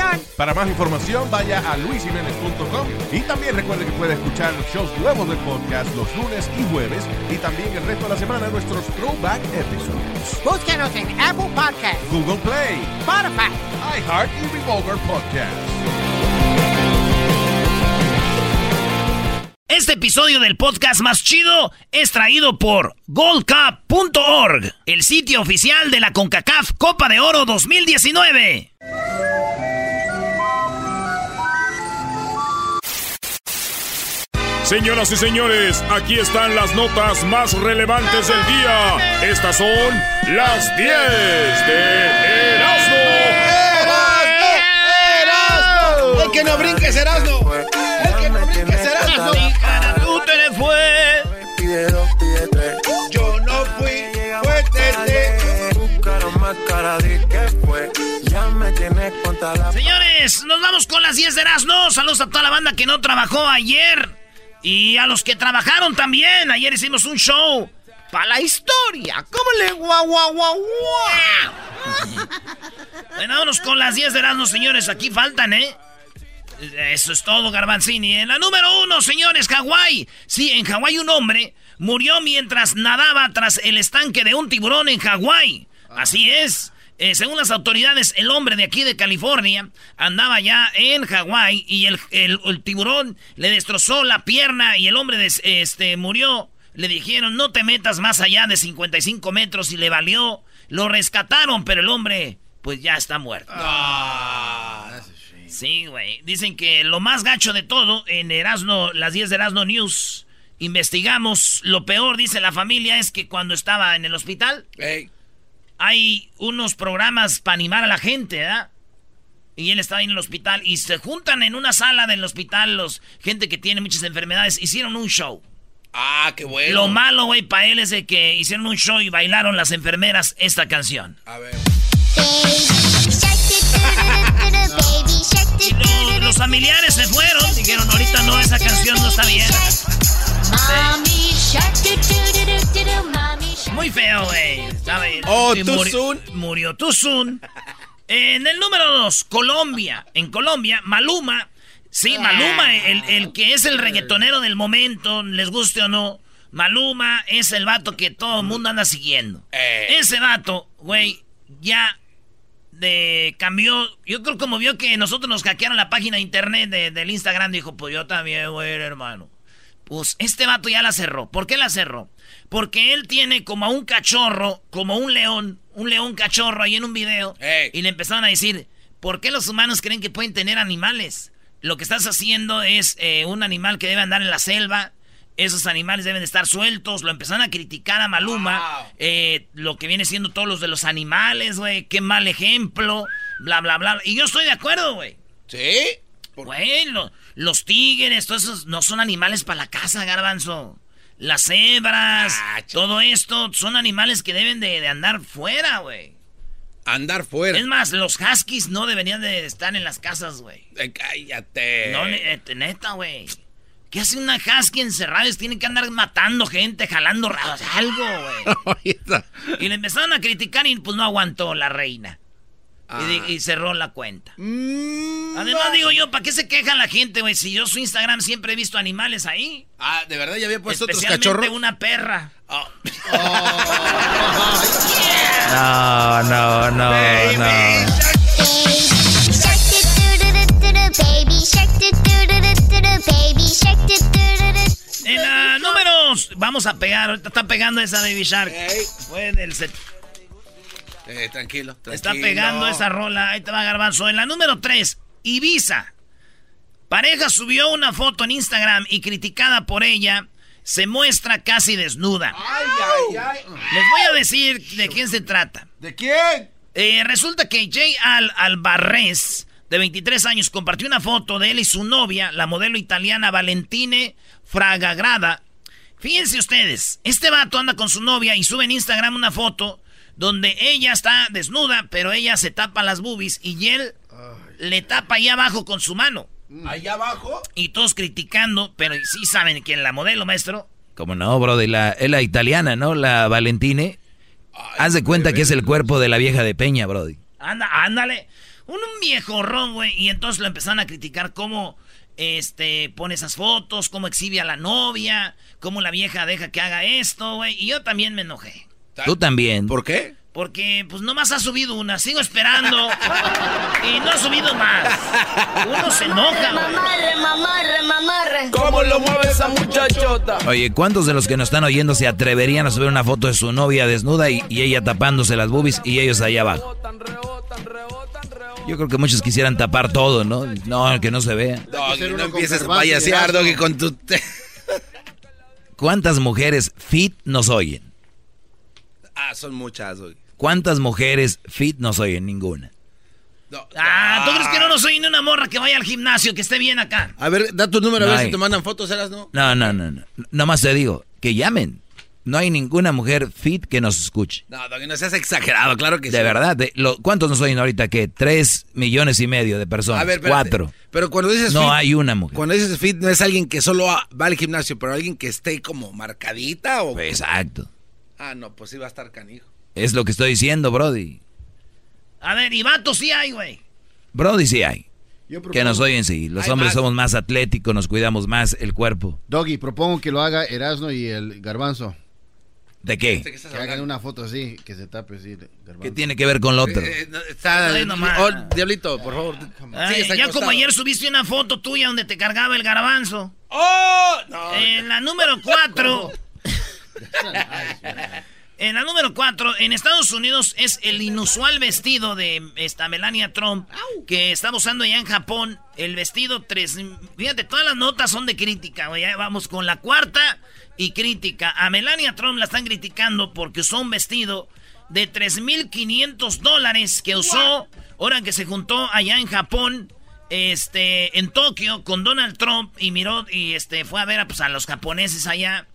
Señor. Para más información, vaya a luisimenez.com y también recuerde que puede escuchar shows nuevos del podcast los lunes y jueves y también el resto de la semana nuestros throwback episodes. Búsquenos en Apple Podcasts, Google Play, Spotify. iHeart y Revolver Podcast. Este episodio del podcast más chido es traído por goldcup.org, el sitio oficial de la CONCACAF Copa de Oro 2019. Señoras y señores, aquí están las notas más relevantes del día. Estas son las 10 de Erasmo. ¡Erasmo! El que no brinque, Erasmo. El que no brinque, Erasmo. Tú te le fue. Yo no fui, fue Tete. Buscaron más cara de que fue. Ya me tienes contra la Señores, nos vamos con las 10 de Erasmo. Saludos a toda la banda que no trabajó ayer. Y a los que trabajaron también. Ayer hicimos un show para la historia. ¿Cómo le guau, guau, guau, guau? Bueno, vámonos con las 10 de Erasmo, señores. Aquí faltan, ¿eh? Eso es todo, Garbanzini. En la número uno, señores, Hawái. Sí, en Hawái un hombre murió mientras nadaba tras el estanque de un tiburón en Hawái. Así es. Eh, según las autoridades, el hombre de aquí de California andaba ya en Hawái y el, el- el tiburón le destrozó la pierna y el hombre des- este, murió. Le dijeron, no te metas más allá de 55 metros y le valió. Lo rescataron, pero el hombre, pues ya está muerto. Sí, güey. Dicen que lo más gacho de todo en Erasno, las 10 de Erasno News, investigamos. Lo peor, dice la familia, es que cuando estaba en el hospital, hay unos programas para animar a la gente, ¿verdad? Y él estaba ahí en el hospital y se juntan en una sala del hospital los gente que tiene muchas enfermedades. Hicieron un show. Ah, qué bueno. Lo malo, güey, para él es de que hicieron un show y bailaron las enfermeras esta canción. A ver. Y lo- los familiares se fueron, dijeron, ahorita no, esa canción no está bien. Muy feo, güey. Oh, soon. Murió too soon. En el número dos, Colombia. En Colombia, Maluma. Sí, Maluma, el, el que es el reggaetonero del momento, les guste o no. Maluma es el vato que todo el mundo anda siguiendo. Eh. Ese vato, güey, ya de cambió. Yo creo como vio que nosotros nos hackearon la página de internet de- del Instagram, dijo, pues yo también, güey, hermano. Pues este vato ya la cerró. ¿Por qué la cerró? Porque él tiene como a un cachorro, como un león, un león cachorro ahí en un video. Y le empezaron a decir, ¿por qué los humanos creen que pueden tener animales? Lo que estás haciendo es eh, un animal que debe andar en la selva. Esos animales deben de estar sueltos. Lo empezaron a criticar a Maluma. Wow. eh, lo que viene siendo todos los de los animales, güey. Qué mal ejemplo. Bla, bla, bla. Y yo estoy de acuerdo, güey. ¿Sí? ¿Por Güey, lo- los tigres, todos esos no son animales para la casa, garbanzo. Las cebras, Ah, todo esto son animales que deben de, de andar fuera, güey. Andar fuera. Es más, los huskies no deberían de estar en las casas, güey. Eh, cállate. No, eh, neta, güey. ¿Qué hace una husky encerrada? Tiene que andar matando gente, jalando algo, güey. Y le empezaron a criticar y pues no aguantó la reina. Y Ah. Y, cerró la cuenta. Mm, Además, no. digo yo, ¿para qué se queja la gente, güey? Si yo su Instagram siempre he visto animales ahí. Ah, ¿de verdad ya había puesto otros Especialmente cachorros? una perra. Oh. No, no, no, no. En la números, vamos a pegar. Ahorita está pegando esa Baby Shark. Fue del set. Eh, tranquilo, tranquilo. Está pegando esa rola. Ahí te va Garbanzo. En la número 3, Ibiza. Pareja subió una foto en Instagram y criticada por ella, se muestra casi desnuda. Ay, ay, ay. Les voy a decir de quién se trata. ¿De quién? Eh, resulta que Jay Al Albarrez de 23 años, compartió una foto de él y su novia, la modelo italiana Valentine Fragagrada. Fíjense ustedes, este vato anda con su novia y sube en Instagram una foto donde ella está desnuda, pero ella se tapa las boobies y él le tapa ahí abajo con su mano. ¿Allá abajo? Y todos criticando, pero sí saben quién la modelo, maestro. Como no, bro, de la, es la italiana, ¿no? La Valentine. Haz de cuenta que es el cuerpo de la vieja de Peña, Brody. Anda, ándale. Un, un viejo ron, güey. Y entonces lo empezaron a criticar cómo este, pone esas fotos, cómo exhibe a la novia, cómo la vieja deja que haga esto, güey. Y yo también me enojé. Tú también. ¿Por qué? Porque, pues, nomás ha subido una. Sigo esperando. y no ha subido más. Uno se enoja. Mamarre, mamarre, mamarre. ¿Cómo lo mueve esa muchachota? Oye, ¿cuántos de los que nos están oyendo se atreverían a subir una foto de su novia desnuda y, y ella tapándose las boobies y ellos ahí abajo? Yo creo que muchos quisieran tapar todo, ¿no? No, que no se vea. Doggy, no empieces a payasear, Doggy, con tu... ¿Cuántas mujeres fit nos oyen? Ah, son muchas, Doggy. ¿Cuántas mujeres fit nos oyen? Ninguna. No. Ah, ¿tú crees que no nos soy ni una morra que vaya al gimnasio, que esté bien acá? A ver, da tu número a No ver hay. si te mandan fotos, ¿eras no? No, no, no, no. Nomás te digo, que llamen. No hay ninguna mujer fit que nos escuche. No, Doggy, no seas exagerado, claro que sí. De verdad, de- ¿cuántos nos oyen ahorita? ¿Qué? Tres millones y medio de personas. A ver, espérate. Cuatro. Pero cuando dices No fit, hay una mujer. Cuando dices fit, no es alguien que solo va al gimnasio, pero alguien que esté como marcadita o... Exacto. Ah, no, pues sí va a estar canijo. Es lo que estoy diciendo, Brody. A ver, y vatos sí hay, güey. Brody sí hay. Yo propongo- Que nos oyen sí. Los Hay hombres más. somos más atléticos, nos cuidamos más el cuerpo. Doggy, propongo que lo haga Erasno y el Garbanzo. ¿De qué? que hagan una foto así, que se tape así. el Garbanzo. ¿Qué tiene que ver con lo otro? Eh, eh, no, está... Ay. Oh, Diablito, por favor. Ay, Sigues ya acostado. como ayer subiste una foto tuya donde te cargaba el garbanzo. ¡Oh! No, En la número 4. En la número 4, en Estados Unidos es el inusual vestido de esta Melania Trump que está usando allá en Japón. El vestido 3. Fíjate, todas las notas son de crítica, güey. Vamos con la cuarta y crítica. A Melania Trump la están criticando porque usó un vestido de 3.500 dólares que usó ahora que se juntó allá en Japón. Este, en Tokio con Donald Trump y miró y este fue a ver a, pues, a los japoneses allá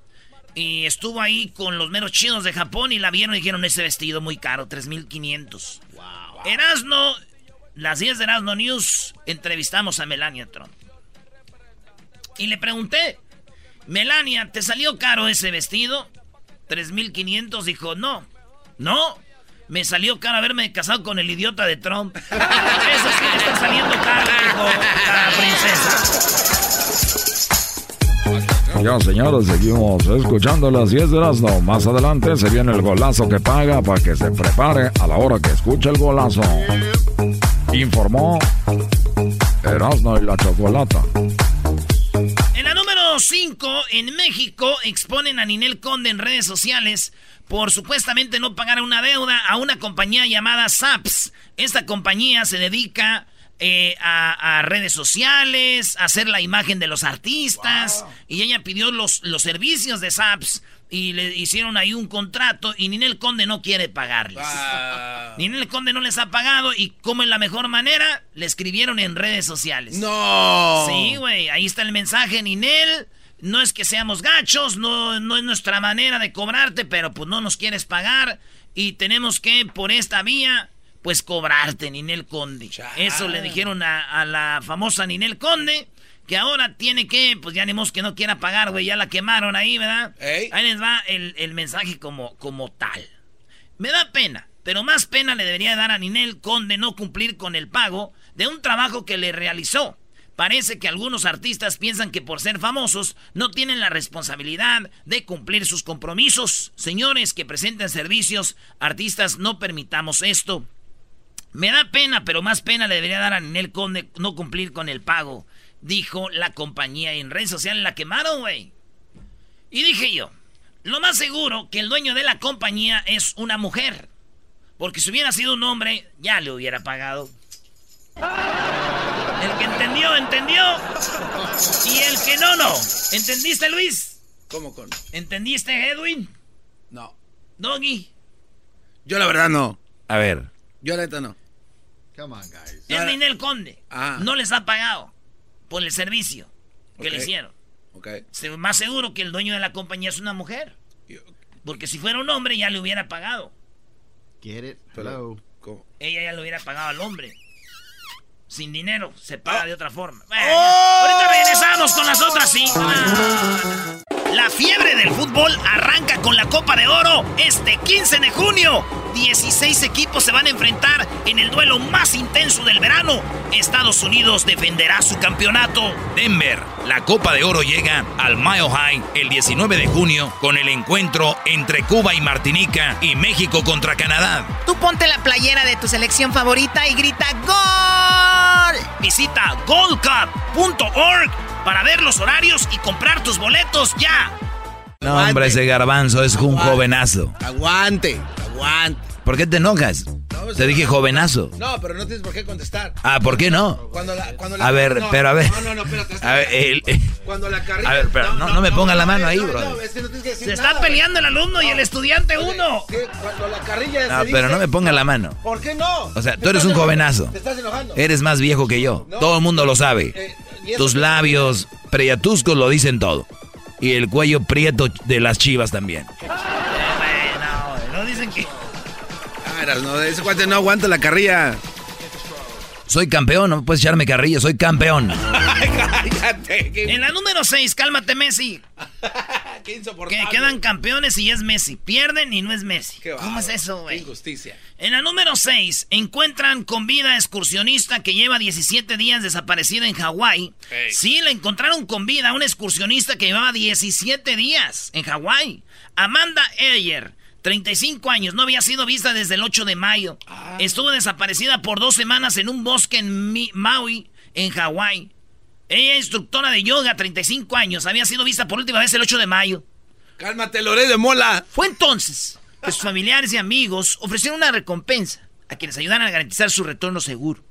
y estuvo ahí con los meros chinos de Japón y la vieron y dijeron ese vestido muy caro, 3500. Wow. Erasno, las 10 de Erasno News, entrevistamos a Melania Trump. Y le pregunté, Melania, ¿te salió caro ese vestido? 3500 dijo, no, no. Me salió caro haberme casado con el idiota de Trump. Eso sí le está saliendo caro, dijo la princesa. Ya, señores, seguimos escuchando las 10 de Erasmo. Más adelante se viene el golazo que paga para que se prepare a la hora que escuche el golazo. Informó Erasmo y la Chocolata. En la número 5, en México, exponen a Ninel Conde en redes sociales por supuestamente no pagar una deuda a una compañía llamada SAPS. Esta compañía se dedica eh, a, a redes sociales, a hacer la imagen de los artistas, y ella pidió los, los servicios de SAPS y le hicieron ahí un contrato y Ninel Conde no quiere pagarles. Ninel Conde no les ha pagado y como en la mejor manera, le escribieron en redes sociales. No. Sí, güey, ahí está el mensaje, Ninel. No es que seamos gachos, no, no es nuestra manera de cobrarte, pero pues no nos quieres pagar y tenemos que, por esta vía, pues cobrarte, Ninel Conde. Eso le dijeron a, a la famosa Ninel Conde, que ahora tiene que, pues ya ni que no quiera pagar, güey, ya la quemaron ahí, ¿verdad? Ey. Ahí les va el, el mensaje como, como tal. Me da pena, pero más pena le debería dar a Ninel Conde no cumplir con el pago de un trabajo que le realizó. Parece que algunos artistas piensan que por ser famosos no tienen la responsabilidad de cumplir sus compromisos. Señores que presenten servicios, artistas, no permitamos esto. Me da pena, pero más pena le debería dar a Ninel Conde no cumplir con el pago, dijo la compañía en redes sociales. La quemaron, güey. Y dije yo, lo más seguro que el dueño de la compañía es una mujer. Porque si hubiera sido un hombre, ya le hubiera pagado. El que entendió, entendió. Y el que no, no. ¿Entendiste, Luis? ¿Cómo con? ¿Entendiste, Edwin? No. Doggy. Yo la verdad no. A ver, Yo la neta no. Come on, guys. Es Ninel Conde. Ah. No les ha pagado por el servicio que le Ok. hicieron. Ok. Se- Más seguro que el dueño de la compañía es una mujer. Porque si fuera un hombre ya le hubiera pagado. Get it? Hello. ¿cómo? Ella ya le hubiera pagado al hombre. Sin dinero, se paga Ah. de otra forma. Bueno, Ahorita regresamos con las otras sí. La fiebre del fútbol arranca con la Copa de Oro este 15 de junio. 16 equipos se van a enfrentar en el duelo más intenso del verano. Estados Unidos defenderá su campeonato. Denver, la Copa de Oro llega al Mile High el 19 de junio con el encuentro entre Cuba y Martinica y México contra Canadá. Tú ponte la playera de tu selección favorita y grita ¡Gol! Visita goldcup.org para ver los horarios y comprar tus boletos ya. No, hombre, ese garbanzo es un jovenazo. Aguante, aguante. ¿Por qué te enojas? Te dije jovenazo. No, pero no tienes por qué contestar. Ah, ¿por qué no? Cuando la, cuando la- A ver, no, pero a ver. No, no, no, espérate. A ver, el- Cuando la carrilla. A ver, pero no- no me ponga la mano ahí, bro. No, es que no tienes que decir Se nada, está peleando el alumno y el estudiante uno. Cuando la carrilla no, se pero dice- no me ponga la mano. ¿Por qué no? O sea, tú eres un enojando, jovenazo. Te estás enojando. Eres más viejo que yo. No. Todo el mundo lo sabe. Eh, ¿y eso Tus labios priatuscos lo dicen todo. Y el cuello prieto de las chivas también. Bueno, no dicen que. Eras, no, ese cuate no aguanta la carrilla. Soy campeón, no puedes echarme carrilla, soy campeón. En la número 6, cálmate Messi. qué Que quedan campeones y es Messi. Pierden y no es Messi. Qué ¿Cómo es eso, güey? injusticia. En la número 6, encuentran con vida excursionista que lleva 17 días desaparecida en Hawái. Sí, la encontraron con vida, una excursionista que llevaba 17 días en Hawái. Amanda Ayer, 35 años, no había sido vista desde el 8 de mayo. Estuvo desaparecida por dos semanas en un bosque en Maui, en Hawái. Ella instructora de yoga, 35 años, había sido vista por última vez el 8 de mayo. Cálmate, Loré de Mola. Fue entonces que sus familiares y amigos ofrecieron una recompensa a quienes ayudaran a garantizar su retorno seguro.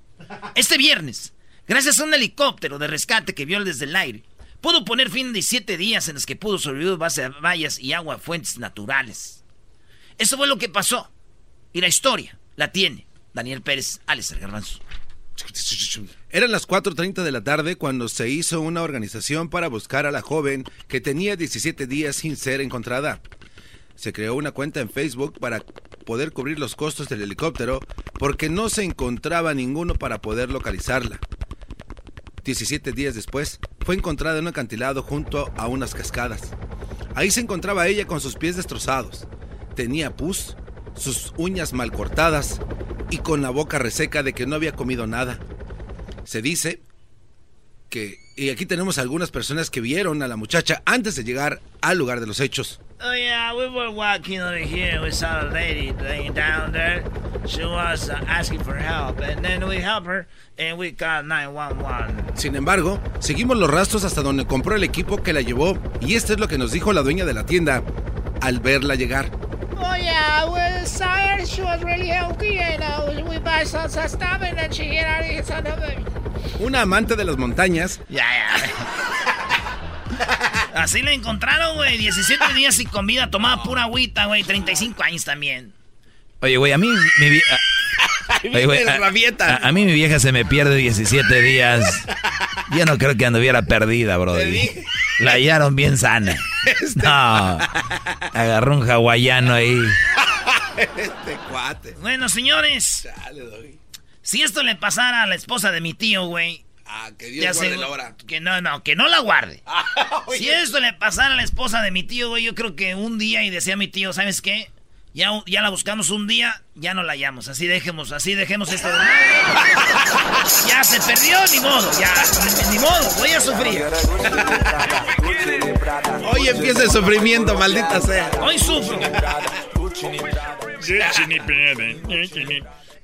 Este viernes, gracias a un helicóptero de rescate que vio desde el aire, pudo poner fin a 17 días en los que pudo sobrevivir base a vallas y agua a fuentes naturales. Eso fue lo que pasó. Y la historia la tiene Daniel Pérez, Alex Garbanzo. Eran las 4.30 de la tarde cuando se hizo una organización para buscar a la joven que tenía 17 días sin ser encontrada. Se creó una cuenta en Facebook para poder cubrir los costos del helicóptero porque no se encontraba ninguno para poder localizarla. 17 días después, fue encontrada en un acantilado junto a unas cascadas. Ahí se encontraba ella con sus pies destrozados. Tenía pus, sus uñas mal cortadas y con la boca reseca de que no había comido nada. Se dice que, y aquí tenemos algunas personas que vieron a la muchacha antes de llegar al lugar de los hechos. Oh yeah, we were walking over here. We saw a lady laying down there. She was uh, asking for help, and then we helped her, and we called 911. Sin embargo, seguimos los rastros hasta donde compró el equipo que la llevó y esto es lo que nos dijo la dueña de la tienda al verla llegar. Oh yeah, we saw her. She was really healthy, and uh, we buy some, some stuff, and then she hit out son of a- Una amante de las montañas Ya, ya. Así la encontraron, güey. 17 días sin comida, tomaba pura agüita, güey. 35 años también. Oye, güey, a mí mi vie- a- Oye, güey, a, a- a mí mi vieja se me pierde 17 días. Yo no creo que anduviera perdida, bro. La hallaron bien sana. No. Agarró un hawaiano ahí. este cuate. Bueno, señores. Si esto le pasara a la esposa de mi tío, güey. Ah, que Dios guarde la hora. Que no, no, que no la guarde. si esto le pasara a la esposa de mi tío, güey, yo creo que un día y decía mi tío, ¿sabes qué? Ya, ya la buscamos un día, ya no la hallamos. Así dejemos, así dejemos esto. de- ya se perdió, ni modo, ya, ni modo, voy a sufrir. Hoy empieza el sufrimiento, maldita sea. Hoy sufro.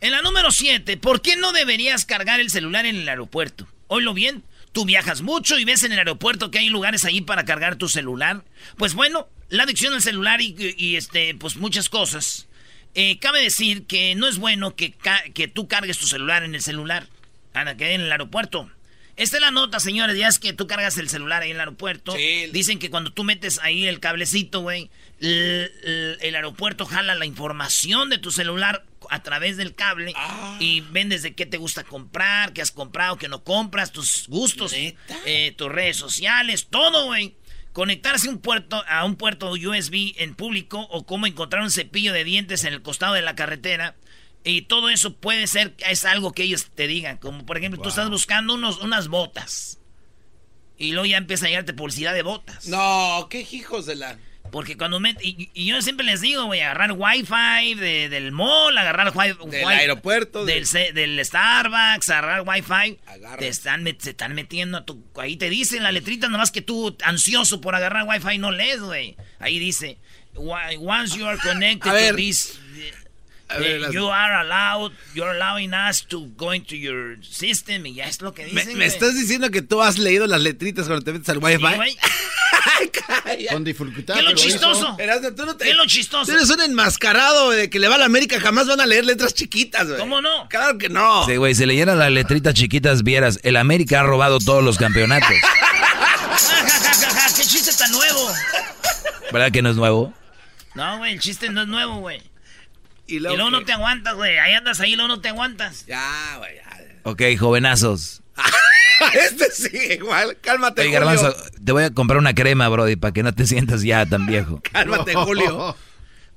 En la número 7, ¿por qué no deberías cargar el celular en el aeropuerto? Oílo bien, tú viajas mucho y ves en el aeropuerto que hay lugares ahí para cargar tu celular. Pues bueno, la adicción al celular y, y, este, pues muchas cosas. Eh, cabe decir que no es bueno que, que tú cargues tu celular en el celular, Ana, que en el aeropuerto. Esta es la nota, señores. Ya es que tú cargas el celular ahí en el aeropuerto. Dicen que cuando tú metes ahí el cablecito, güey, el aeropuerto jala la información de tu celular a través del cable Ah. y ven desde qué te gusta comprar, qué has comprado, qué no compras, tus gustos, eh, tus redes sociales, todo, güey. Conectarse un puerto, a un puerto USB en público o cómo encontrar un cepillo de dientes en el costado de la carretera. Y todo eso puede ser, es algo que ellos te digan. Como por ejemplo, tú estás buscando unos, unas botas. Y luego ya empieza a llegarte publicidad de botas. No, qué hijos de la... Porque cuando me... Y, y yo siempre les digo, güey, agarrar wifi de- del mall, agarrar wi- Del wi- aeropuerto, Del, ce- del Starbucks, agarrar wifi. Agarra. Te están, se están metiendo a tu... Ahí te dicen la letrita, nomás que tú, ansioso por agarrar wifi, no lees, güey. Ahí dice, "Wa- once you are connected A ver. to this... A eh, ver, las- you are allowed, you're allowing us to go into your system y ya es lo que ¿Me, dicen. me estás diciendo que tú has leído las letritas cuando te metes al wifi? Sí, güey. Con dificultad. ¿Qué es lo chistoso? Erasmo, tú no te- ¿Qué es lo chistoso? Tú eres un enmascarado de que le va a la América, jamás van a leer letras chiquitas, güey. ¿Cómo no? Claro que no. Sí, güey, si leyeran las letritas chiquitas, vieras, el América ha robado todos los campeonatos. ¿Qué chiste tan nuevo? ¿Verdad que no es nuevo? No, güey, el chiste no es nuevo, güey. Y Y luego que- no te aguantas, güey. Ahí andas ahí, luego no te aguantas. Ya, güey. ya. Ok, jovenazos. este sí, igual. Cálmate, Oye, Julio. Garbanzo, te voy a comprar una crema, Brody, para que no te sientas ya tan viejo. Cálmate, Julio.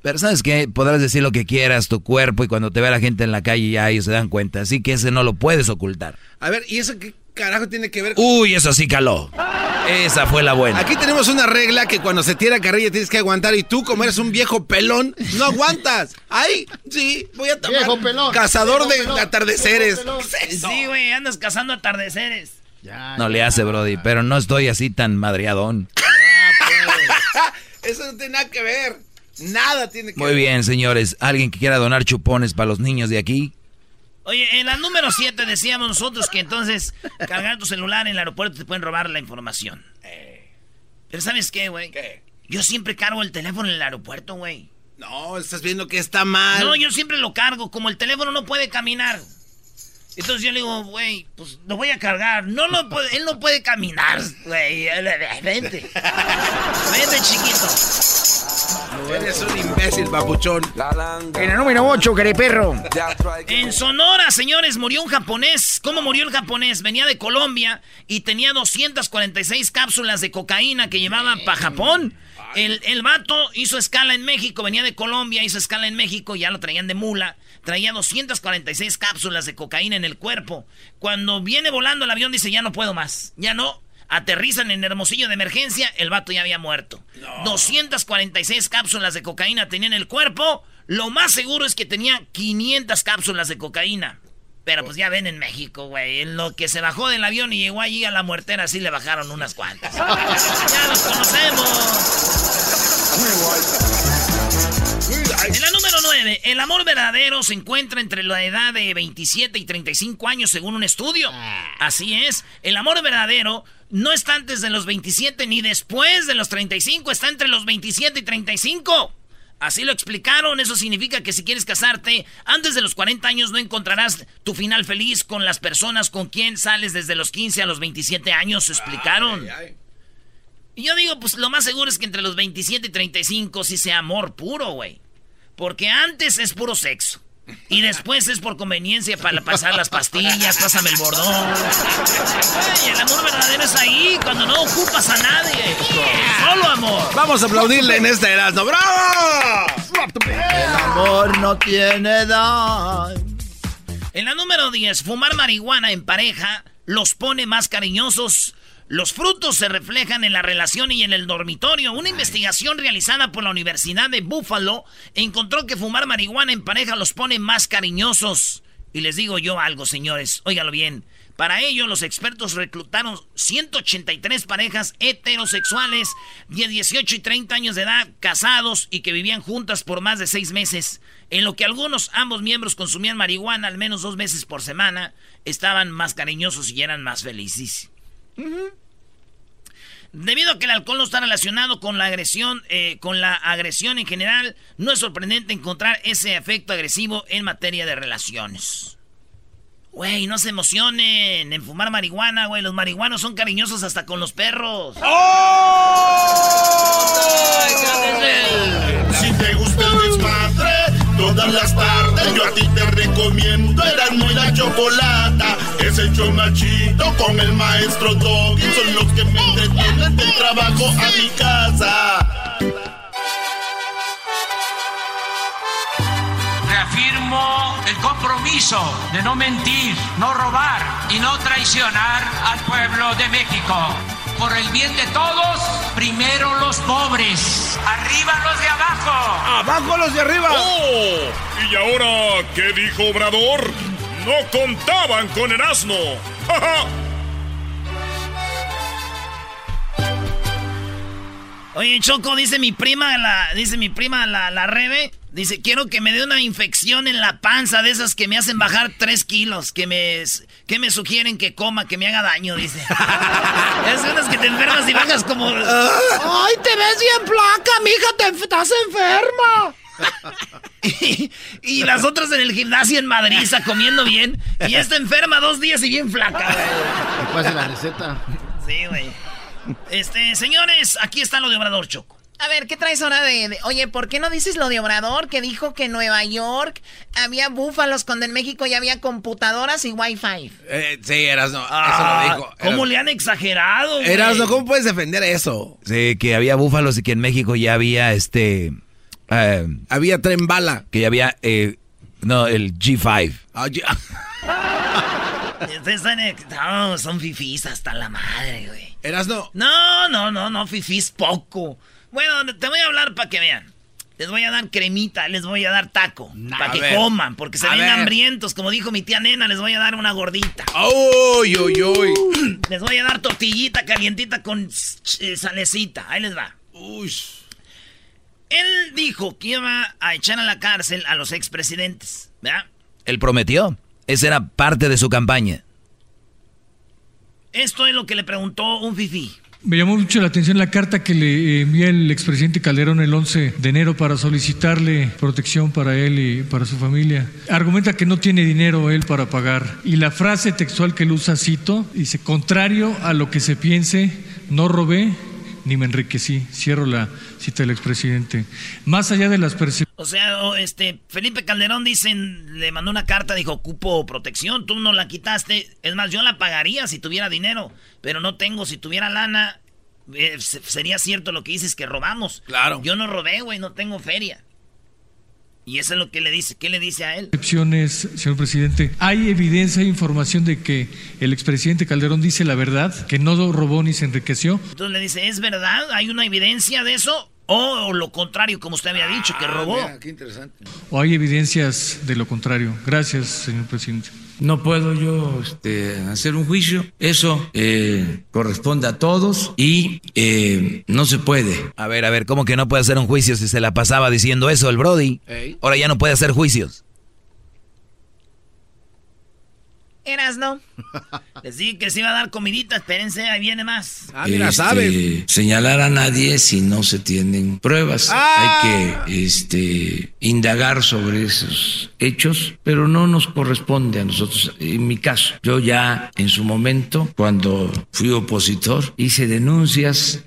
Pero ¿sabes qué? Podrás decir lo que quieras, tu cuerpo, y cuando te ve la gente en la calle ya ellos se dan cuenta. Así que ese no lo puedes ocultar. A ver, ¿y eso qué carajo tiene que ver con...? Uy, eso sí caló. Esa fue la buena. Aquí tenemos una regla que cuando se tira carrilla tienes que aguantar y tú, como eres un viejo pelón, no aguantas. Ay, sí, voy a tomar. Viejo pelón. Cazador Viejo de pelón. atardeceres. Viejo pelón. ¿Qué es eso? Sí, güey, andas cazando atardeceres. Ya, No ya. le hace, Brody, pero no estoy así tan madreadón. Eso no tiene nada que ver. Nada tiene que Muy ver. bien, señores. ¿Alguien que quiera donar chupones para los niños de aquí? Oye, en la número 7 decíamos nosotros que entonces cargar tu celular en el aeropuerto te pueden robar la información. Pero ¿sabes qué, güey? ¿Qué? Yo siempre cargo el teléfono en el aeropuerto, güey. No, estás viendo que está mal. No, yo siempre lo cargo. Como el teléfono no puede caminar. Entonces yo le digo, güey, pues lo voy a cargar. No lo puede, él no puede caminar, güey. Vente. Vente, chiquito. Eres un imbécil, papuchón. En el número 8, perro. En Sonora, señores, murió un japonés. ¿Cómo murió el japonés? Venía de Colombia y tenía 246 cápsulas de cocaína que llevaba para Japón. El, el vato hizo escala en México, venía de Colombia, hizo escala en México, ya lo traían de mula. Traía 246 cápsulas de cocaína en el cuerpo. Cuando viene volando el avión dice, ya no puedo más, ya no. Aterrizan en Hermosillo de emergencia, el vato ya había muerto. 246 cápsulas de cocaína tenía en el cuerpo. Lo más seguro es que tenía 500 cápsulas de cocaína. Pero pues ya ven en México, güey. En lo que se bajó del avión y llegó allí a la muertera, sí le bajaron unas cuantas. ya los conocemos. En la número 9, el amor verdadero se encuentra entre la edad de 27 y 35 años según un estudio. Así es, el amor verdadero no está antes de los 27 ni después de los 35, está entre los 27 y 35. Así lo explicaron, eso significa que si quieres casarte antes de los 40 años no encontrarás tu final feliz con las personas con quien sales desde los 15 a los 27 años, explicaron. Y yo digo, pues lo más seguro es que entre los 27 y 35 sí sea amor puro, güey. Porque antes es puro sexo. Y después es por conveniencia para pasar las pastillas, pásame el bordón. Ay, el amor verdadero es ahí, cuando no ocupas a nadie. Solo amor. Vamos a aplaudirle en esta Erasmo. ¡Bravo! El amor no tiene edad. En la número 10, fumar marihuana en pareja los pone más cariñosos. Los frutos se reflejan en la relación y en el dormitorio. Una investigación realizada por la Universidad de Buffalo encontró que fumar marihuana en pareja los pone más cariñosos. Y les digo yo algo, señores, óigalo bien. Para ello, los expertos reclutaron 183 parejas heterosexuales de 18 y 30 años de edad, casados y que vivían juntas por más de seis meses. En lo que algunos, ambos miembros consumían marihuana al menos dos veces por semana, estaban más cariñosos y eran más felices. Debido a que el alcohol no está relacionado con la agresión, eh, con la agresión en general, no es sorprendente encontrar ese efecto agresivo en materia de relaciones. Güey, no se emocionen en fumar marihuana, güey. Los marihuanos son cariñosos hasta con los perros. Desmadre, todas las tardes yo a ti te recomiendo Eran muy la chocolata. Es el machito con el maestro Doggy. Son los que me entretienen del trabajo a mi casa. Reafirmo el compromiso de no mentir, no robar y no traicionar al pueblo de México. Por el bien de todos, primero los pobres, arriba los de abajo. Abajo los de arriba. ¡Oh! ¿Y ahora qué dijo Obrador? No contaban con el asno. Oye, Choco, dice mi prima, la, dice mi prima, la, la Rebe, dice, quiero que me dé una infección en la panza de esas que me hacen bajar tres kilos, que me, que me sugieren que coma, que me haga daño, dice. es unas que te enfermas y bajas como... ¡Ay, te ves bien placa, mija, te estás enferma! y, y, las otras en el gimnasio en Madrid, comiendo bien, y esta enferma dos días y bien flaca, güey. la receta? Sí, güey. Este, señores, aquí está lo de Obrador Choco. A ver, ¿qué traes ahora de, Oye, ¿por qué no dices lo de Obrador? Que dijo que en Nueva York había búfalos cuando en México ya había computadoras y wifi. Eh, sí, Erasno, eso lo Ah, dijo. ¿Cómo le han exagerado, güey? Erasno, ¿cómo puedes defender eso? Sí, que había búfalos y que en México ya había este... eh, había tren bala. Que ya había... eh, no, el G5. Ah, ya- Ustedes están ex- No, son fifís hasta la madre, güey. Erasno. No, no, no, no, fifís poco. Bueno, te voy a hablar para que vean. Les voy a dar cremita, les voy a dar taco. para que ver. coman, porque se ven ver. hambrientos. Como dijo mi tía nena, les voy a dar una gordita. ¡Uy, uy, uy! Les voy a dar tortillita calientita con eh, salecita. Ahí les va. Uy. Él dijo que iba a echar a la cárcel a los expresidentes, ¿verdad? Él prometió. Esa era parte de su campaña. Esto es lo que le preguntó un fifí. Me llamó mucho la atención la carta que le envía el expresidente Calderón el 11 de enero para solicitarle protección para él y para su familia. Argumenta que no tiene dinero él para pagar. Y la frase textual que él usa, cito, dice, contrario a lo que se piense, no robé ni me enriquecí. Cierro la cita del expresidente. Más allá de las percepciones... O sea, este Felipe Calderón dicen, le mandó una carta, dijo, ocupo protección, tú no la quitaste. Es más, yo la pagaría si tuviera dinero, pero no tengo, si tuviera lana, eh, se- sería cierto lo que dices que robamos. Claro. Yo no robé, güey, no tengo feria. Y eso es lo que le dice, ¿qué le dice a él? Excepciones, señor presidente. ¿Hay evidencia e información de que el expresidente Calderón dice la verdad, que no robó ni se enriqueció? Entonces le dice, ¿es verdad? ¿Hay una evidencia de eso? O lo contrario, como usted había dicho, que robó. Ah, Mira, qué interesante. ¿O hay evidencias de lo contrario? Gracias, señor presidente. No puedo yo este, hacer un juicio. Eso eh, corresponde a todos y eh, no se puede. A ver, a ver, ¿cómo que no puede hacer un juicio si se la pasaba diciendo eso el Brody? Ahora ya no puede hacer juicios. Eras, ¿no? Les dije que se iba a dar comidita, espérense, ahí viene más. Ah, mira, este, sabe. señalar a nadie si no se tienen pruebas. Ah. Hay que este, indagar sobre esos hechos, pero no nos corresponde a nosotros. En mi caso, yo ya en su momento, cuando fui opositor, hice denuncias.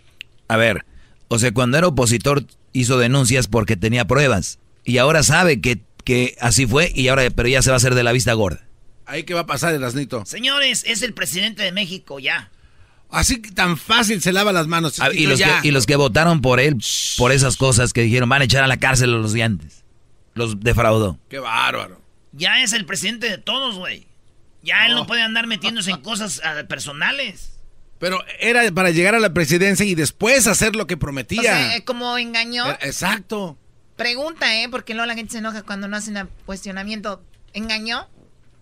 A ver, o sea, cuando era opositor hizo denuncias porque tenía pruebas. Y ahora sabe que, que así fue, y ahora, pero ya se va a hacer de la vista gorda. Ahí que va a pasar, Erasnito. Señores, es el presidente de México ya. Así que tan fácil se lava las manos. Ah, y, los que, y los que votaron por él, por esas cosas que dijeron, van a echar a la cárcel a los de antes. Los defraudó. Qué bárbaro. Ya es el presidente de todos, güey. Ya él no puede andar metiéndose en cosas ah, personales. Pero era para llegar a la presidencia y después hacer lo que O prometía. sea, como engañó. Eh, Exacto. Pregunta, ¿eh? Porque luego la gente se enoja cuando no hacen cuestionamiento. ¿Engañó?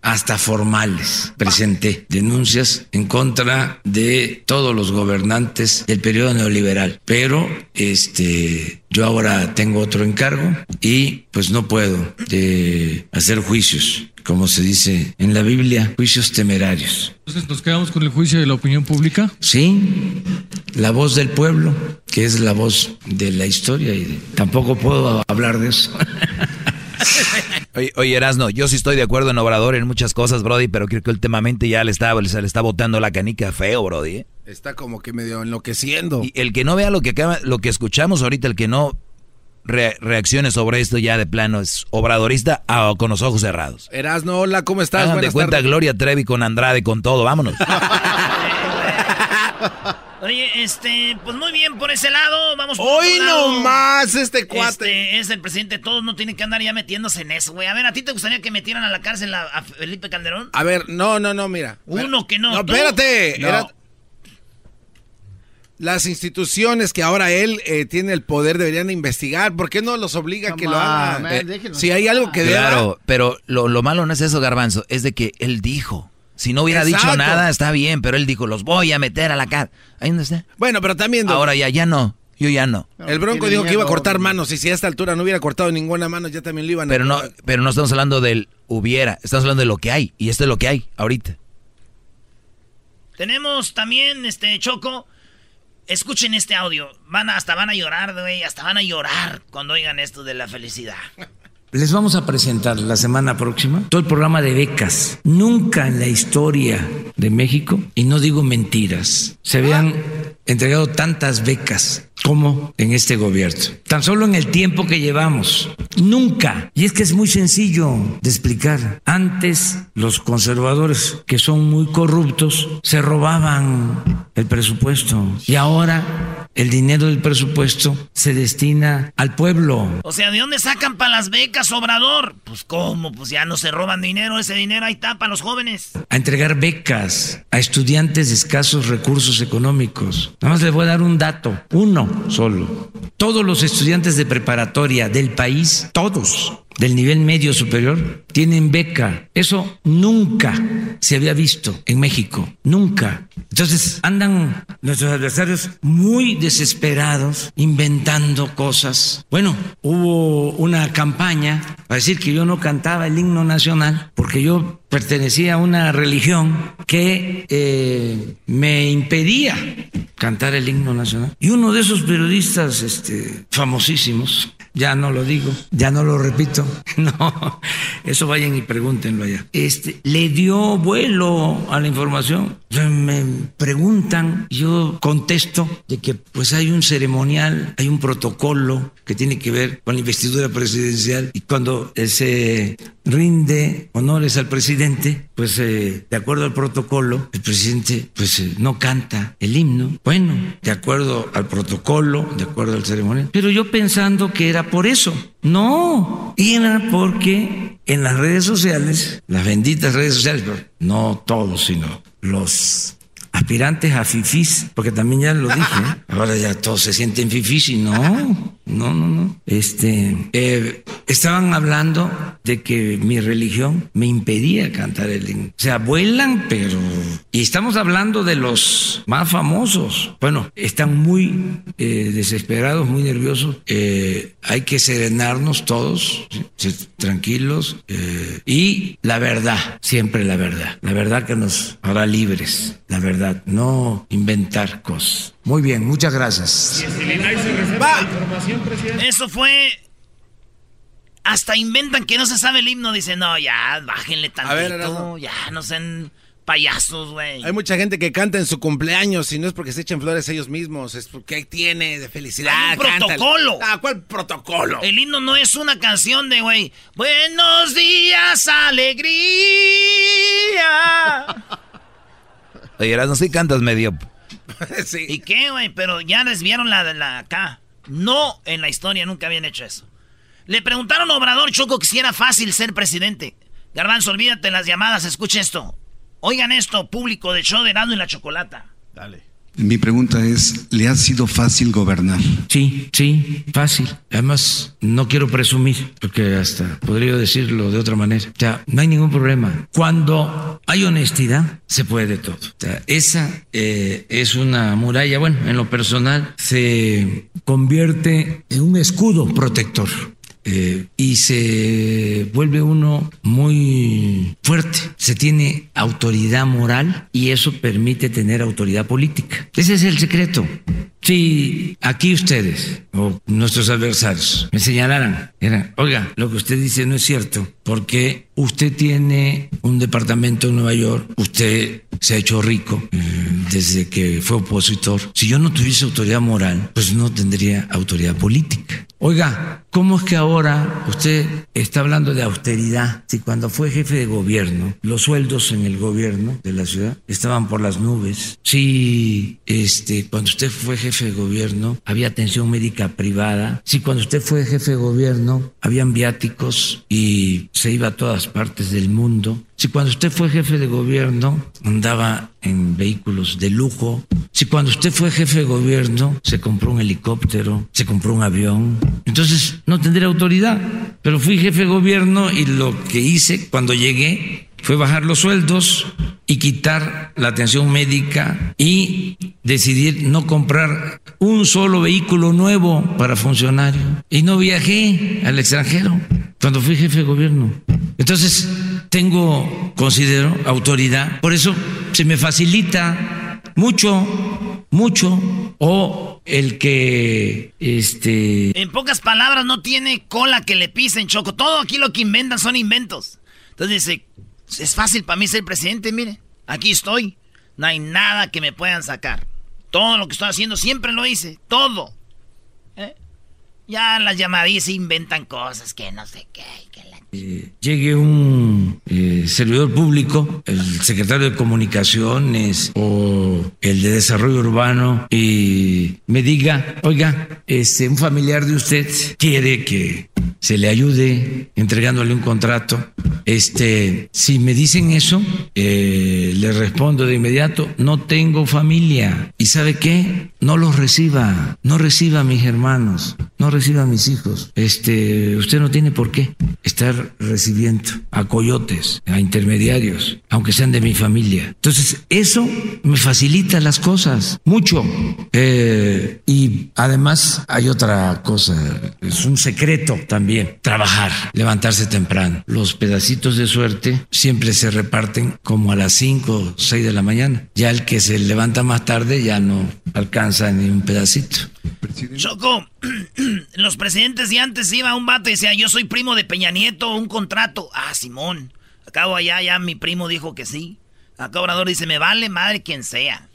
Hasta formales. Presenté denuncias en contra de todos los gobernantes del periodo neoliberal, pero este yo ahora tengo otro encargo y pues no puedo eh, hacer juicios, como se dice en la Biblia, juicios temerarios. Entonces nos quedamos con el juicio de la opinión pública. Sí, la voz del pueblo, que es la voz de la historia y de- tampoco puedo hablar de eso. oye, oye, Erasno, yo sí estoy de acuerdo en Obrador en muchas cosas, Brody, pero creo que últimamente ya le está, se le está botando la canica feo, Brody. ¿eh? Está como que medio enloqueciendo. Y el que no vea lo que acaba, lo que escuchamos ahorita, el que no reaccione sobre esto ya de plano es obradorista o con los ojos cerrados. Erasno, hola, ¿cómo estás? Hagan de cuenta Gloria Trevi con Andrade, con todo, vámonos. Oye, este, pues muy bien por ese lado, vamos por Hoy no más este cuate. Este es el presidente, todos no tienen que andar ya metiéndose en eso, güey. A ver, ¿a ti te gustaría que metieran a la cárcel a, Felipe Calderón? A ver, no, no, no, mira. Uno que no. No, espérate. Las instituciones que ahora él eh, tiene el poder deberían investigar. ¿Por qué no los obliga a que lo hagan? Eh, si hay algo que Claro, pero lo, lo malo no es eso, Garbanzo, es de que él dijo. Si no hubiera dicho nada, está bien, pero él dijo, los voy a meter a la cara. Ahí no está. Bueno, pero también... Ahora ya, ya no. Yo ya no. El Bronco dijo que iba a cortar manos y si a esta altura no hubiera cortado ninguna mano, ya también lo iban a... Pero no, pero no estamos hablando del hubiera, estamos hablando de lo que hay. Y esto es lo que hay ahorita. Tenemos también, este, Choco, escuchen este audio. Van hasta van a llorar, güey, hasta van a llorar cuando oigan esto de la felicidad. Les vamos a presentar la semana próxima todo el programa de becas. Nunca en la historia de México, y no digo mentiras, se habían entregado tantas becas como en este gobierno. Tan solo en el tiempo que llevamos. Nunca. Y es que es muy sencillo de explicar. Antes los conservadores, que son muy corruptos, se robaban el presupuesto. Y ahora el dinero del presupuesto se destina al pueblo. O sea, ¿de dónde sacan para las becas, Obrador? Pues cómo, pues ya no se roban dinero, ese dinero ahí está para los jóvenes. A entregar becas a estudiantes de escasos recursos económicos. Nada más les voy a dar un dato, uno solo. Todos los estudiantes de preparatoria del país, todos, del nivel medio superior tienen beca. Eso nunca se había visto en México, nunca. Entonces andan nuestros adversarios muy desesperados, inventando cosas. Bueno, hubo una campaña para decir que yo no cantaba el himno nacional porque yo pertenecía a una religión que eh, me impedía cantar el himno nacional. Y uno de esos periodistas este, famosísimos, ya no lo digo, ya no lo repito, no, eso vayan y pregúntenlo allá, este, le dio vuelo a la información. Me preguntan, yo contesto de que pues hay un ceremonial, hay un protocolo que tiene que ver con la investidura presidencial y cuando se rinde honores al presidente, pues eh, de acuerdo al protocolo, el presidente pues eh, no canta el himno. Bueno, de acuerdo al protocolo, de acuerdo al ceremonial. Pero yo pensando que era por eso. No, era porque en las redes sociales, las benditas redes sociales, no todos, sino los aspirantes a fifís, porque también ya lo dije, ¿eh? ahora ya todos se sienten fifís y no, no, no, no. Este, eh, estaban hablando de que mi religión me impedía cantar el himno. O sea, vuelan, pero... Y estamos hablando de los más famosos. Bueno, están muy eh, desesperados, muy nerviosos. hay que serenarnos todos, tranquilos. y la verdad, siempre la verdad. La verdad que nos hará libres. La verdad no inventar cosas. Muy bien, muchas gracias. Eso fue. Hasta inventan que no se sabe el himno. Dicen, no, ya, bájenle tantito. ya, no sean payasos, güey. Hay mucha gente que canta en su cumpleaños y no es porque se echen flores ellos mismos, es porque tiene de felicidad. Hay un protocolo. Ah, ¿cuál protocolo? El himno no es una canción de, güey, buenos días, alegría. Oye, no si cantas medio. sí. ¿Y qué, güey? Pero ya desviaron la de la acá. No, en la historia nunca habían hecho eso. Le preguntaron a Obrador Choco que si era fácil ser presidente. Garbanzo, olvídate las llamadas, escuche esto. Oigan esto, público de show de Nando y la Chocolata. Dale. Mi pregunta es, ¿le ha sido fácil gobernar? Sí, sí, fácil. Además, no quiero presumir, porque hasta podría decirlo de otra manera. O sea, no hay ningún problema. Cuando hay honestidad, se puede todo. O sea, esa eh, es una muralla, bueno, en lo personal, se convierte en un escudo protector. Eh, y se vuelve uno muy fuerte, se tiene autoridad moral y eso permite tener autoridad política. Ese es el secreto. Si aquí ustedes o nuestros adversarios me señalaran, era, oiga, lo que usted dice no es cierto, porque usted tiene un departamento en Nueva York, usted se ha hecho rico eh, desde que fue opositor. Si yo no tuviese autoridad moral, pues no tendría autoridad política. Oiga, ¿cómo es que ahora usted está hablando de austeridad? Si cuando fue jefe de gobierno, los sueldos en el gobierno de la ciudad estaban por las nubes. Si este, cuando usted fue jefe de gobierno había atención médica privada. Si cuando usted fue jefe de gobierno habían viáticos y se iba a todas partes del mundo. Si cuando usted fue jefe de gobierno andaba en vehículos de lujo, si cuando usted fue jefe de gobierno se compró un helicóptero, se compró un avión, entonces no tendría autoridad. Pero fui jefe de gobierno y lo que hice cuando llegué fue bajar los sueldos y quitar la atención médica y decidir no comprar un solo vehículo nuevo para funcionarios. Y no viajé al extranjero cuando fui jefe de gobierno. Entonces, tengo, considero, autoridad. Por eso se me facilita mucho, mucho, o el que, este... En pocas palabras, no tiene cola que le pisen, Choco. Todo aquí lo que inventan son inventos. Entonces dice, es fácil para mí ser presidente, mire. Aquí estoy. No hay nada que me puedan sacar. Todo lo que estoy haciendo siempre lo hice. Todo. ¿Eh? Ya las llamadillas inventan cosas que no sé qué. Eh, llegue un eh, servidor público, el secretario de comunicaciones o el de desarrollo urbano y me diga, oiga, este, un familiar de usted quiere que se le ayude entregándole un contrato. Este, si me dicen eso, eh, le respondo de inmediato, no tengo familia. ¿Y sabe qué? No los reciba, no reciba a mis hermanos, no reciba a mis hijos. Este, usted no tiene por qué estar recibiendo a coyotes, a intermediarios, aunque sean de mi familia. Entonces, eso me facilita las cosas mucho. Eh, y además hay otra cosa, es un secreto también, trabajar, levantarse temprano. Los pedacitos de suerte siempre se reparten como a las 5 o 6 de la mañana. Ya el que se levanta más tarde ya no alcanza ni un pedacito. Choco, los presidentes de antes iba un vato y decía, yo soy primo de Peña Nieto, un contrato. Ah, Simón. Acabo allá, ya mi primo dijo que sí. Acá Obrador dice, me vale madre quien sea.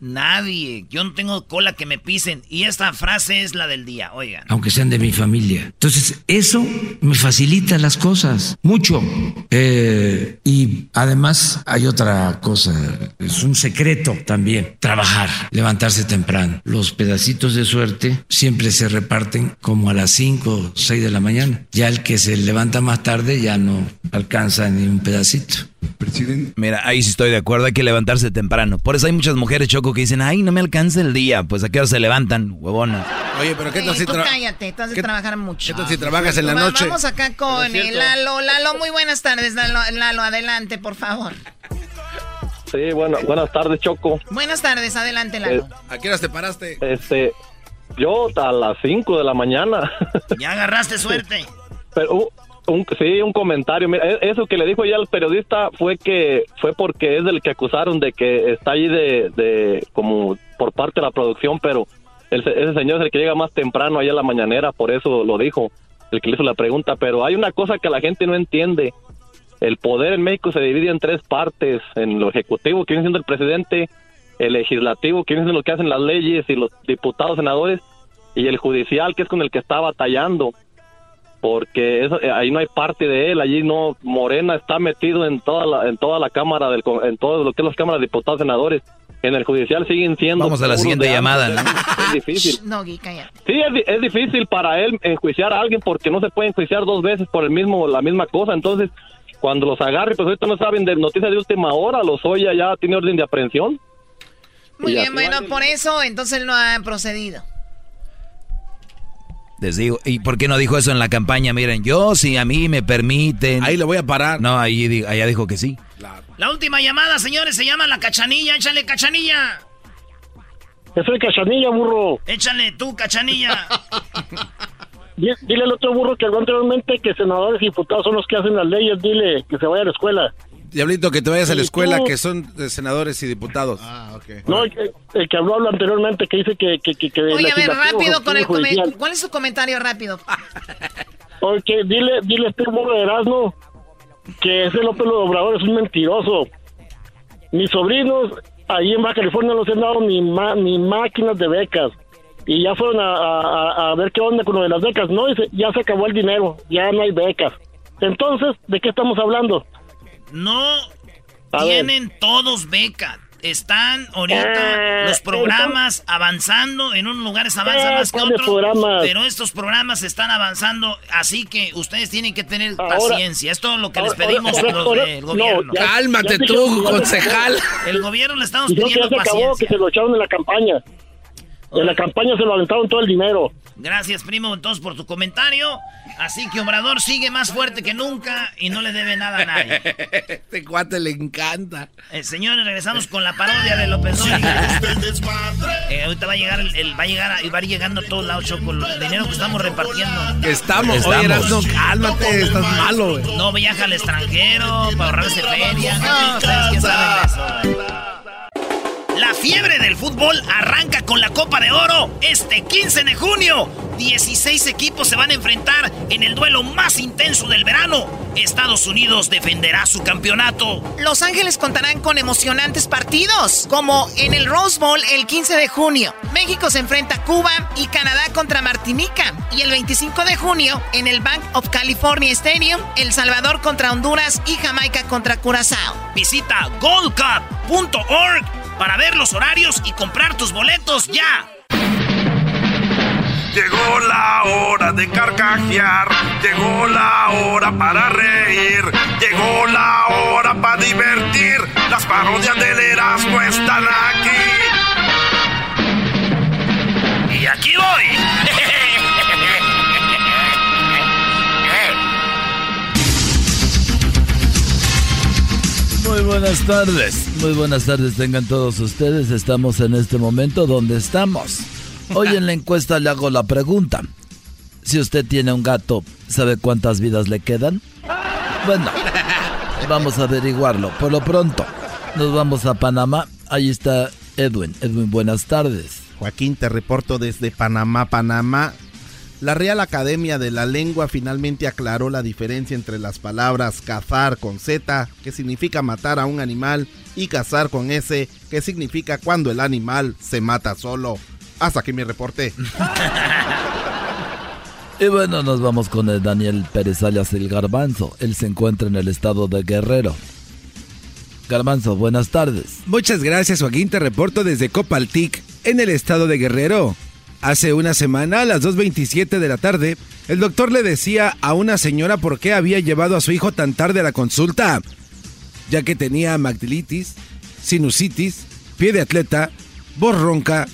Nadie. Yo no tengo cola que me pisen. Y esta frase es la del día, oigan. Aunque sean de mi familia. Entonces, eso me facilita las cosas mucho. Eh, y además hay otra cosa. Es un secreto también. Trabajar, levantarse temprano. Los pedacitos de suerte siempre se reparten como a las 5 o 6 de la mañana. Ya el que se levanta más tarde ya no alcanza ni un pedacito. Presidente. Mira, ahí sí estoy de acuerdo, hay que levantarse temprano. Por eso hay muchas mujeres, Choco, que dicen, ay, no me alcanza el día. Pues a qué hora se levantan, huevonas. Oye, pero ¿qué tal si tú cállate, tú has de trabajar mucho. ¿Qué tal si trabajas en la noche? Vamos acá con el Lalo. Lalo, muy buenas tardes, Lalo. Lalo, adelante, por favor. Sí, bueno, buenas tardes, Choco. Buenas tardes, adelante, Lalo. ¿A qué horas te paraste? Este, yo a las 5 de la mañana. Ya agarraste suerte. Pero uh, un, sí, un comentario. Mira, e- eso que le dijo ya el periodista fue que fue porque es del que acusaron de que está ahí de, de como por parte de la producción, pero el se- ese señor es el que llega más temprano allá a la mañanera, por eso lo dijo, el que le hizo la pregunta. Pero hay una cosa que la gente no entiende. El poder en México se divide en tres partes, en lo ejecutivo, que viene siendo el presidente, el legislativo, que viene siendo lo que hacen las leyes y los diputados, senadores, y el judicial, que es con el que está batallando porque eso, eh, ahí no hay parte de él, allí no Morena está metido en toda la en toda la cámara del en todo lo que es las cámaras de diputados senadores. En el judicial siguen siendo Vamos a la siguiente llamada. ¿no? Es difícil. No, Gui. Sí, es, di- es difícil para él enjuiciar a alguien porque no se puede enjuiciar dos veces por el mismo la misma cosa. Entonces, cuando los agarre, pues ahorita no saben de noticias de última hora, los oye ya tiene orden de aprehensión. Muy bien, bueno, por eso entonces no ha procedido. Les digo, ¿y por qué no dijo eso en la campaña? Miren, yo si a mí me permiten... Ahí lo voy a parar. No, ahí allá dijo que sí. La última llamada, señores, se llama la cachanilla. Échale, cachanilla. Yo soy cachanilla, burro. Échale tú, cachanilla. Di- Dile al otro burro que habló anteriormente que senadores y diputados son los que hacen las leyes. Dile que se vaya a la escuela. Diablito, que te vayas a la escuela, tú- que son senadores y diputados. Ah, ok. No, el que, el que habló habló anteriormente que dice que... que, que, que Oye, a ver, rápido con el judicial. comentario. ¿Cuál es su comentario rápido? Oye, dile, dile a este burro de Erasmo que ese López Obrador es un mentiroso. Mis sobrinos ahí en Baja California no se han dado ni, ma- ni máquinas de becas. Y ya fueron a, a- a ver qué onda con lo de las becas. No, dice, ya se acabó el dinero, ya no hay becas. Entonces, ¿de qué estamos hablando? No A ver. tienen todos beca. Están ahorita Eh, los programas avanzando. En unos lugares avanzan Eh, más que ¿cuáles otros. programas? Pero estos programas están avanzando. Así que ustedes tienen que tener Ahora- paciencia. Es todo lo que les pedimos ahora- los ahora- del no, gobierno. ya- Cálmate ya tú, concejal. El gobierno le estamos pidiendo ya se acabó, que paciencia. se lo echaron en la campaña. En la campaña se lo aventaron todo el dinero. Gracias, primo, entonces por tu comentario. Así que Obrador sigue más fuerte que nunca y no le debe nada a nadie. Este cuate le encanta. Eh, señores, regresamos con la parodia de López Dóriga. Eh, ahorita va a llegar, el, el- va a llegar, a- va a ir llegando a todos lados, Choco, el dinero que estamos repartiendo. Que estamos. Oye, cálmate, estás malo, güey. No viaja al extranjero para ahorrarse feria. No, ustedes quién saben de eso. La fiebre del fútbol arranca con la Copa de Oro este 15 de junio. 16 equipos se van a enfrentar en el duelo más intenso del verano. Estados Unidos defenderá su campeonato. Los Ángeles contarán con emocionantes partidos, como en el Rose Bowl el 15 de junio. México se enfrenta a Cuba y Canadá contra Martinica. Y el 25 de junio, en el Bank of California Stadium, El Salvador contra Honduras y Jamaica contra Curazao. Visita goldcup.org para ver los horarios y comprar tus boletos ya. Llegó la hora de carcajear, llegó la hora para reír, llegó la hora para divertir. Las parodias del Erasmo están aquí. Y aquí voy. Muy buenas tardes, muy buenas tardes tengan todos ustedes. Estamos en este momento donde estamos. Hoy en la encuesta le hago la pregunta. Si usted tiene un gato, ¿sabe cuántas vidas le quedan? Bueno, vamos a averiguarlo. Por lo pronto, nos vamos a Panamá. Ahí está Edwin. Edwin, buenas tardes. Joaquín, te reporto desde Panamá, Panamá. La Real Academia de la Lengua finalmente aclaró la diferencia entre las palabras cazar con Z, que significa matar a un animal, y cazar con S, que significa cuando el animal se mata solo. Hasta aquí mi reporte. Y bueno, nos vamos con el Daniel Pérez alias el Garbanzo. Él se encuentra en el estado de Guerrero. Garbanzo, buenas tardes. Muchas gracias, Joaquín. Te reporto desde Copaltic, en el estado de Guerrero. Hace una semana, a las 2.27 de la tarde, el doctor le decía a una señora por qué había llevado a su hijo tan tarde a la consulta, ya que tenía magdilitis, sinusitis, pie de atleta, voz ronca,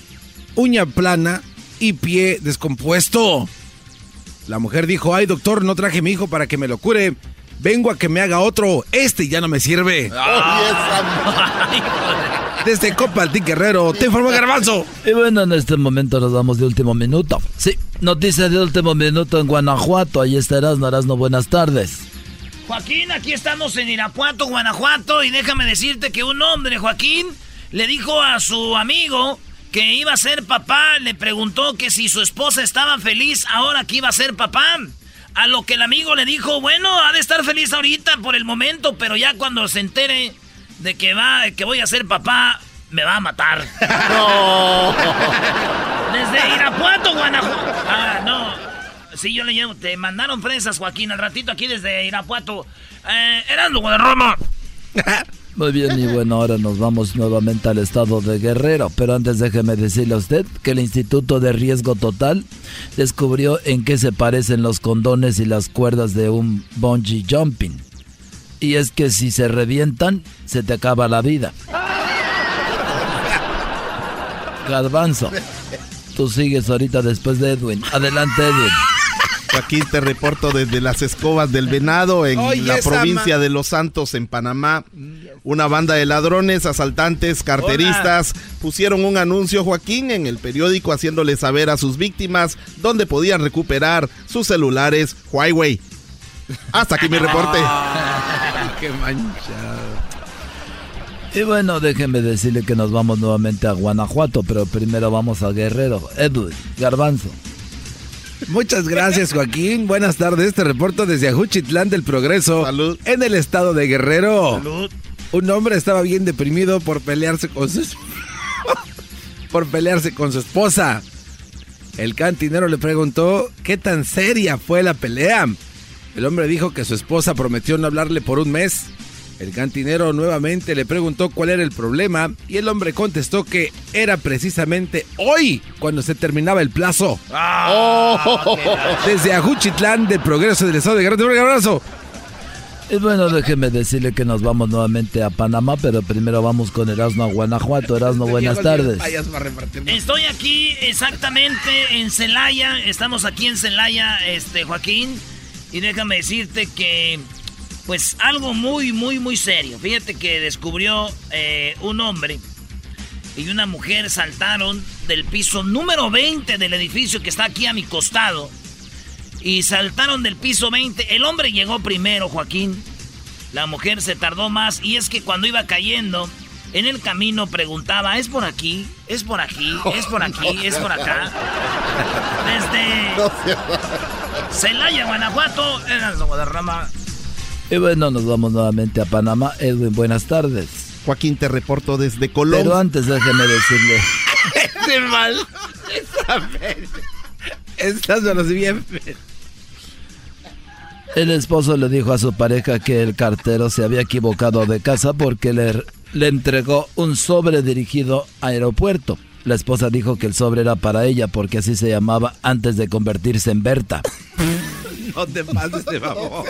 uña plana y pie descompuesto. La mujer dijo, ay doctor, no traje mi hijo para que me lo cure. Vengo a que me haga otro. Este ya no me sirve. Desde Copaltic Guerrero, te informó Garbanzo. Y bueno, en este momento nos vamos de último minuto. Sí, noticias de último minuto en Guanajuato. Ahí estarás, no buenas tardes. Joaquín, aquí estamos en Irapuato, Guanajuato, y déjame decirte que un hombre, Joaquín, le dijo a su amigo que iba a ser papá, le preguntó que si su esposa estaba feliz ahora que iba a ser papá. A lo que el amigo le dijo, bueno, ha de estar feliz ahorita por el momento, pero ya cuando se entere de que va, que voy a ser papá, me va a matar. Desde Irapuato, Guanajuato. Ah, no. Sí, yo le llevo. Te mandaron fresas, Joaquín, al ratito aquí desde Irapuato. Eh, Heraldo, Guadarrama. Muy bien, y bueno, ahora nos vamos nuevamente al estado de Guerrero. Pero antes déjeme decirle a usted que el Instituto de Riesgo Total descubrió en qué se parecen los condones y las cuerdas de un bungee jumping. Y es que si se revientan, se te acaba la vida. Garbanzo, tú sigues ahorita después de Edwin. Adelante, Edwin. Aquí te reporto desde las escobas del venado en Oye, la provincia de Los Santos, en Panamá. Una banda de ladrones, asaltantes, carteristas pusieron un anuncio, Joaquín, en el periódico haciéndole saber a sus víctimas dónde podían recuperar sus celulares Huawei. Hasta aquí mi reporte. qué manchado. Y bueno, déjenme decirle que nos vamos nuevamente a Guanajuato, pero primero vamos a Guerrero. Edwin, Garbanzo. Muchas gracias, Joaquín. Buenas tardes. Te reporto desde Ajuchitlán del Progreso. Salud. En el estado de Guerrero. Salud. Un hombre estaba bien deprimido por pelearse con su por pelearse con su esposa. El cantinero le preguntó qué tan seria fue la pelea. El hombre dijo que su esposa prometió no hablarle por un mes. El cantinero nuevamente le preguntó cuál era el problema y el hombre contestó que era precisamente hoy cuando se terminaba el plazo. Ah, Desde Ajuchitlán del Progreso del Estado de Guerrero. Un abrazo. Y bueno, déjeme decirle que nos vamos nuevamente a Panamá, pero primero vamos con Erasmo a Guanajuato. Erasmo, buenas tardes. Estoy aquí exactamente en Celaya. Estamos aquí en Celaya, este Joaquín. Y déjame decirte que, pues, algo muy, muy, muy serio. Fíjate que descubrió eh, un hombre y una mujer saltaron del piso número 20 del edificio que está aquí a mi costado. Y saltaron del piso 20. El hombre llegó primero, Joaquín. La mujer se tardó más. Y es que cuando iba cayendo, en el camino preguntaba, ¿es por aquí? ¿Es por aquí? ¿Es por aquí? ¿Es por acá? Desde Celaya, Guanajuato, el Guadarrama. Y bueno, nos vamos nuevamente a Panamá. Edwin, buenas tardes. Joaquín, te reporto desde Colón. Pero antes déjeme decirle. Ese mal. Esa Estás bien. El esposo le dijo a su pareja que el cartero se había equivocado de casa porque le, le entregó un sobre dirigido a aeropuerto. La esposa dijo que el sobre era para ella porque así se llamaba antes de convertirse en Berta. No te pases de favor.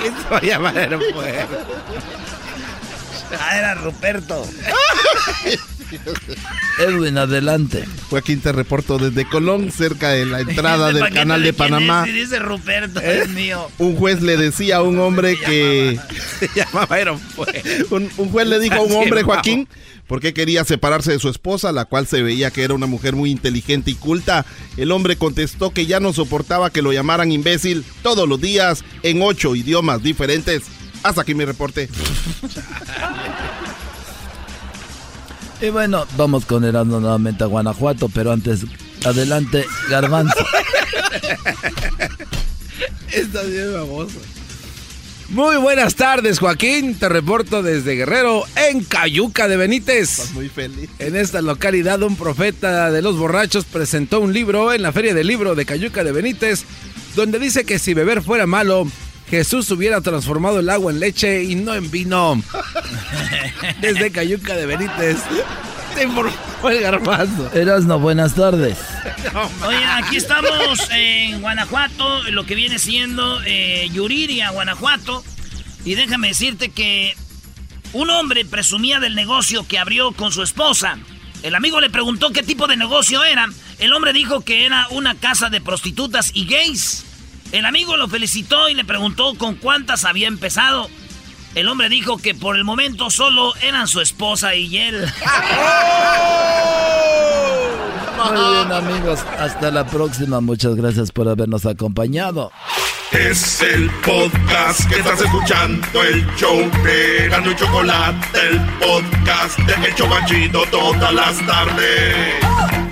¿Quién se va a llamar aeropuerto? Ah, era Ruperto. Edwin, adelante. Joaquín, te reporto desde Colón, cerca de la entrada del canal de Panamá. es, dice Ruperto, ¿Eh? es mío. Un juez le decía a un hombre que... Se llamaba aeropuerto. Un, un juez le dijo a un hombre, Joaquín, por qué quería separarse de su esposa, la cual se veía que era una mujer muy inteligente y culta. El hombre contestó que ya no soportaba que lo llamaran imbécil todos los días en ocho idiomas diferentes. Hasta aquí mi reporte. Y bueno, vamos con Erasmo nuevamente a Guanajuato, pero antes, adelante, Garbanzo. Estás bien famoso. Muy buenas tardes, Joaquín. Te reporto desde Guerrero, en Cayuca de Benítez. Muy feliz. En esta localidad, un profeta de los borrachos presentó un libro en la Feria del Libro de Cayuca de Benítez, donde dice que si beber fuera malo, Jesús hubiera transformado el agua en leche y no en vino. Desde Cayuca de Benítez. Te informó el garbanzo. Buenas tardes. Oye, aquí estamos en Guanajuato, lo que viene siendo eh, Yuriria, Guanajuato. Y déjame decirte que un hombre presumía del negocio que abrió con su esposa. El amigo le preguntó qué tipo de negocio era. El hombre dijo que era una casa de prostitutas y gays. El amigo lo felicitó y le preguntó con cuántas había empezado. El hombre dijo que por el momento solo eran su esposa y él. Muy bien, amigos. Hasta la próxima. Muchas gracias por habernos acompañado. Es el podcast que estás escuchando, el show de Gano y Chocolate, el podcast de El Chobachito todas las tardes.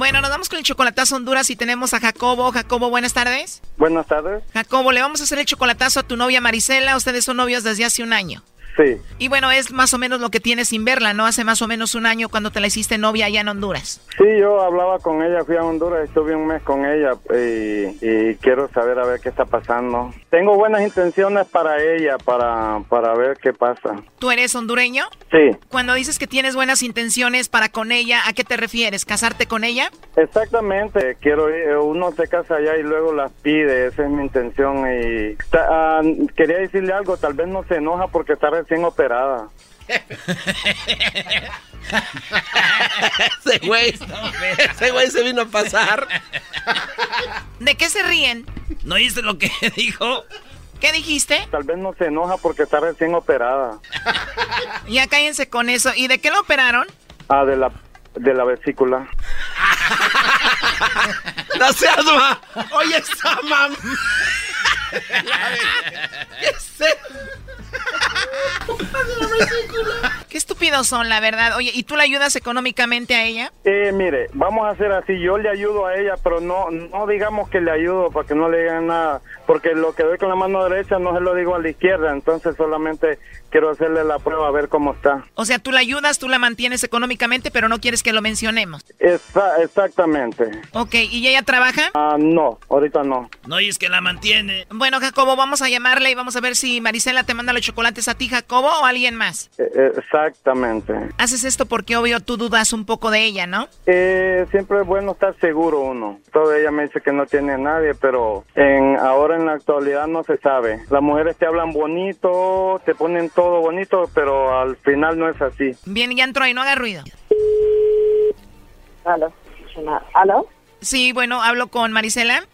Bueno, nos vamos con el chocolatazo Honduras y tenemos a Jacobo. Jacobo, buenas tardes. Buenas tardes. Jacobo, le vamos a hacer el chocolatazo a tu novia Marisela. Ustedes son novios desde hace un año. Sí. Y bueno, es más o menos lo que tienes sin verla, ¿no? Hace más o menos un año cuando te la hiciste novia allá en Honduras. Sí, yo hablaba con ella, fui a Honduras, estuve un mes con ella y, y quiero saber a ver qué está pasando. Tengo buenas intenciones para ella, para, para ver qué pasa. ¿Tú eres hondureño? Sí. Cuando dices que tienes buenas intenciones para con ella, ¿a qué te refieres? ¿Casarte con ella? Exactamente, quiero ir, uno se casa allá y luego las pide, esa es mi intención y ta- ah, quería decirle algo, tal vez no se enoja porque está recién operada. ese güey, ese güey se vino a pasar. ¿De qué se ríen? ¿No oíste lo que dijo? ¿Qué dijiste? Tal vez no se enoja porque está recién operada. Ya cállense con eso. ¿Y de qué lo operaron? Ah, de la de la vesícula. No seas ma. Oye, esa mam. Qué estúpidos son, la verdad. Oye, ¿y tú le ayudas económicamente a ella? Eh, mire, vamos a hacer así, yo le ayudo a ella, pero no no digamos que le ayudo para que no le digan nada, porque lo que doy con la mano derecha no se lo digo a la izquierda, entonces solamente quiero hacerle la prueba a ver cómo está. O sea, tú la ayudas, tú la mantienes económicamente, pero no quieres que lo mencionemos. Esa- exactamente. Ok, ¿y ella trabaja? Ah, no, ahorita no. No, y es que la mantiene. Bueno, Jacobo, vamos a llamarle y vamos a ver si Marisela te manda los chocolates a ti, Jacobo, o alguien más. Eh, eh, exactamente. Haces esto porque obvio tú dudas un poco de ella, ¿no? Eh, siempre es bueno estar seguro uno. Toda ella me dice que no tiene a nadie, pero en ahora en la actualidad no se sabe. Las mujeres te hablan bonito, te ponen todo bonito, pero al final no es así. Bien, ya entró y no haga ruido. ¿Aló? ¿Aló? Sí, bueno, hablo con Marisela.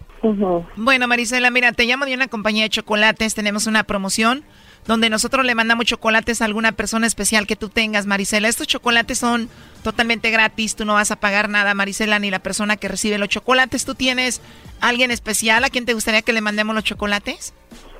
Bueno, Marisela, mira, te llamo de una compañía de chocolates. Tenemos una promoción donde nosotros le mandamos chocolates a alguna persona especial que tú tengas, Marisela. Estos chocolates son totalmente gratis. Tú no vas a pagar nada, Marisela, ni la persona que recibe los chocolates. ¿Tú tienes alguien especial a quien te gustaría que le mandemos los chocolates?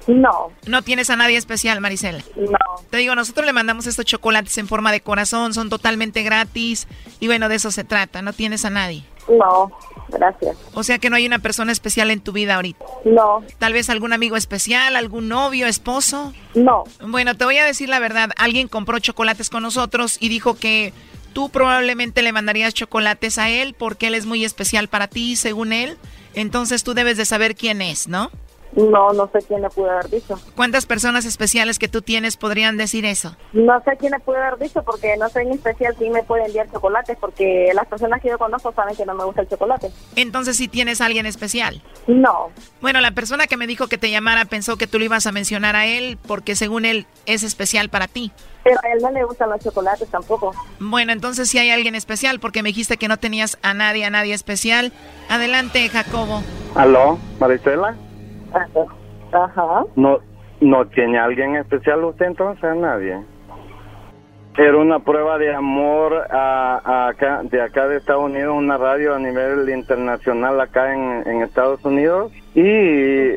No. No tienes a nadie especial, Marisela. No. Te digo, nosotros le mandamos estos chocolates en forma de corazón, son totalmente gratis. Y bueno, de eso se trata, no tienes a nadie. No, gracias. O sea que no hay una persona especial en tu vida ahorita. No. Tal vez algún amigo especial, algún novio, esposo. No. Bueno, te voy a decir la verdad. Alguien compró chocolates con nosotros y dijo que tú probablemente le mandarías chocolates a él porque él es muy especial para ti, según él. Entonces tú debes de saber quién es, ¿no? No, no sé quién le pudo haber dicho. ¿Cuántas personas especiales que tú tienes podrían decir eso? No sé quién le pudo haber dicho porque no sé en especial quién me puede enviar chocolates porque las personas que yo conozco saben que no me gusta el chocolate. Entonces sí tienes a alguien especial. No. Bueno, la persona que me dijo que te llamara pensó que tú le ibas a mencionar a él porque según él es especial para ti. Pero a él no le gustan los chocolates tampoco. Bueno, entonces sí hay alguien especial porque me dijiste que no tenías a nadie, a nadie especial. Adelante, Jacobo. ¿Aló, Marisela? Ajá. ¿No, ¿No tiene alguien especial usted entonces? ¿A nadie? Era una prueba de amor a, a acá, de acá de Estados Unidos, una radio a nivel internacional acá en, en Estados Unidos. Y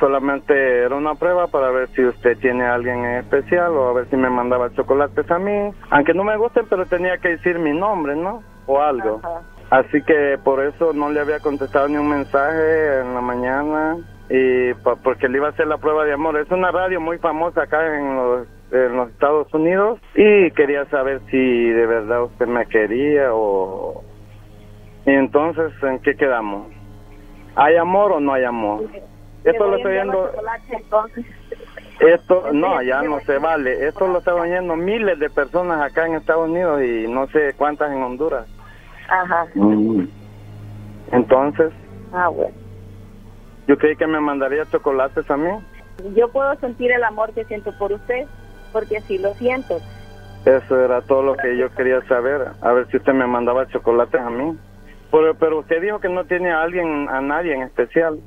solamente era una prueba para ver si usted tiene a alguien en especial o a ver si me mandaba chocolates a mí. Aunque no me gusten, pero tenía que decir mi nombre, ¿no? O algo. Así que por eso no le había contestado ni un mensaje en la mañana y pa- porque le iba a hacer la prueba de amor. Es una radio muy famosa acá en los, en los Estados Unidos y quería saber si de verdad usted me quería o... Y entonces, ¿en qué quedamos? ¿Hay amor o no hay amor? Esto lo estoy viendo... Esto, no, ya no se vale. Esto lo están oyendo miles de personas acá en Estados Unidos y no sé cuántas en Honduras. Ajá. Entonces, Ah, bueno. Yo creí que me mandaría chocolates a mí. Yo puedo sentir el amor que siento por usted porque así lo siento. Eso era todo lo que yo quería saber. A ver si usted me mandaba chocolates a mí. Pero, pero usted dijo que no tiene a alguien, a nadie en especial.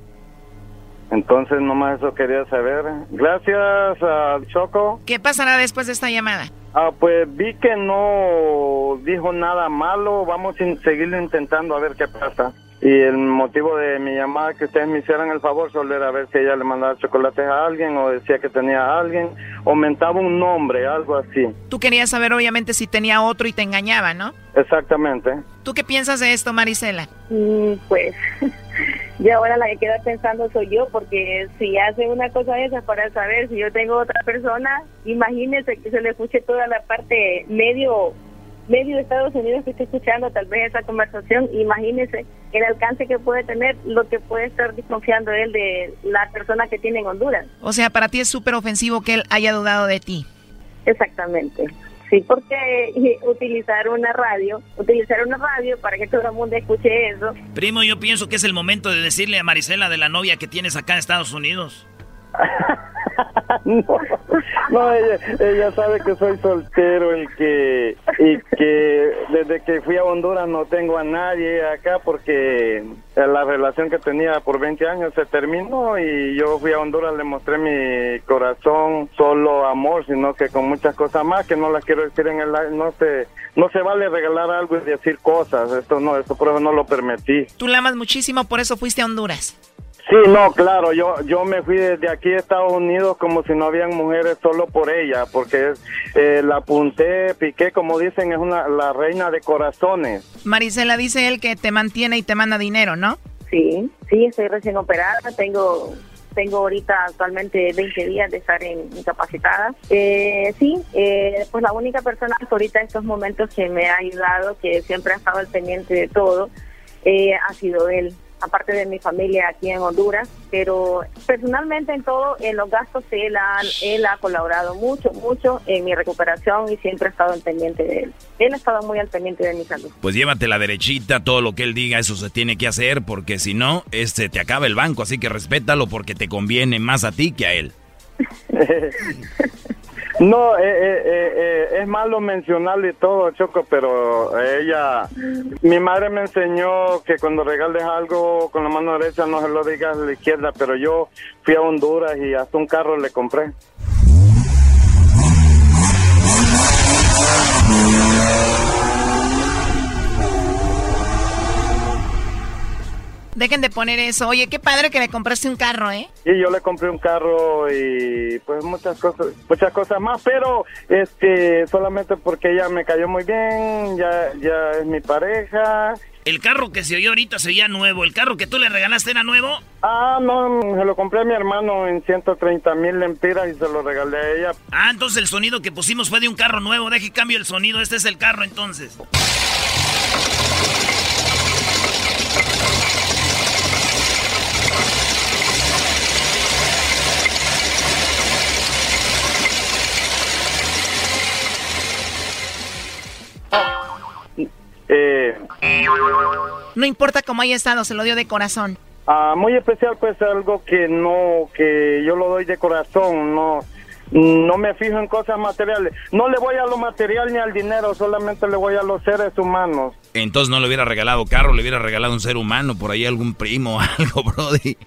Entonces, nomás eso quería saber. Gracias, a Choco. ¿Qué pasará después de esta llamada? Ah, pues vi que no dijo nada malo. Vamos a seguirlo intentando a ver qué pasa. Y el motivo de mi llamada que ustedes me hicieran el favor solo era ver si ella le mandaba chocolates a alguien o decía que tenía a alguien o mentaba un nombre, algo así. Tú querías saber obviamente si tenía otro y te engañaba, ¿no? Exactamente. ¿Tú qué piensas de esto, Marisela? Mm, pues y ahora la que queda pensando soy yo porque si hace una cosa de esa para saber si yo tengo otra persona, imagínese que se le escuche toda la parte medio medio de Estados Unidos que esté escuchando tal vez esa conversación, imagínese el alcance que puede tener, lo que puede estar desconfiando él de la persona que tiene en Honduras. O sea, para ti es súper ofensivo que él haya dudado de ti. Exactamente. Sí, porque utilizar una radio, utilizar una radio para que todo el mundo escuche eso. Primo, yo pienso que es el momento de decirle a Marisela de la novia que tienes acá en Estados Unidos. no, ella, sabe que soy soltero y que y que desde que fui a Honduras no tengo a nadie acá porque la relación que tenía por 20 años se terminó y yo fui a Honduras le mostré mi corazón solo amor sino que con muchas cosas más que no las quiero decir en el no se no se vale regalar algo y decir cosas esto no esto por eso no lo permití. Tú la amas muchísimo por eso fuiste a Honduras Sí, no, claro, yo yo me fui desde aquí a Estados Unidos como si no habían mujeres solo por ella, porque eh, la apunté, piqué, como dicen, es una la reina de corazones. Marisela dice él que te mantiene y te manda dinero, ¿no? Sí, sí, estoy recién operada, tengo tengo ahorita actualmente 20 días de estar incapacitada. Eh, sí, eh, pues la única persona que ahorita en estos momentos que me ha ayudado, que siempre ha estado al pendiente de todo, eh, ha sido él aparte de mi familia aquí en Honduras, pero personalmente en todo, en los gastos, él ha, él ha colaborado mucho, mucho en mi recuperación y siempre ha estado al pendiente de él. Él ha estado muy al pendiente de mi salud. Pues llévate la derechita, todo lo que él diga, eso se tiene que hacer, porque si no, este te acaba el banco, así que respétalo porque te conviene más a ti que a él. No, eh, eh, eh, es malo mencionarle todo, Choco, pero ella, mi madre me enseñó que cuando regales algo con la mano derecha no se lo digas a la izquierda, pero yo fui a Honduras y hasta un carro le compré. Dejen de poner eso. Oye, qué padre que le compraste un carro, ¿eh? Sí, yo le compré un carro y pues muchas cosas, muchas cosas más, pero este solamente porque ella me cayó muy bien, ya ya es mi pareja. El carro que se oyó ahorita se oía nuevo. ¿El carro que tú le regalaste era nuevo? Ah, no, se lo compré a mi hermano en 130 mil lempiras y se lo regalé a ella. Ah, entonces el sonido que pusimos fue de un carro nuevo. Deje cambio el sonido. Este es el carro entonces. Eh, no importa cómo haya estado, se lo dio de corazón. Ah, muy especial, pues algo que no, que yo lo doy de corazón, no, no me fijo en cosas materiales. No le voy a lo material ni al dinero, solamente le voy a los seres humanos. Entonces no le hubiera regalado carro, le hubiera regalado un ser humano, por ahí algún primo o algo, Brody.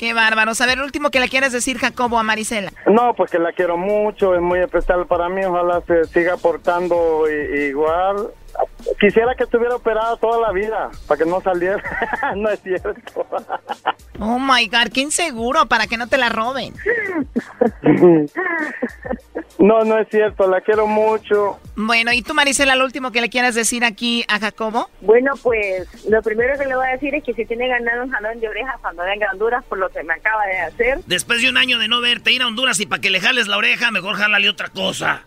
Qué bárbaro. A ver, último que le quieres decir, Jacobo, a Marisela. No, pues que la quiero mucho, es muy especial para mí. Ojalá se siga portando igual. Quisiera que estuviera operada toda la vida, para que no saliera. no es cierto. oh my God, qué inseguro, para que no te la roben. no, no es cierto, la quiero mucho. Bueno, ¿y tú, Marisela, lo último que le quieras decir aquí a Jacobo? Bueno, pues lo primero que le voy a decir es que si tiene ganado un jalón de orejas cuando venga a Honduras por lo que me acaba de hacer. Después de un año de no verte, ir a Honduras y para que le jales la oreja, mejor jálale otra cosa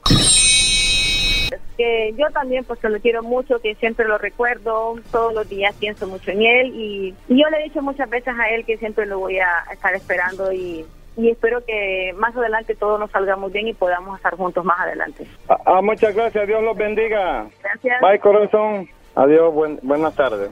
que yo también pues que lo quiero mucho, que siempre lo recuerdo, todos los días pienso mucho en él y, yo le he dicho muchas veces a él que siempre lo voy a estar esperando y, espero que más adelante todo nos salga muy bien y podamos estar juntos más adelante. Ah, ah muchas gracias, Dios los bendiga. Gracias. Bye corazón, adiós, buenas tardes.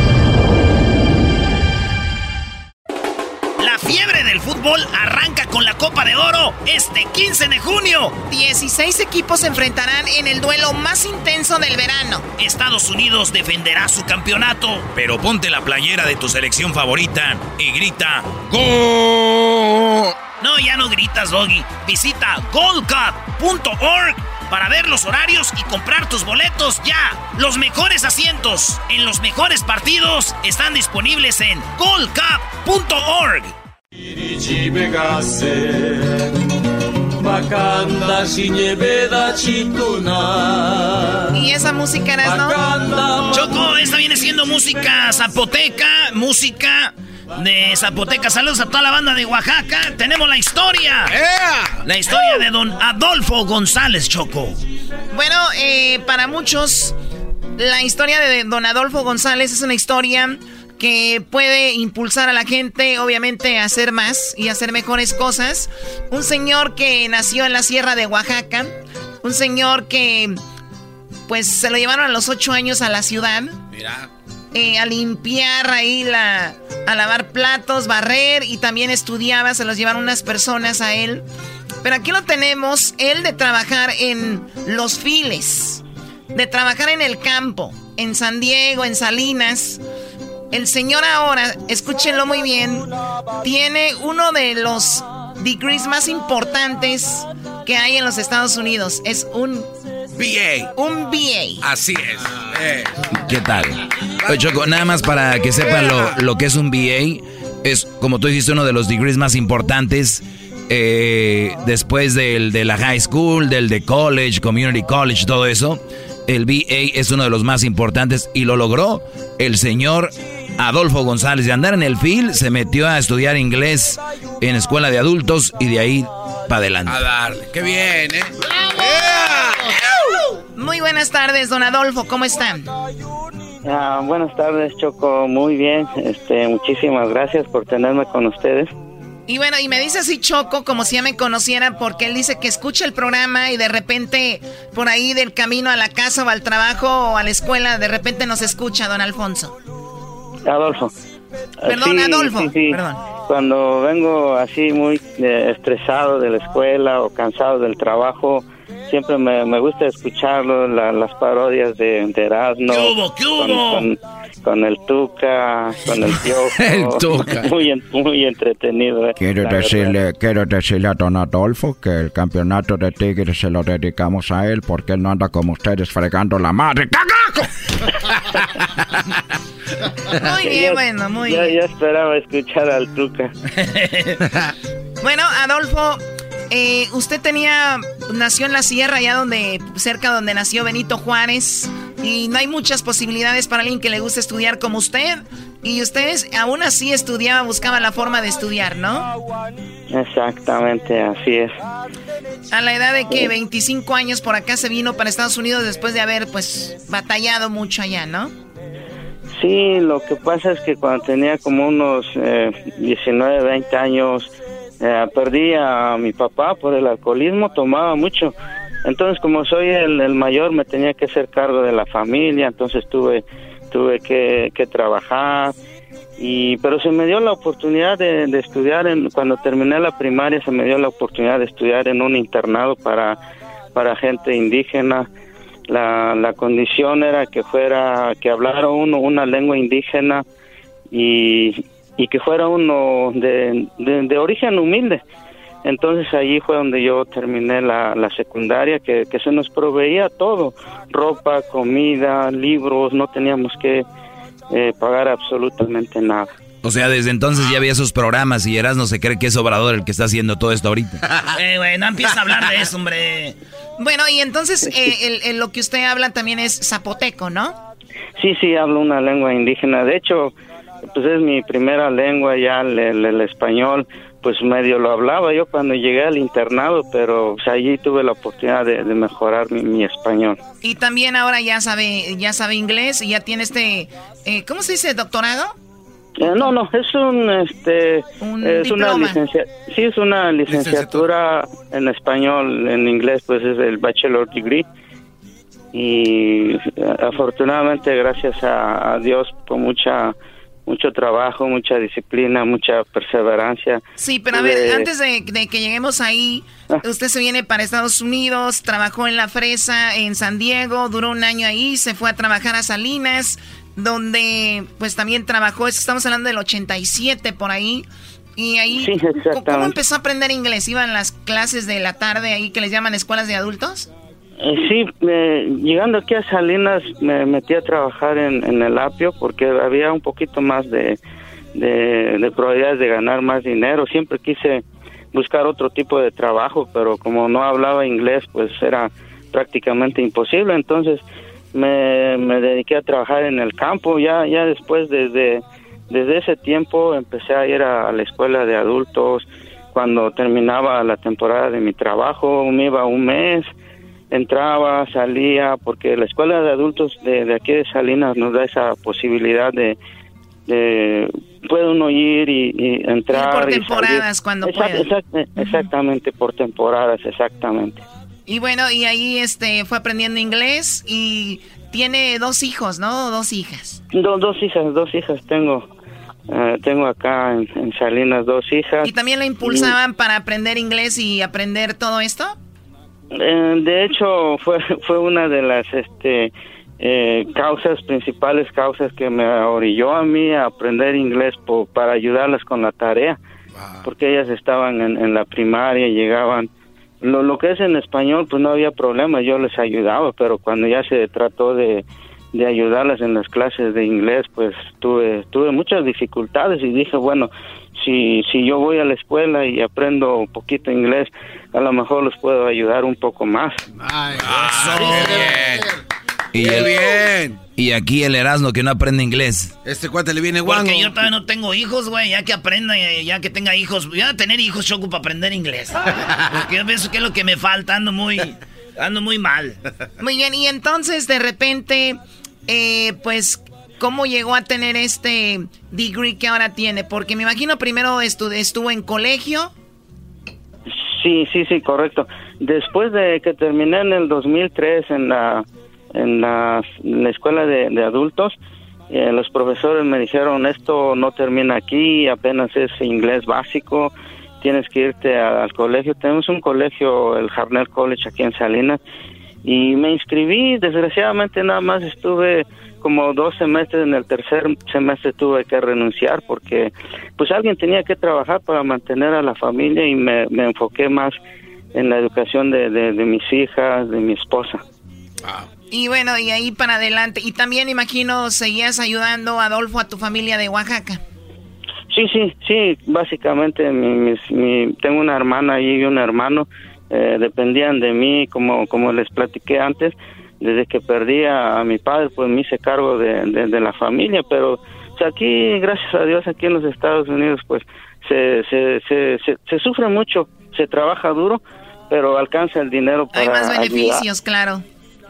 fiebre del fútbol arranca con la Copa de Oro este 15 de junio. 16 equipos se enfrentarán en el duelo más intenso del verano. Estados Unidos defenderá su campeonato. Pero ponte la playera de tu selección favorita y grita ¡Gol! No, ya no gritas, Doggy. Visita goldcup.org para ver los horarios y comprar tus boletos ya. Los mejores asientos en los mejores partidos están disponibles en goldcup.org. ¿Y esa música era, no? Choco, esta viene siendo música zapoteca, música de Zapoteca. Saludos a toda la banda de Oaxaca. Tenemos la historia. La historia de don Adolfo González Choco. Bueno, eh, para muchos, la historia de don Adolfo González es una historia que puede impulsar a la gente, obviamente, a hacer más y hacer mejores cosas. Un señor que nació en la sierra de Oaxaca. Un señor que, pues, se lo llevaron a los ocho años a la ciudad. Mira. Eh, a limpiar ahí la, a lavar platos, barrer y también estudiaba, se los llevaron unas personas a él. Pero aquí lo tenemos, él de trabajar en los files, de trabajar en el campo, en San Diego, en Salinas. El señor ahora, escúchenlo muy bien, tiene uno de los degrees más importantes que hay en los Estados Unidos. Es un BA. Un BA. Así es. Eh. ¿Qué tal? Choco, nada más para que sepan lo, que es un BA. Es, como tú dijiste, uno de los degrees más importantes. Eh, después del de la high school, del de college, community college, todo eso. El BA es uno de los más importantes y lo logró el señor Adolfo González. De andar en el field, se metió a estudiar inglés en escuela de adultos y de ahí para adelante. A darle. Qué bien, ¿eh? Muy buenas tardes, don Adolfo, ¿cómo están? Ah, buenas tardes, Choco, muy bien. Este, muchísimas gracias por tenerme con ustedes. Y bueno, y me dice así Choco, como si ya me conociera, porque él dice que escucha el programa y de repente por ahí del camino a la casa o al trabajo o a la escuela, de repente nos escucha, don Alfonso. Adolfo. Perdón, Adolfo. Perdón. Cuando vengo así muy eh, estresado de la escuela o cansado del trabajo, siempre me, gusta escucharlo, las parodias de, de Erasmo. Con, el Tuca, con el Piojo. el Tuca. Muy, muy entretenido. Eh, quiero decirle, quiero decirle a don Adolfo que el campeonato de Tigres se lo dedicamos a él porque él no anda como ustedes fregando la madre. ¡Cagaco! muy bien, bueno, muy bien. Ya esperaba escuchar al Tuca. bueno, Adolfo, eh, usted tenía, nació en la sierra, allá donde, cerca donde nació Benito Juárez, y no hay muchas posibilidades para alguien que le guste estudiar como usted. Y ustedes aún así estudiaba, buscaba la forma de estudiar, ¿no? Exactamente, así es. A la edad de que 25 años por acá se vino para Estados Unidos después de haber pues batallado mucho allá, ¿no? Sí, lo que pasa es que cuando tenía como unos 19, eh, 20 años, eh, perdí a mi papá por el alcoholismo, tomaba mucho. Entonces, como soy el, mayor, me tenía que hacer cargo de la familia, entonces tuve, tuve que, trabajar. Y, pero se me dio la oportunidad de, estudiar, en, cuando terminé la primaria, se me dio la oportunidad de estudiar en un internado para, para gente indígena. La, la condición era que fuera, que hablara uno una lengua indígena y, y que fuera uno de, de, origen humilde. Entonces allí fue donde yo terminé la, la secundaria, que, que, se nos proveía todo, ropa, comida, libros, no teníamos que eh, pagar absolutamente nada. O sea, desde entonces ya había sus programas y Eras no se cree que es Obrador el que está haciendo todo esto ahorita. eh, güey, no empieza a hablar de eso, hombre. Bueno, y entonces eh, lo que usted habla también es zapoteco, ¿no? Sí, sí, hablo una lengua indígena. De hecho, pues es mi primera lengua ya, el, español, pues medio lo hablaba yo cuando llegué al internado, pero pues, allí tuve la oportunidad de, mejorar mi, español. Y también ahora ya sabe, ya sabe inglés y ya tiene este, eh, ¿cómo se dice, doctorado? Eh, no, no, es un, este, es una licencia, sí es una licenciatura, en español, en inglés, pues es el bachelor degree y afortunadamente gracias a Dios con mucha mucho trabajo, mucha disciplina, mucha perseverancia. Sí, pero a ver, antes de, que lleguemos ahí, ah. usted se viene para Estados Unidos, trabajó en la fresa en San Diego, duró un año ahí, se fue a trabajar a Salinas, donde pues también trabajó, estamos hablando del 87 por ahí. Y ahí, ¿cómo empezó a aprender inglés? ¿Iban las clases de la tarde ahí que les llaman escuelas de adultos? Eh, sí, llegando aquí a Salinas me metí a trabajar en, el apio porque había un poquito más de probabilidades de ganar más dinero. Siempre quise buscar otro tipo de trabajo, pero como no hablaba inglés, pues era prácticamente imposible. Entonces me, me dediqué a trabajar en el campo. Ya, ya después, desde, desde ese tiempo, empecé a ir a, la escuela de adultos. Cuando terminaba la temporada de mi trabajo, me iba un mes, entraba, salía, porque la escuela de adultos de, de aquí de Salinas nos da esa posibilidad de, de puede uno ir y, entrar. por temporadas cuando exactamente, por temporadas, exactamente. Y bueno, y ahí este fue aprendiendo inglés y tiene dos hijos, ¿no? Dos hijas. dos hijas, dos hijas tengo. Eh, tengo acá en, Salinas dos hijas. ¿Y también la impulsaban para aprender inglés y aprender todo esto? Eh, de hecho, fue fue una de las este eh, causas, principales causas que me orilló a mí a aprender inglés para ayudarlas con la tarea, porque ellas estaban en, la primaria, llegaban, lo, lo que es en español, pues no había problema, yo les ayudaba, pero cuando ya se trató de, de ayudarlas en las clases de inglés, pues tuve, tuve muchas dificultades y dije, bueno, si, si yo voy a la escuela y aprendo un poquito inglés, a lo mejor les puedo ayudar un poco más. Ay, y bien! Y aquí el Erasmo que no aprende inglés. Este cuate le viene guango. Porque yo todavía no tengo hijos, güey. Ya que aprenda, ya que tenga hijos. Voy a tener hijos, Choco, para aprender inglés. Porque yo pienso que es lo que me falta. Ando muy, ando muy mal. Muy bien, y entonces de repente, eh, pues, ¿cómo llegó a tener este degree que ahora tiene? Porque me imagino primero estuvo en colegio. Sí, sí, sí, correcto. Después de que terminé en el 2003 en la en la, escuela de, adultos, eh, los profesores me dijeron, esto no termina aquí, apenas es inglés básico, tienes que irte al colegio. Tenemos un colegio, el Harnell College aquí en Salinas, y me inscribí, desgraciadamente nada más estuve como dos semestres, en el tercer semestre tuve que renunciar porque pues alguien tenía que trabajar para mantener a la familia y me, enfoqué más en la educación de, de, mis hijas, de mi esposa. Y bueno, y ahí para adelante. Y también imagino seguías ayudando, Adolfo, a tu familia de Oaxaca. Sí, sí, sí, básicamente mi, tengo una hermana y un hermano, eh, dependían de mí, como, como les platiqué antes, desde que perdí a, mi padre, pues me hice cargo de, la familia, pero aquí, gracias a Dios, aquí en los Estados Unidos, pues se, se, se, se, sufre mucho, se trabaja duro, pero alcanza el dinero para Hay más beneficios, claro.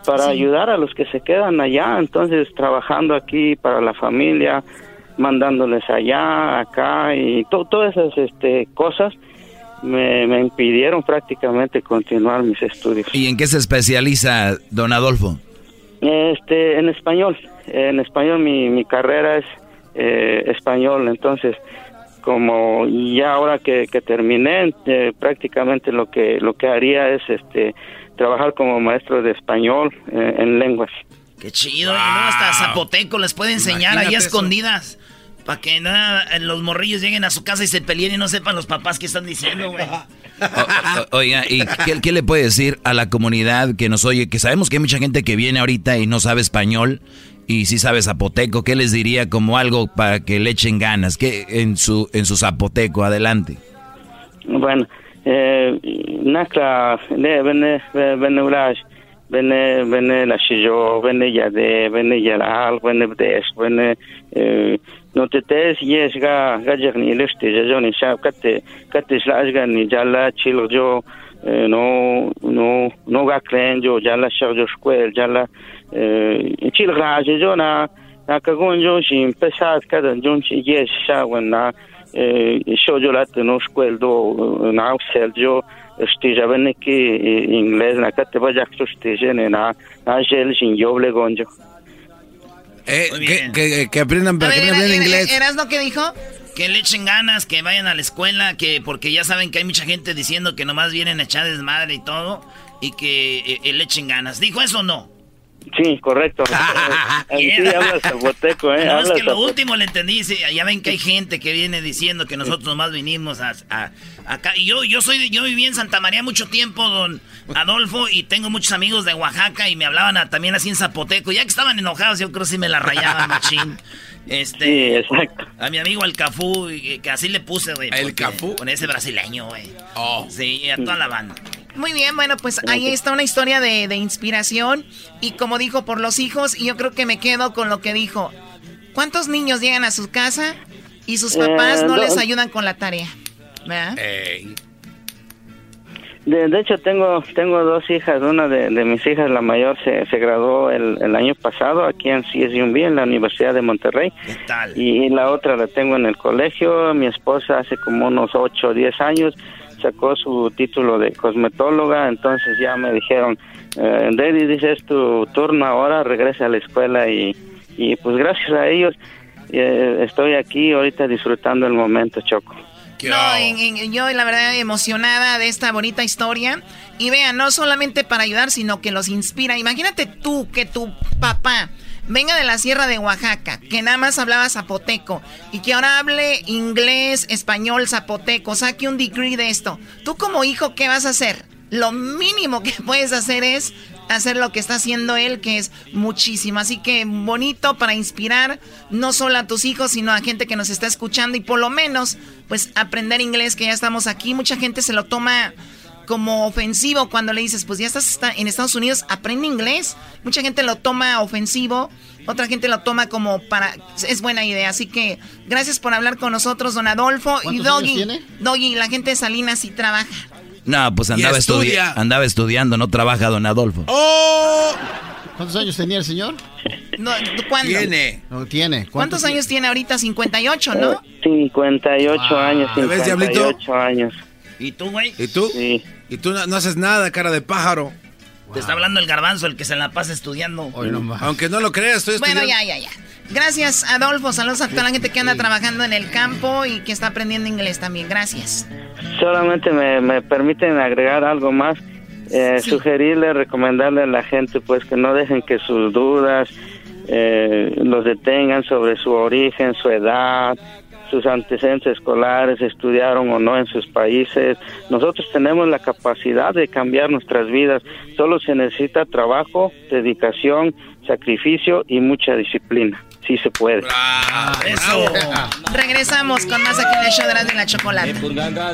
para ayudar a los que se quedan allá, entonces trabajando aquí para la familia, mandándoles allá, acá y todas esas este, cosas me, me, impidieron prácticamente continuar mis estudios. ¿Y en qué se especializa don Adolfo? Este, en español, en español mi, mi carrera es eh, español, entonces como ya ahora que, que terminé eh, prácticamente lo que lo que haría es este trabajar como maestro de español eh, en lenguas. Qué chido, no, hasta zapoteco les puede enseñar ahí escondidas. Para que nada, los morrillos lleguen a su casa y se peleen y no sepan los papás qué están diciendo, güey. oiga, ¿y qué, le puede decir a la comunidad que nos oye? Que sabemos que hay mucha gente que viene ahorita y no sabe español y sí sabe zapoteco. ¿Qué les diría como algo para que le echen ganas? ¿Qué en su, en su zapoteco? Adelante. Bueno, nakla ne bene bene ulaj bene yade bene yalal bene bdes bene no te tes yes ga ga jagni liste jajoni sha katte katte shlaj ga ni jala chilo jo no no no ga klen jo jala sharjo shkwel jala chil ga jo na na kagon jo shin pesat kadan jon chi yes sha wana yo la no scueldo na Sergio stija bene que inglés na te vaya que stija na na gel sin yo gonjo eh, que, que, que, aprendan, que aprendan inglés. ¿Eras lo que dijo? Que le echen ganas, que vayan a la escuela, que porque ya saben que hay mucha gente diciendo que nomás vienen a echar desmadre y todo, y que eh, le echen ganas. ¿Dijo eso o no? Sí, correcto. sí, habla zapoteco, ¿eh? No, es que lo último le entendí. Ya ven que hay gente que viene diciendo que nosotros nomás vinimos a, acá. Y yo, yo soy, yo viví en Santa María mucho tiempo, don Adolfo, y tengo muchos amigos de Oaxaca y me hablaban también así en zapoteco. Ya que estaban enojados, yo creo que sí me la rayaban machín. Este, sí, exacto. A mi amigo el Cafú, que así le puse, güey. ¿El Cafú? Con ese brasileño, güey. Oh. Sí, a toda la banda. Muy bien, bueno, pues ahí está una historia de, de inspiración. Y como dijo, por los hijos, y yo creo que me quedo con lo que dijo. ¿Cuántos niños llegan a su casa y sus papás Eh, no no. les ayudan con la tarea? ¿Verdad? De, de hecho, tengo tengo dos hijas. Una de, de mis hijas, la mayor, se, se graduó el, el año pasado aquí en CSUMB, en la Universidad de Monterrey. ¿Qué tal? Y la otra la tengo en el colegio. Mi esposa hace como unos 8 o 10 años sacó su título de cosmetóloga. Entonces ya me dijeron, eh, Daddy, dice, es tu turno ahora, regresa a la escuela. Y, y pues gracias a ellos eh, estoy aquí ahorita disfrutando el momento, Choco. No, en- en- yo la verdad emocionada de esta bonita historia. Y vean, no solamente para ayudar, sino que los inspira. Imagínate tú que tu papá venga de la sierra de Oaxaca, que nada más hablaba zapoteco, y que ahora hable inglés, español, zapoteco, saque un degree de esto. Tú como hijo, ¿qué vas a hacer? Lo mínimo que puedes hacer es hacer lo que está haciendo él, que es muchísimo. Así que bonito para inspirar no solo a tus hijos, sino a gente que nos está escuchando y por lo menos, pues aprender inglés, que ya estamos aquí. Mucha gente se lo toma como ofensivo cuando le dices, pues ya estás en Estados Unidos, aprende inglés. Mucha gente lo toma ofensivo, otra gente lo toma como para... Es buena idea, así que gracias por hablar con nosotros, don Adolfo. Y ¿Cuántos años Doggy, tiene? Doggy, la gente de Salinas sí trabaja. No, pues andaba, estudi- andaba estudiando, no trabaja don Adolfo. ¡Oh! ¿Cuántos años tenía el señor? No, ¿Cuándo? Tiene. No, tiene. ¿Cuántos años tiene ahorita? 58, ¿no? 58 años, ¿Ya ves, Diablito? 58 años. ¿Y tú, güey? ¿Y tú? Sí. ¿Y tú no, no haces nada, cara de pájaro? Te está hablando el garbanzo, el que se la pasa estudiando. Hoy no más. Aunque no lo creas, estoy Bueno, estudiando. ya, ya, ya. Gracias, Adolfo. Saludos a toda la gente que anda trabajando en el campo y que está aprendiendo inglés también. Gracias. Solamente me, me permiten agregar algo más. Eh, Sí. Sugerirle, recomendarle a la gente pues que no dejen que sus dudas eh, los detengan sobre su origen, su edad, sus antecedentes escolares, estudiaron o no en sus países. Nosotros tenemos la capacidad de cambiar nuestras vidas. Solo se necesita trabajo, dedicación, sacrificio y mucha disciplina. Sí se puede. Eso. Regresamos con más aquí en el show de y la Chocolate.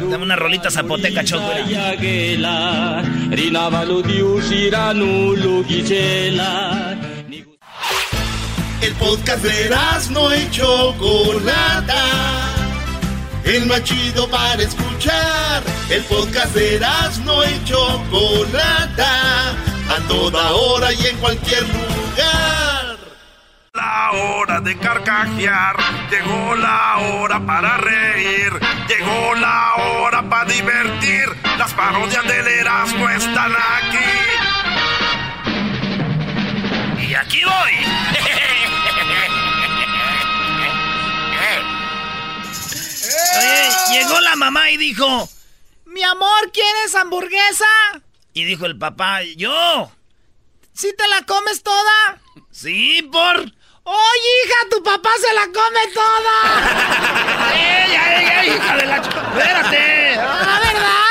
Dame una rolita zapoteca, Choco. El podcast de no y Chocolata. El más chido para escuchar. El podcast de no y Chocolata. A toda hora y en cualquier lugar. La hora de carcajear, llegó la hora para reír, llegó la hora para divertir. Las parodias del Erasmo están aquí. Y aquí voy. Oye, llegó la mamá y dijo, Mi amor, ¿quieres hamburguesa? y dijo el papá, yo, ¿Sí te la comes toda? sí, por... Oye, hija, tu papá se la come toda. ¡Ey, ey, ey, hija de la... ¡Espérate! Ah, ¿verdad?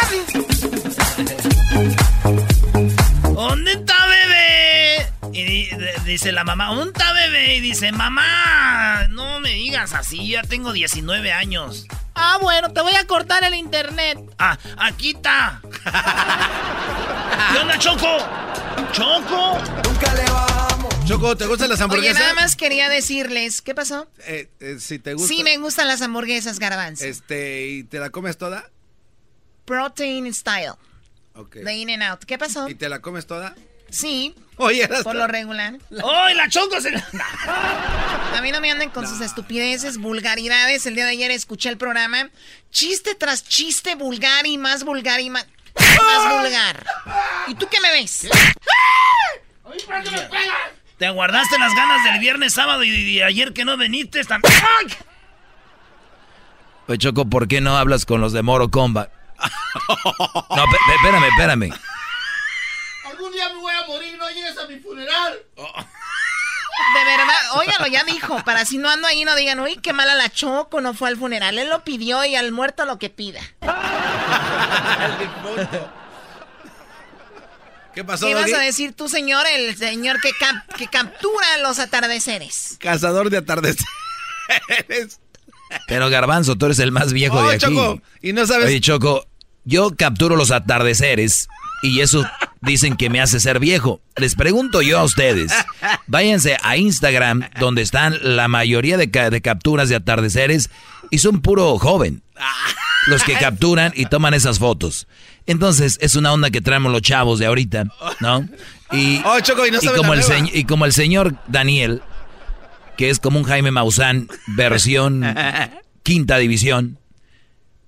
Y di- de- dice la mamá, ¿dónde está bebé? Y dice, mamá, no me digas así, ya tengo 19 años. Ah, bueno, te voy a cortar el internet. Ah, aquí está. ¿Qué onda, Choco? ¿Choco? Choco, ¿te gustan las Oye, hamburguesas? nada más quería decirles, ¿qué pasó? Eh, eh, si te gusta. Sí, me gustan las hamburguesas, garbanzo. Este, ¿y te la comes toda? Protein style, Ok. de In and Out. ¿Qué pasó? ¿Y te la comes toda? Sí, Oye, por lo regular. ¡Ay, la Choco se... A mí no me anden con sus estupideces, vulgaridades. El día de ayer escuché el programa. Chiste tras chiste, vulgar y más vulgar y más, más vulgar. ¿Y tú qué me ves? Te guardaste las ganas del viernes, sábado y, y ayer que no viniste. Están... ¡Ay! Pues Choco, ¿por qué no hablas con los de Moro Combat? No, espérame, espérame. A mi funeral. De verdad, óigalo, ya dijo. Para si no ando ahí, no digan, uy, qué mala la choco, no fue al funeral. Él lo pidió y al muerto lo que pida. ¿Qué pasó, ¿Qué ibas a decir tú, señor? El señor que, cap- que captura los atardeceres. Cazador de atardecer. Pero Garbanzo, tú eres el más viejo de aquí. Choco, y no sabes... Oye, Choco, yo capturo los atardeceres y eso dicen que me hace ser viejo. Les pregunto yo a ustedes, váyanse a Instagram donde están la mayoría de, de capturas de atardeceres y son puro joven. Los que capturan y toman esas fotos. Entonces, es una onda que traemos los chavos de ahorita, ¿no? Y, Oh, Choco, y no como el y como el señor Daniel, que es como un Jaime Maussan, versión quinta división,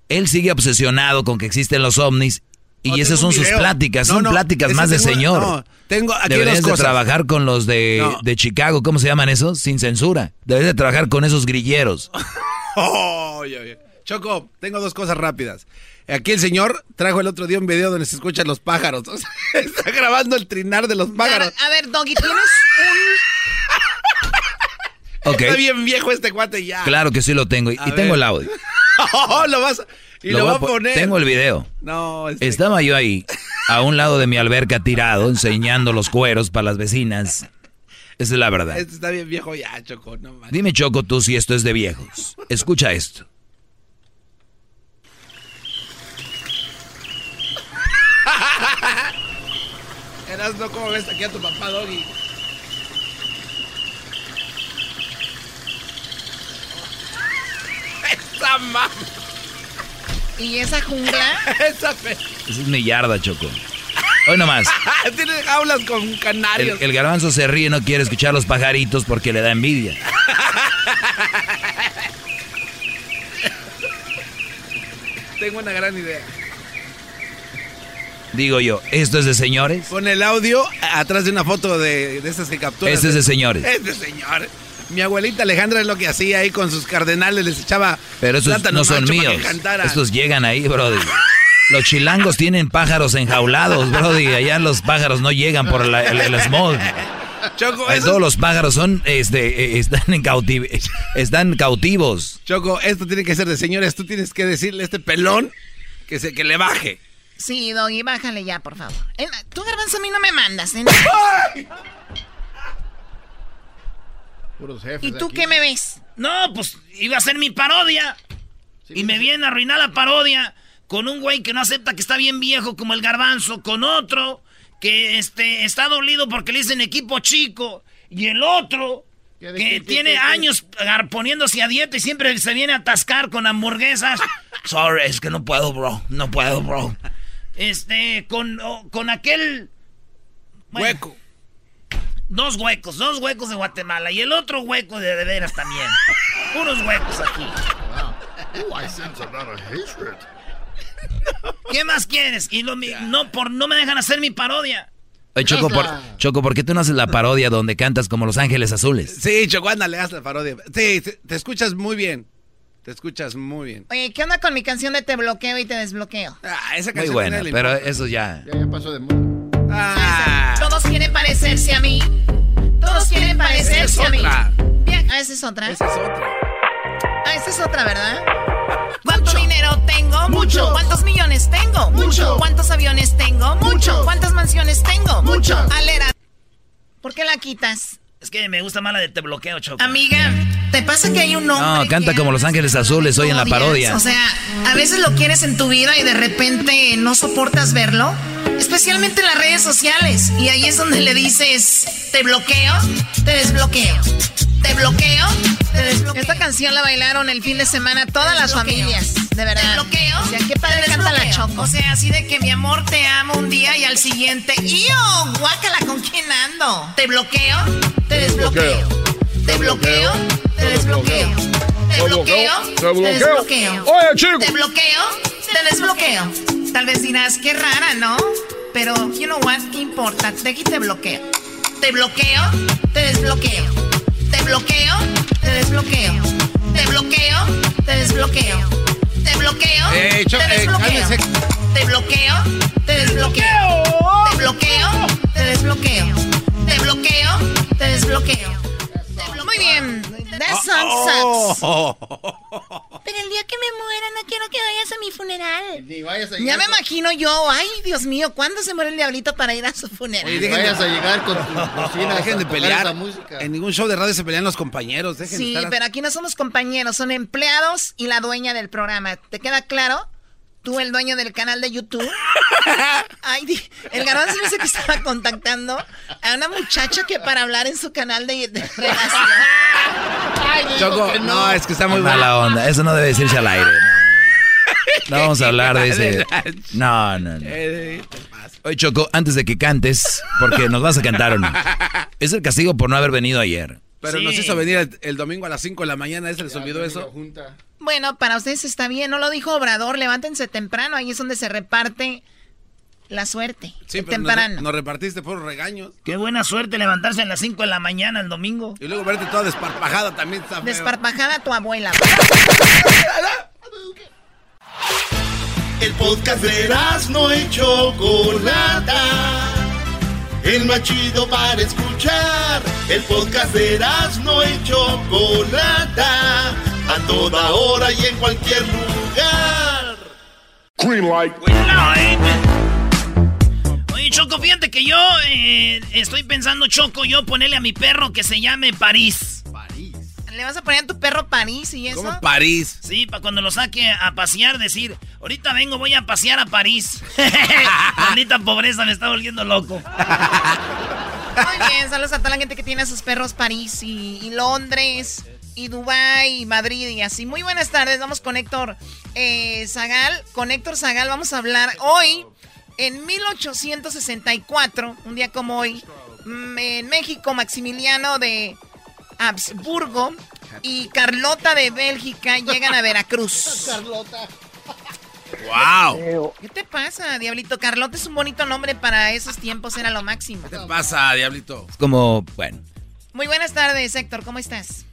él sigue obsesionado con que existen los ovnis y Oh, esas son sus pláticas, No, son no, pláticas más de señor. no, tengo aquí Deberías dos de trabajar con los de, No. de Chicago, ¿cómo se llaman esos? Sin censura. Deberías de trabajar con esos grilleros. Oh, oye, oye. Choco, tengo dos cosas rápidas. Aquí el señor trajo el otro día un video donde se escuchan los pájaros. O sea, está grabando el trinar de los pájaros. A ver, Doggy, tienes un... Ok. Está bien viejo este cuate ya. Claro que sí lo tengo. Y, A y tengo el audio. Oh, lo vas a- y lo, voy a po- poner. Tengo el video. No, este- Estaba yo ahí, a un lado de mi alberca tirado, enseñando los cueros para las vecinas. Esa es la verdad. este está bien viejo ya, Choco. No manches. Dime, Choco, tú si esto es de viejos. Escucha esto. Eras no como ves aquí a tu papá, Doggy. Esa mamá. ¿Y esa jungla? Esa fe. Esa es mi yarda, Choco. Hoy nomás. Tiene jaulas con El, canarios. el garbanzo se ríe y no quiere escuchar los pajaritos porque le da envidia. Tengo una gran idea. Digo yo, ¿esto es de señores? Pon el audio atrás de una foto de, de esas que capturas. Este es de señores. Es de señores. Mi abuelita Alejandra es lo que hacía ahí con sus cardenales, les echaba Pero esos no son míos. Estos llegan ahí, Brody. Los chilangos tienen pájaros enjaulados, Brody. Allá los pájaros no llegan por la- el, el smog. Choco, todos los pájaros son, este, eh, están, en cautiv- están cautivos. Choco, esto tiene que ser de señores. Tú tienes que decirle a este pelón que, se, que le baje. Sí, Doggy, bájale ya, por favor. Eh, Tú, Garbanzo, a mí no me mandas, ¿eh? Puros jefes ¿Y tú aquí. qué me ves? No, pues iba a ser mi parodia. y me viene a arruinar la parodia con un güey que no acepta que está bien viejo como el garbanzo, con otro que este, está dolido porque le dicen equipo chico, y el otro ¿Qué de que qué, tiene qué, qué? años poniéndose a dieta y siempre se viene a atascar con hamburguesas. Sorry, es que no puedo, bro. No puedo, bro. Este, con, oh, con aquel... Hueco. Dos huecos, dos huecos de Guatemala y el otro hueco de de veras también. Unos huecos aquí. Ooh, I sense a lot of hatred. ¿Qué más quieres? Y lo, mi- no, por, no me dejan hacer mi parodia. Oye, Choco, por, Choco, ¿por qué tú no haces la parodia donde cantas como Los Ángeles Azules? Sí, Choco, ándale, haz la parodia. Sí, te, te escuchas muy bien. Te escuchas muy bien. Oye, ¿qué onda con mi canción de Te bloqueo y te desbloqueo? Ah, esa Muy buena, pero eso ya... Ya, ya pasó de moda. Ah, Todos quieren parecerse a mí. Todos quieren parecerse a mí. Bien, ah, esa es otra. esa es otra. Ah, esa es otra, ¿verdad? ¿Cuánto dinero tengo? Mucho. ¿Cuántos millones tengo? Mucho. ¿Cuántos aviones tengo? Mucho. ¿Cuántas mansiones tengo? Mucho. Alera. ¿Por qué la quitas? Es que me gusta más la de te bloqueo, Choco. Amiga, ¿te pasa que hay un hombre No, canta que como Los Ángeles Azules hoy en la parodia. O sea, a veces lo quieres en tu vida y de repente no soportas verlo. Especialmente en las redes sociales. Y ahí es donde le dices, te bloqueo, te desbloqueo. Te bloqueo, te desbloqueo. Esta canción la bailaron el fin de semana todas las familias. De verdad. Te bloqueo. O sea, qué padre canta la Choco. O sea, así de que mi amor te amo un día y al siguiente. ¡Iyo! Guácala, ¿con quién ando? Te bloqueo, te desbloqueo. Te bloqueo, te desbloqueo. Te bloqueo, te desbloqueo. Oye, chico. Te bloqueo, te desbloqueo. Tal vez dirás, qué rara, ¿no? Pero, you know what, ¿qué importa? De aquí te bloqueo. Te bloqueo, te desbloqueo. Te bloqueo, te desbloqueo. Te bloqueo, te desbloqueo. Te bloqueo, Eh, te desbloqueo. Te bloqueo, te desbloqueo. Te bloqueo, te desbloqueo. Te bloqueo, te desbloqueo. Muy bien, that song sucks. Oh. Pero el día que me muera no quiero que vayas a mi funeral. Ni vayas a Ya me imagino yo, ay, Dios mío, ¿cuándo se muere el diablito para ir a su funeral? Ni vayas a llegar con tu bocina. Dejen de pelear. En ningún show de radio se pelean los compañeros. Dejen de Sí, estar- pero aquí no somos compañeros, son empleados y la dueña del programa. ¿Te queda claro? Tú, el dueño del canal de YouTube. Ay, di- el garbanzo me dice que estaba contactando a una muchacha que para hablar en su canal de, de relación. Ay, Choco, que no. es que está muy Mala onda, eso no debe decirse al aire. No, No vamos a hablar de ese. No, no, no. Oye, Choco, antes de que cantes, porque nos vas a cantar o no. Es el castigo por no haber venido ayer. Pero Sí. nos hizo venir el, el domingo a las 5 de la mañana. ¿Se les olvidó eso? Bueno, para ustedes está bien, no lo dijo Obrador, levántense temprano, ahí es donde se reparte la suerte. Sí, pero temprano. nos repartiste por regaños. Qué buena suerte levantarse a las 5 de la mañana el domingo. Y luego verte toda desparpajada también está feo. Desparpajada tu abuela. El podcast de no y Chocolata. El más chido para escuchar. El podcast de no y Chocolata. A toda hora y en cualquier lugar. Green light. Oye, Choco, fíjate que yo eh, estoy pensando, Choco, yo ponerle a mi perro que se llame París. ¿Le vas a poner a tu perro París y eso? París? Sí, para cuando lo saque a pasear, decir, ahorita vengo, voy a pasear a París. Maldita pobreza, me está volviendo loco. Muy bien, saludos a toda la gente que tiene a sus perros París y, y Londres y Dubái y Madrid y así. Muy buenas tardes, vamos con Héctor eh, Zagal. Con Héctor Zagal vamos a hablar hoy, en 1864, un día como hoy, mm, en México, Maximiliano de Habsburgo y Carlota de Bélgica llegan a Veracruz. Carlota. ¡Wow! ¿Qué te pasa, Diablito? Carlota es un bonito nombre para esos tiempos, era lo máximo. ¿Qué pasa, Diablito? Es como, bueno. Muy buenas tardes, Héctor, ¿cómo estás?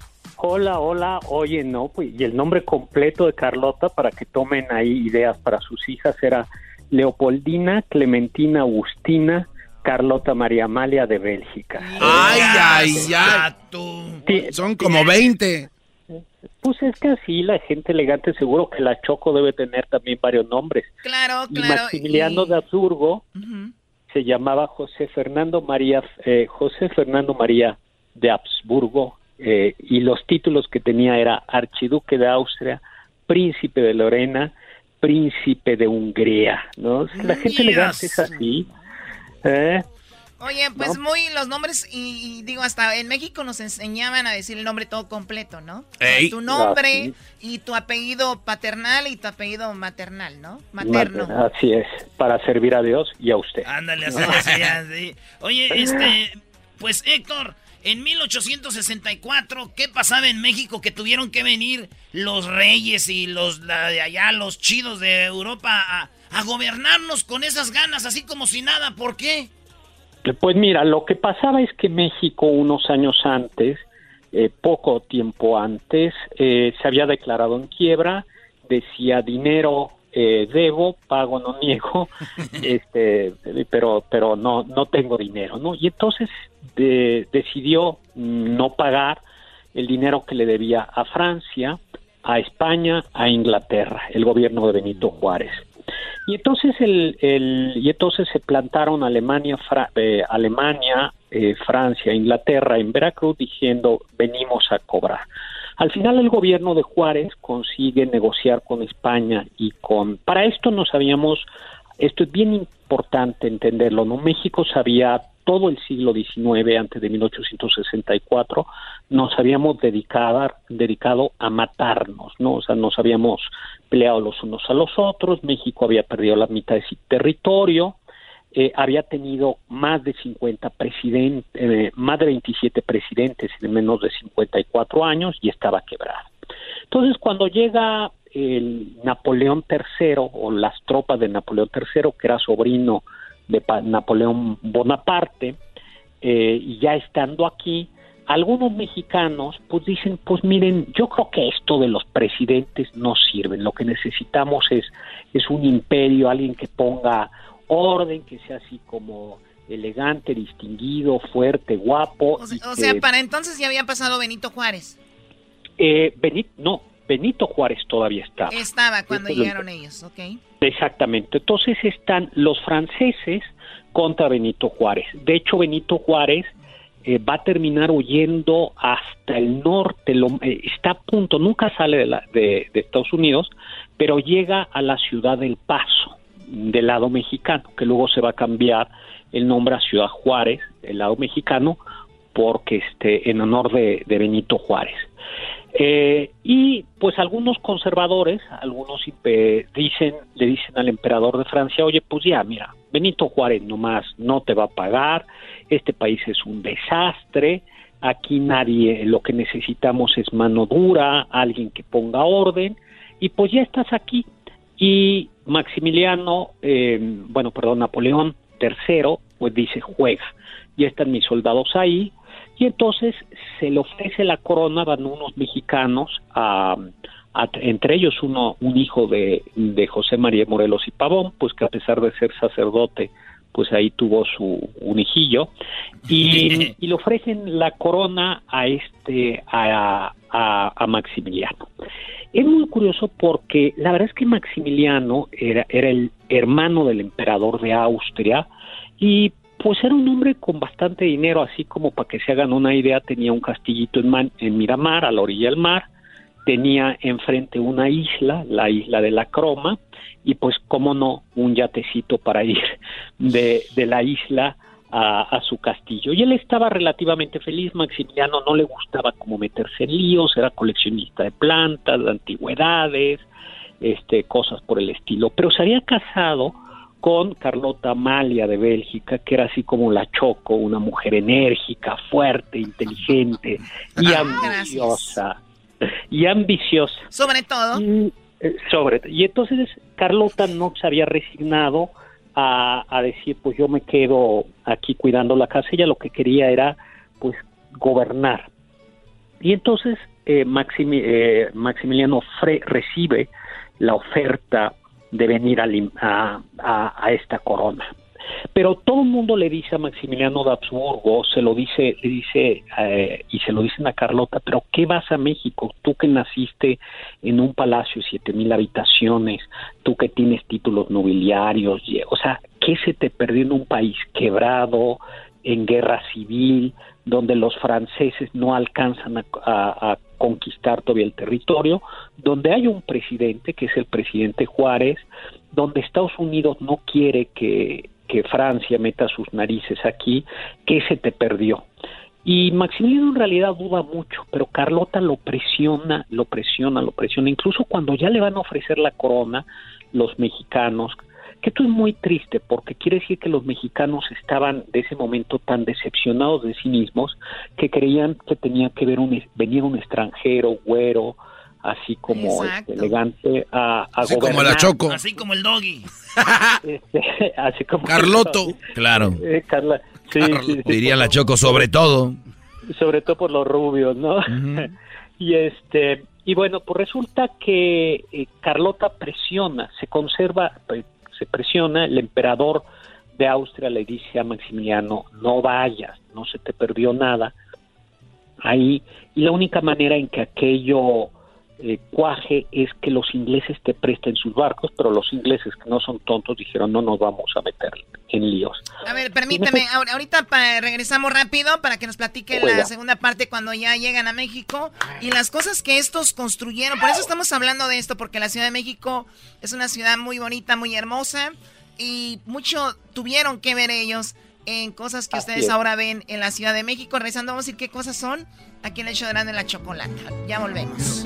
Hola, hola, oye, no, pues, y el nombre completo de Carlota para que tomen ahí ideas para sus hijas era Leopoldina Clementina Agustina Carlota María Amalia de Bélgica. ¡Ay, ay, ay! Son como 20. Pues es que así la gente elegante seguro que la Choco debe tener también varios nombres. Claro, Y claro. Maximiliano de Habsburgo Ujú. se llamaba José Fernando María eh, José Fernando María de Habsburgo eh, y los títulos que tenía era archiduque de Austria, príncipe de Lorena, príncipe de Hungría, ¿no? La gente elegante es así. ¿eh? Oye, pues No. muy los nombres y, y digo hasta en México nos enseñaban a decir el nombre todo completo, ¿no? Ey. Tu nombre Ah, y tu apellido paternal y tu apellido maternal, ¿no? Materno. Así es, para servir a Dios y a usted. Ándale, así, así, así. Oye, este, pues Héctor, en 1864, ¿qué pasaba en México que tuvieron que venir los reyes y los la de allá, los chidos de Europa a, gobernarnos con esas ganas, así como si nada? ¿Por qué? Pues mira, lo que pasaba es que México unos años antes, eh, poco tiempo antes, eh, se había declarado en quiebra, decía dinero eh, debo, pago no niego, este, pero pero no no tengo dinero, ¿no? Y entonces de- decidió mm, no pagar el dinero que le debía a Francia, a España, a Inglaterra, el gobierno de Benito Juárez. Y entonces el, el- y entonces se plantaron Alemania, Fra- eh, Alemania, eh, Francia, Inglaterra en Veracruz diciendo venimos a cobrar. Al final el gobierno de Juárez consigue negociar con España y con para esto nos habíamos esto es bien importante entenderlo, ¿no? México sabía todo el siglo XIX, antes de 1864, nos habíamos dedicado, dedicado a matarnos, ¿no? O sea, nos habíamos peleado los unos a los otros, México había perdido la mitad de su territorio, eh, había tenido más de 50 presidentes, eh, más de 27 presidentes de menos de 54 años y estaba quebrado. Entonces, cuando llega el Napoleón III o las tropas de Napoleón III, que era sobrino de Napoleón Bonaparte, eh, y ya estando aquí, algunos mexicanos pues dicen, pues miren, yo creo que esto de los presidentes no sirve, lo que necesitamos es, es un imperio, alguien que ponga orden, que sea así como elegante, distinguido, fuerte, guapo. O sea, y o que- sea, para entonces ya había pasado Benito Juárez. eh, Benito, no, Benito Juárez todavía estaba. Estaba cuando llegaron ellos, ok. Exactamente. Entonces están los franceses contra Benito Juárez. De hecho, Benito Juárez eh, va a terminar huyendo hasta el norte, lo, eh, está a punto, nunca sale de, la, de, Estados Unidos, pero llega a la ciudad del Paso, del lado mexicano, que luego se va a cambiar el nombre a Ciudad Juárez, del lado mexicano, porque este, en honor de, Benito Juárez. Eh, y pues algunos conservadores, algunos dicen, le dicen al emperador de Francia, oye, pues ya, mira, Benito Juárez nomás no te va a pagar, este país es un desastre, aquí nadie, lo que necesitamos es mano dura, alguien que ponga orden, y pues ya estás aquí. Y Maximiliano, eh, bueno, perdón, Napoleón III, pues dice, juega, ya están mis soldados ahí, y entonces se le ofrece la corona, van unos mexicanos a, entre ellos uno, un hijo de, de José María Morelos y Pavón, pues que a pesar de ser sacerdote, pues ahí tuvo su un hijillo y, y, le ofrecen la corona a este a, a, Maximiliano. Es muy curioso porque la verdad es que Maximiliano era, era el hermano del emperador de Austria y pues era un hombre con bastante dinero, así como para que se hagan una idea, tenía un castillito en, en Miramar, a la orilla del mar, tenía enfrente una isla, la isla de la Croma, y pues, cómo no, un yatecito para ir de, de la isla a, a, su castillo. Y él estaba relativamente feliz, Maximiliano no le gustaba como meterse en líos, era coleccionista de plantas, de antigüedades, este, cosas por el estilo, pero se había casado con Carlota Amalia de Bélgica, que era así como la Choco, una mujer enérgica, fuerte, inteligente y ah, ambiciosa y ambiciosa. Sobre todo. Y, eh, sobre Y entonces Carlota no se había resignado a, decir, pues yo me quedo aquí cuidando la casa. Ella lo que quería era, pues, gobernar. Y entonces eh, eh, Maximiliano Fre recibe la oferta de venir a, a esta corona. Pero todo el mundo le dice a Maximiliano de Habsburgo, se lo dice, le dice eh, y se lo dicen a Carlota, pero ¿qué vas a México? Tú que naciste en un palacio siete mil habitaciones, tú que tienes títulos nobiliarios, o sea, ¿qué se te perdió en un país quebrado, en guerra civil, donde los franceses no alcanzan a, conquistar todavía el territorio, donde hay un presidente, que es el presidente Juárez, donde Estados Unidos no quiere que que Francia meta sus narices aquí, ¿qué se te perdió? Y Maximiliano en realidad duda mucho, pero Carlota lo presiona, lo presiona, lo presiona, incluso cuando ya le van a ofrecer la corona, los mexicanos, que esto es muy triste porque quiere decir que los mexicanos estaban de ese momento tan decepcionados de sí mismos que creían que tenía que ver un, venir un extranjero, güero, así como este, elegante a, a así como la Choco. Así como el doggy. Este, así como Carloto. Claro. Eh, Carla, sí, Diría la Choco sobre todo. Sobre todo por los rubios, ¿no? y este y bueno, pues resulta que eh, Carlota presiona, se conserva, pues, se presiona, el emperador de Austria le dice a Maximiliano, no vayas, no se te perdió nada ahí, y la única manera en que aquello eh, cuaje es que los ingleses te presten sus barcos, pero los ingleses que no son tontos dijeron no nos vamos a meter en líos. A ver, permíteme, ahorita regresamos rápido para que nos platique la segunda parte cuando ya llegan a México y las cosas que estos construyeron. Por eso estamos hablando de esto, porque la Ciudad de México es una ciudad muy bonita, muy hermosa y mucho tuvieron que ver ellos en cosas que ustedes ahora ven en la Ciudad de México. Regresando, vamos a decir qué cosas son aquí en el show de la chocolata. Ya volvemos.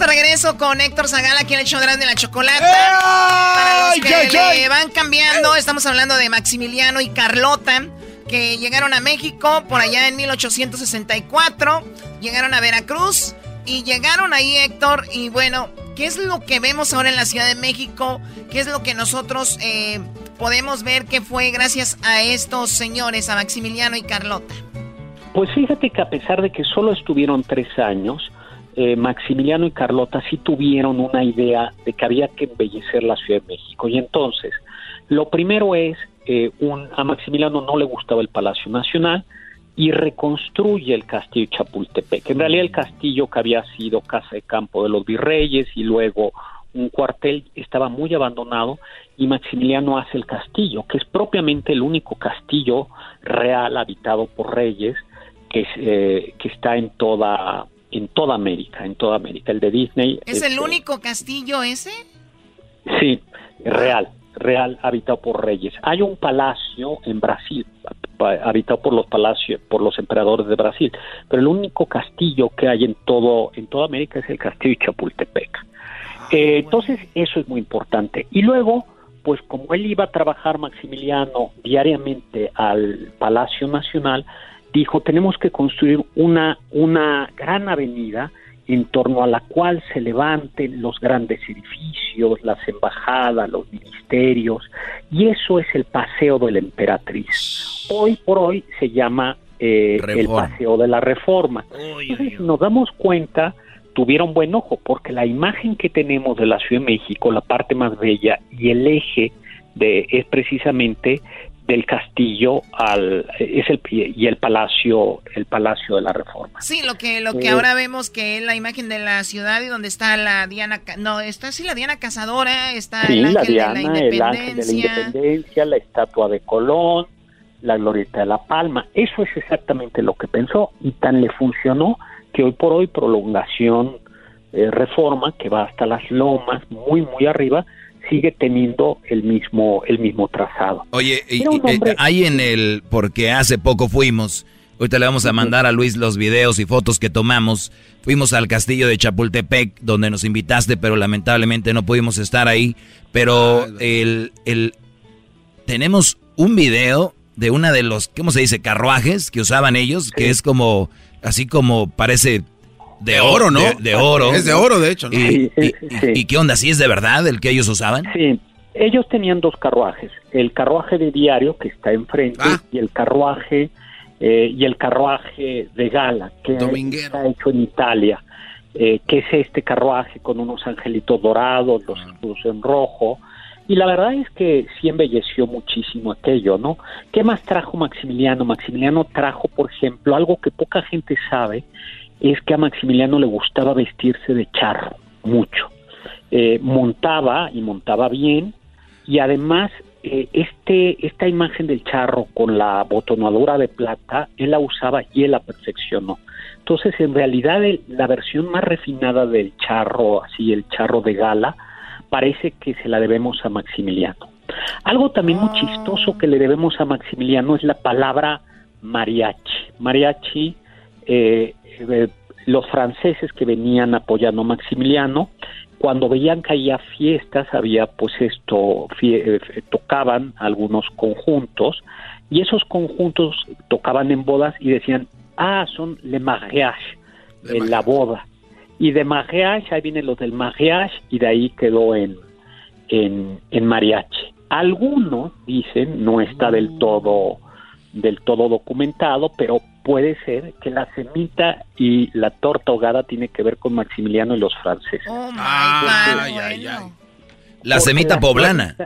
Regreso con Héctor Zagala aquí en el show de la chocolata. Para los que van cambiando, estamos hablando de Maximiliano y Carlota, que llegaron a México por allá en 1864, llegaron a Veracruz y llegaron ahí, Héctor, y bueno, ¿qué es lo que vemos ahora en la Ciudad de México? ¿Qué es lo que nosotros eh, podemos ver que fue gracias a estos señores, a Maximiliano y Carlota? Pues fíjate que a pesar de que solo estuvieron tres años, eh, Maximiliano y Carlota sí tuvieron una idea de que había que embellecer la Ciudad de México. Y entonces, lo primero es, eh, un, a Maximiliano no le gustaba el Palacio Nacional y reconstruye el castillo Chapultepec. En realidad el castillo que había sido casa de campo de los virreyes y luego un cuartel estaba muy abandonado y Maximiliano hace el castillo, que es propiamente el único castillo real habitado por reyes que, eh, que está en toda en toda América, en toda América. El de Disney. ¿Es, el único castillo ese? Sí, real, real, habitado por reyes. Hay un palacio en Brasil, habitado por los palacios, por los emperadores de Brasil, pero el único castillo que hay en todo, en toda América es el castillo de Chapultepec. Ah, eh, entonces, eso es muy importante. Y luego, pues como él iba a trabajar Maximiliano diariamente al Palacio Nacional, dijo, tenemos que construir una, una gran avenida en torno a la cual se levanten los grandes edificios, las embajadas, los ministerios, y eso es el Paseo de la Emperatriz. Hoy por hoy se llama eh, el Paseo de la Reforma. Entonces nos damos cuenta, tuvieron buen ojo, porque la imagen que tenemos de la Ciudad de México, la parte más bella y el eje de, es precisamente del castillo al es el y el palacio el palacio de la reforma. Sí lo que lo que eh, ahora vemos que es la imagen de la ciudad y donde está la Diana no está sí la Diana cazadora está el ángel de la independencia la estatua de Colón la glorieta de la Palma. Eso es exactamente lo que pensó y tan le funcionó que hoy por hoy prolongación eh, reforma que va hasta las lomas muy muy arriba sigue teniendo el mismo, el mismo trazado. Oye, y, eh, ahí en el, porque hace poco fuimos, ahorita le vamos a mandar a Luis los videos y fotos que tomamos, fuimos al castillo de Chapultepec, donde nos invitaste, pero lamentablemente no pudimos estar ahí, pero ah, el, el, tenemos un video de una de los, ¿cómo se dice? Carruajes que usaban ellos, que es como, así como parece de oro, ¿no? De, oro. Es de oro, de hecho. ¿no? Y, qué onda? ¿Sí es de verdad el que ellos usaban? Sí. Ellos tenían dos carruajes. El carruaje de diario, que está enfrente, ah. y el carruaje eh, y el carruaje de gala, que está hecho en Italia. Eh, que es este carruaje con unos angelitos dorados, los ah. escudos en rojo. Y la verdad es que sí embelleció muchísimo aquello, ¿no? ¿Qué más trajo Maximiliano? Maximiliano trajo, por ejemplo, algo que poca gente sabe, es que a Maximiliano le gustaba vestirse de charro, mucho. Eh, montaba y montaba bien, y además eh, este, esta imagen del charro con la botonadura de plata, él la usaba y él la perfeccionó. Entonces, en realidad, la versión más refinada del charro, así el charro de gala, parece que se la debemos a Maximiliano. Algo también muy chistoso que le debemos a Maximiliano es la palabra mariachi. Mariachi eh, eh, los franceses que venían apoyando a Maximiliano, cuando veían que había fiestas, había pues esto, eh, tocaban algunos conjuntos, y esos conjuntos tocaban en bodas y decían, ah, son le mariage, en la boda. Y de mariage, ahí vienen los del mariage, y de ahí quedó en, en, en mariachi. Algunos dicen, no está del todo del todo documentado, pero puede ser que la semita y la torta ahogada tiene que ver con Maximiliano y los franceses. Oh ay, ay, La semita poblana.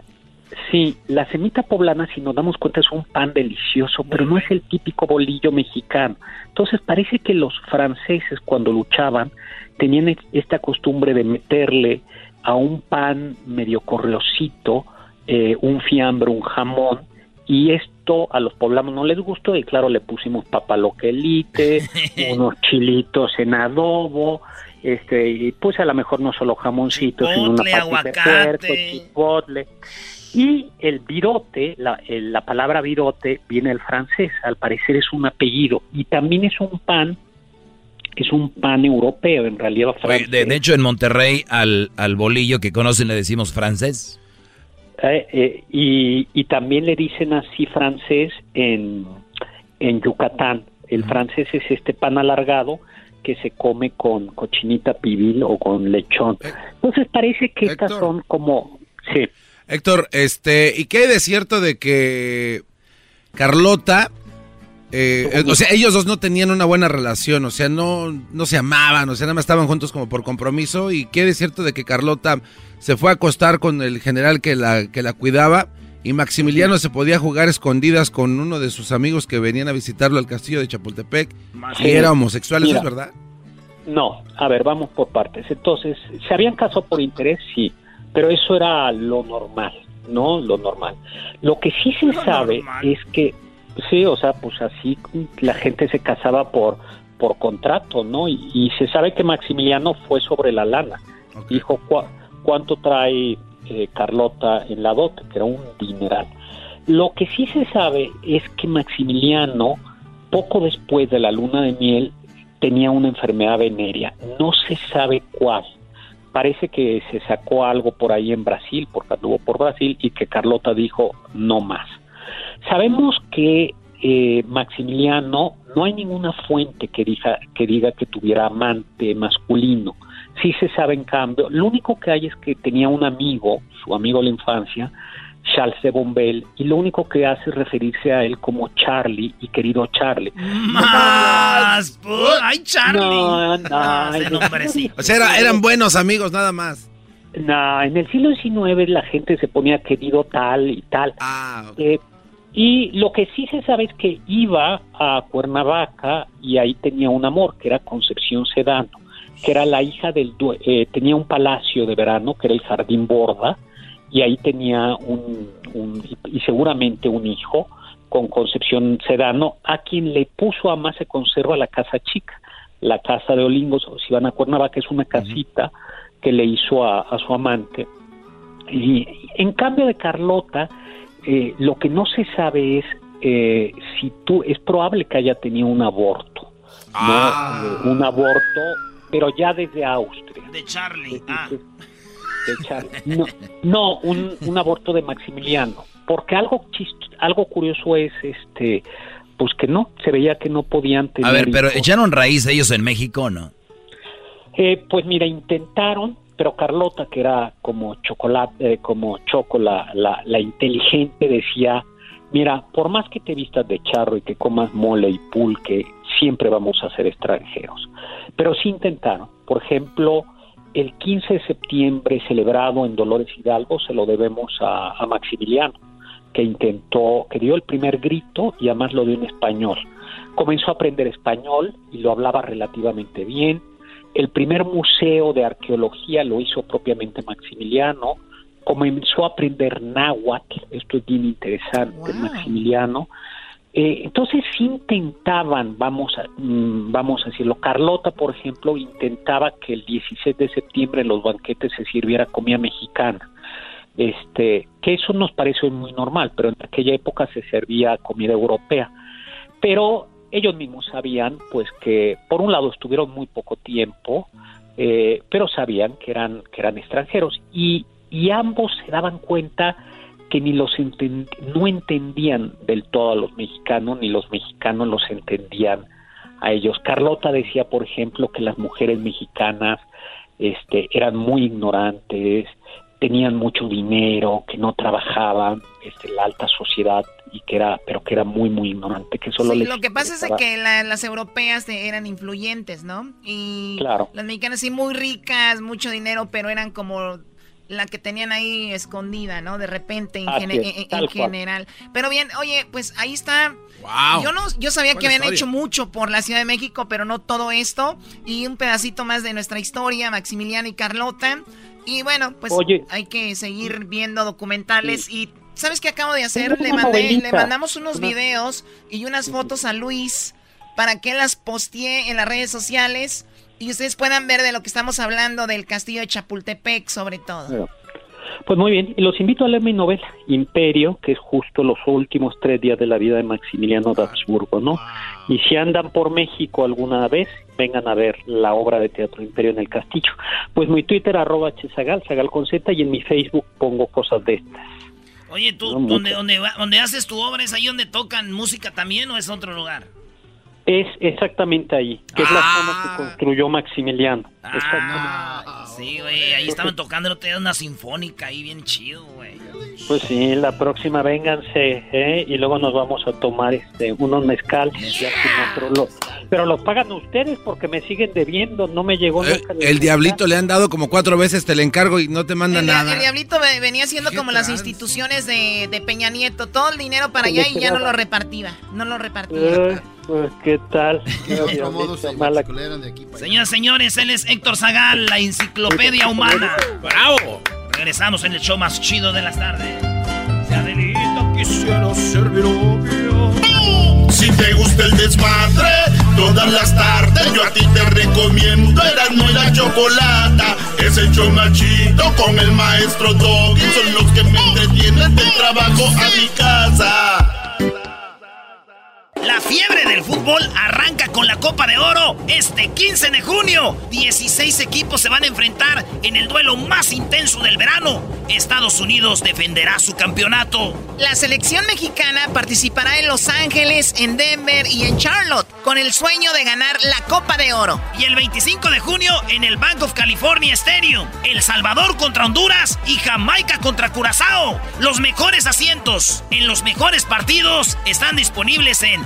sí, la semita poblana, si nos damos cuenta, es un pan delicioso, pero no es el típico bolillo mexicano. Entonces parece que los franceses cuando luchaban tenían esta costumbre de meterle a un pan medio correosito eh, un fiambre, un jamón, y esto a los poblanos no les gustó y claro le pusimos papaloquelite, unos chilitos en adobo, este y pues a lo mejor no solo jamoncitos, sino una patita de chipotle. Y el virote, la, la palabra virote viene del francés, al parecer es un apellido y también es un pan es un pan europeo, en realidad francés. De, de, hecho, en Monterrey al, al bolillo que conocen le decimos francés. Eh, eh, y, también le dicen así francés en, en Yucatán. El francés es este pan alargado que se come con cochinita pibil o con lechón. Eh, Entonces parece que estas son como... Sí. Héctor, este, ¿y qué hay de cierto de que Carlota, eh, o sea, ellos dos no tenían una buena relación, o sea, no, no se amaban, o sea, nada más estaban juntos como por compromiso, y qué de cierto de que Carlota se fue a acostar con el general que la, que la cuidaba, y Maximiliano se podía jugar escondidas con uno de sus amigos que venían a visitarlo al castillo de Chapultepec, y era homosexual, ¿eso Mira. es verdad? No, a ver, vamos por partes. Entonces, ¿se habían casado por interés? Sí, pero eso era lo normal, ¿no? Lo normal. Lo que sí se sabe es que, sí, o sea, pues así la gente se casaba por, por contrato, ¿no? Y, y se sabe que Maximiliano fue sobre la lana. Dijo, "¿Cuá- ¿cuánto trae eh, Carlota en la dote? Que era un dineral. Lo que sí se sabe es que Maximiliano, poco después de la luna de miel, tenía una enfermedad venérea. No se sabe cuál. Parece que se sacó algo por ahí en Brasil, porque anduvo por Brasil, y que Carlota dijo no más. Sabemos que eh, Maximiliano, no hay ninguna fuente que diga, que diga que tuviera amante masculino. Sí se sabe en cambio, lo único que hay es que tenía un amigo, su amigo de la infancia, Charles de Bombel, y lo único que hace es referirse a él como Charlie y querido Charlie. Más. pu- Ay, Charlie. No, no, ese nombre sí. O sea, era- eran buenos amigos nada más. No, en el siglo XIX la gente se ponía querido tal y tal. Eh, y lo que sí se sabe es que iba a Cuernavaca y ahí tenía un amor, que era Concepción Sedano, que era la hija del... due- eh, tenía un palacio de verano, que era el Jardín Borda, y ahí tenía un, un- y seguramente un hijo con Concepción Sedano, a quien le puso a más se conserva la casa chica, la casa de Olingos, o si van a Cuernavaca es una casita que le hizo a, a su amante. Y en cambio de Carlota, eh, lo que no se sabe es eh, si tú, es probable que haya tenido un aborto, ¿no? Eh, un aborto, pero ya desde Austria. De Charlie. Ah. de Charlie. No, no un, un aborto de Maximiliano, porque algo chist- algo curioso es este pues que no, se veía que no podían tener A ver, pero hijos. echaron raíz ellos en México, ¿no? Eh, pues mira, intentaron, pero Carlota, que era como chocolate, eh, como Choco, la, inteligente, decía, mira, por más que te vistas de charro y que comas mole y pulque, siempre vamos a ser extranjeros. Pero sí intentaron. Por ejemplo, el 15 de septiembre celebrado en Dolores Hidalgo se lo debemos a Maximiliano, que intentó, que dio el primer grito y además lo dio en español. Comenzó a aprender español y lo hablaba relativamente bien. El primer museo de arqueología lo hizo propiamente Maximiliano. Comenzó a aprender náhuatl, esto es bien interesante, Maximiliano. Eh, entonces intentaban, vamos a, mm, vamos a decirlo, Carlota, por ejemplo, intentaba que el 16 de septiembre en los banquetes se sirviera comida mexicana. Este, que eso nos parece muy normal, pero en aquella época se servía comida europea. Pero ellos mismos sabían, pues, que por un lado estuvieron muy poco tiempo, eh, pero sabían que eran, que eran extranjeros y, y ambos se daban cuenta que ni los no entendían del todo a los mexicanos, ni los mexicanos los entendían a ellos. Carlota decía, por ejemplo, que las mujeres mexicanas este, eran muy ignorantes, tenían mucho dinero, que no trabajaban, este, la alta sociedad y que era, pero que era muy muy ignorante, que solo Sí, les lo que pasa es que la- las europeas eran influyentes, ¿no? Y Claro. las mexicanas sí muy ricas, mucho dinero, pero eran como la que tenían ahí escondida, ¿no? De repente en, es, en- cual. general. Pero bien, oye, pues ahí está. Wow. Yo no, yo sabía que habían historia. hecho mucho por la Ciudad de México, pero no todo esto. Y un pedacito más de nuestra historia, Maximiliano y Carlota. Y bueno, pues Oye. hay que seguir viendo documentales y ¿sabes qué acabo de hacer? Le, mandé, le mandamos unos videos y unas fotos a Luis para que las postee en las redes sociales y ustedes puedan ver de lo que estamos hablando del castillo de Chapultepec sobre todo. Pues muy bien, y los invito a leer mi novela, Imperio, que es justo los últimos tres días de la vida de Maximiliano de Habsburgo, ¿no? Y si andan por México alguna vez, vengan a ver la obra de teatro Imperio en el Castillo. Pues mi Twitter, arroba chesagal, sagal con Z, y en mi Facebook pongo cosas de estas. Oye, tú, No, donde, donde, va- donde haces tu obra, ¿es ahí donde tocan música también o es otro lugar? Es exactamente ahí, que es la zona que construyó Maximiliano. Ah, Sí, güey, ahí estaban tocando, no te una sinfónica ahí bien chido, güey. Pues sí, la próxima vénganse, ¿eh? Y luego nos vamos a tomar este unos mezcal. pero, lo, pero los pagan ustedes porque me siguen debiendo, no me llegó eh, nunca. El, diablito le han dado como cuatro veces, te le encargo y no te manda nada. El diablito venía siendo como las instituciones de, de, Peña Nieto, todo el dinero para allá y ya no lo repartía, no lo repartía. Eh, pues, ¿qué tal? Señoras, señores, él es Héctor Zagal, la enciclopedia humana. ¡Bravo! Regresamos en el show más chido de las tardes. Si Adelita quisiera ser Si te gusta el desmadre, todas las tardes yo a ti te recomiendo Erasmo y la Chocolata. Es el show más chido con el maestro Doggy. Son los que me entretienen del trabajo a mi casa. La fiebre del fútbol arranca con la Copa de Oro este 15 de junio. 16 equipos se van a enfrentar en el duelo más intenso del verano. Estados Unidos defenderá su campeonato. La selección mexicana participará en Los Ángeles, en Denver y en Charlotte con el sueño de ganar la Copa de Oro. Y el 25 de junio en el Bank of California Stadium, El Salvador contra Honduras y Jamaica contra Curazao. Los mejores asientos en los mejores partidos están disponibles en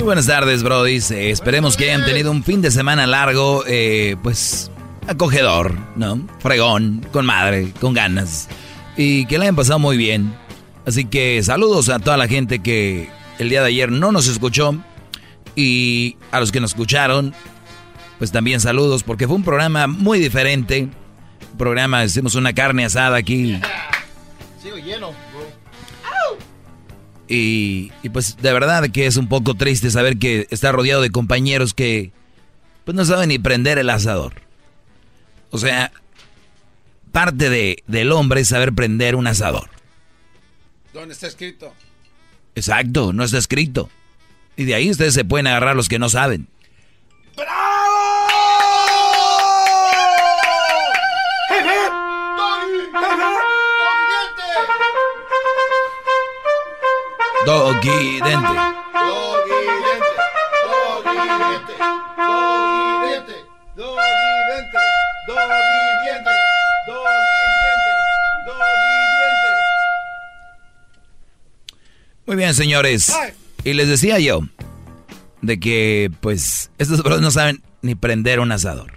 Muy buenas tardes, Brody. esperemos que hayan tenido un fin de semana largo, eh, pues acogedor, ¿no? Fregón, con madre, con ganas. Y que la hayan pasado muy bien. Así que saludos a toda la gente que el día de ayer no nos escuchó. Y a los que nos escucharon, pues también saludos, porque fue un programa muy diferente. Un programa, hicimos una carne asada aquí. Sigo lleno. Y, pues de verdad que es un poco triste saber que está rodeado de compañeros que pues no saben ni prender el asador. O sea, parte de, del hombre es saber prender un asador. ¿Dónde está escrito? Exacto, no está escrito. Y de ahí ustedes se pueden agarrar los que no saben. Doggy Dente. Doggy Dente. Doggy Dente. Doggy Dente. Doggy Dente. Doggy Dente. Doggy Diente. Muy bien, señores. Y les decía yo de que, pues, estos bros no saben ni prender un asador.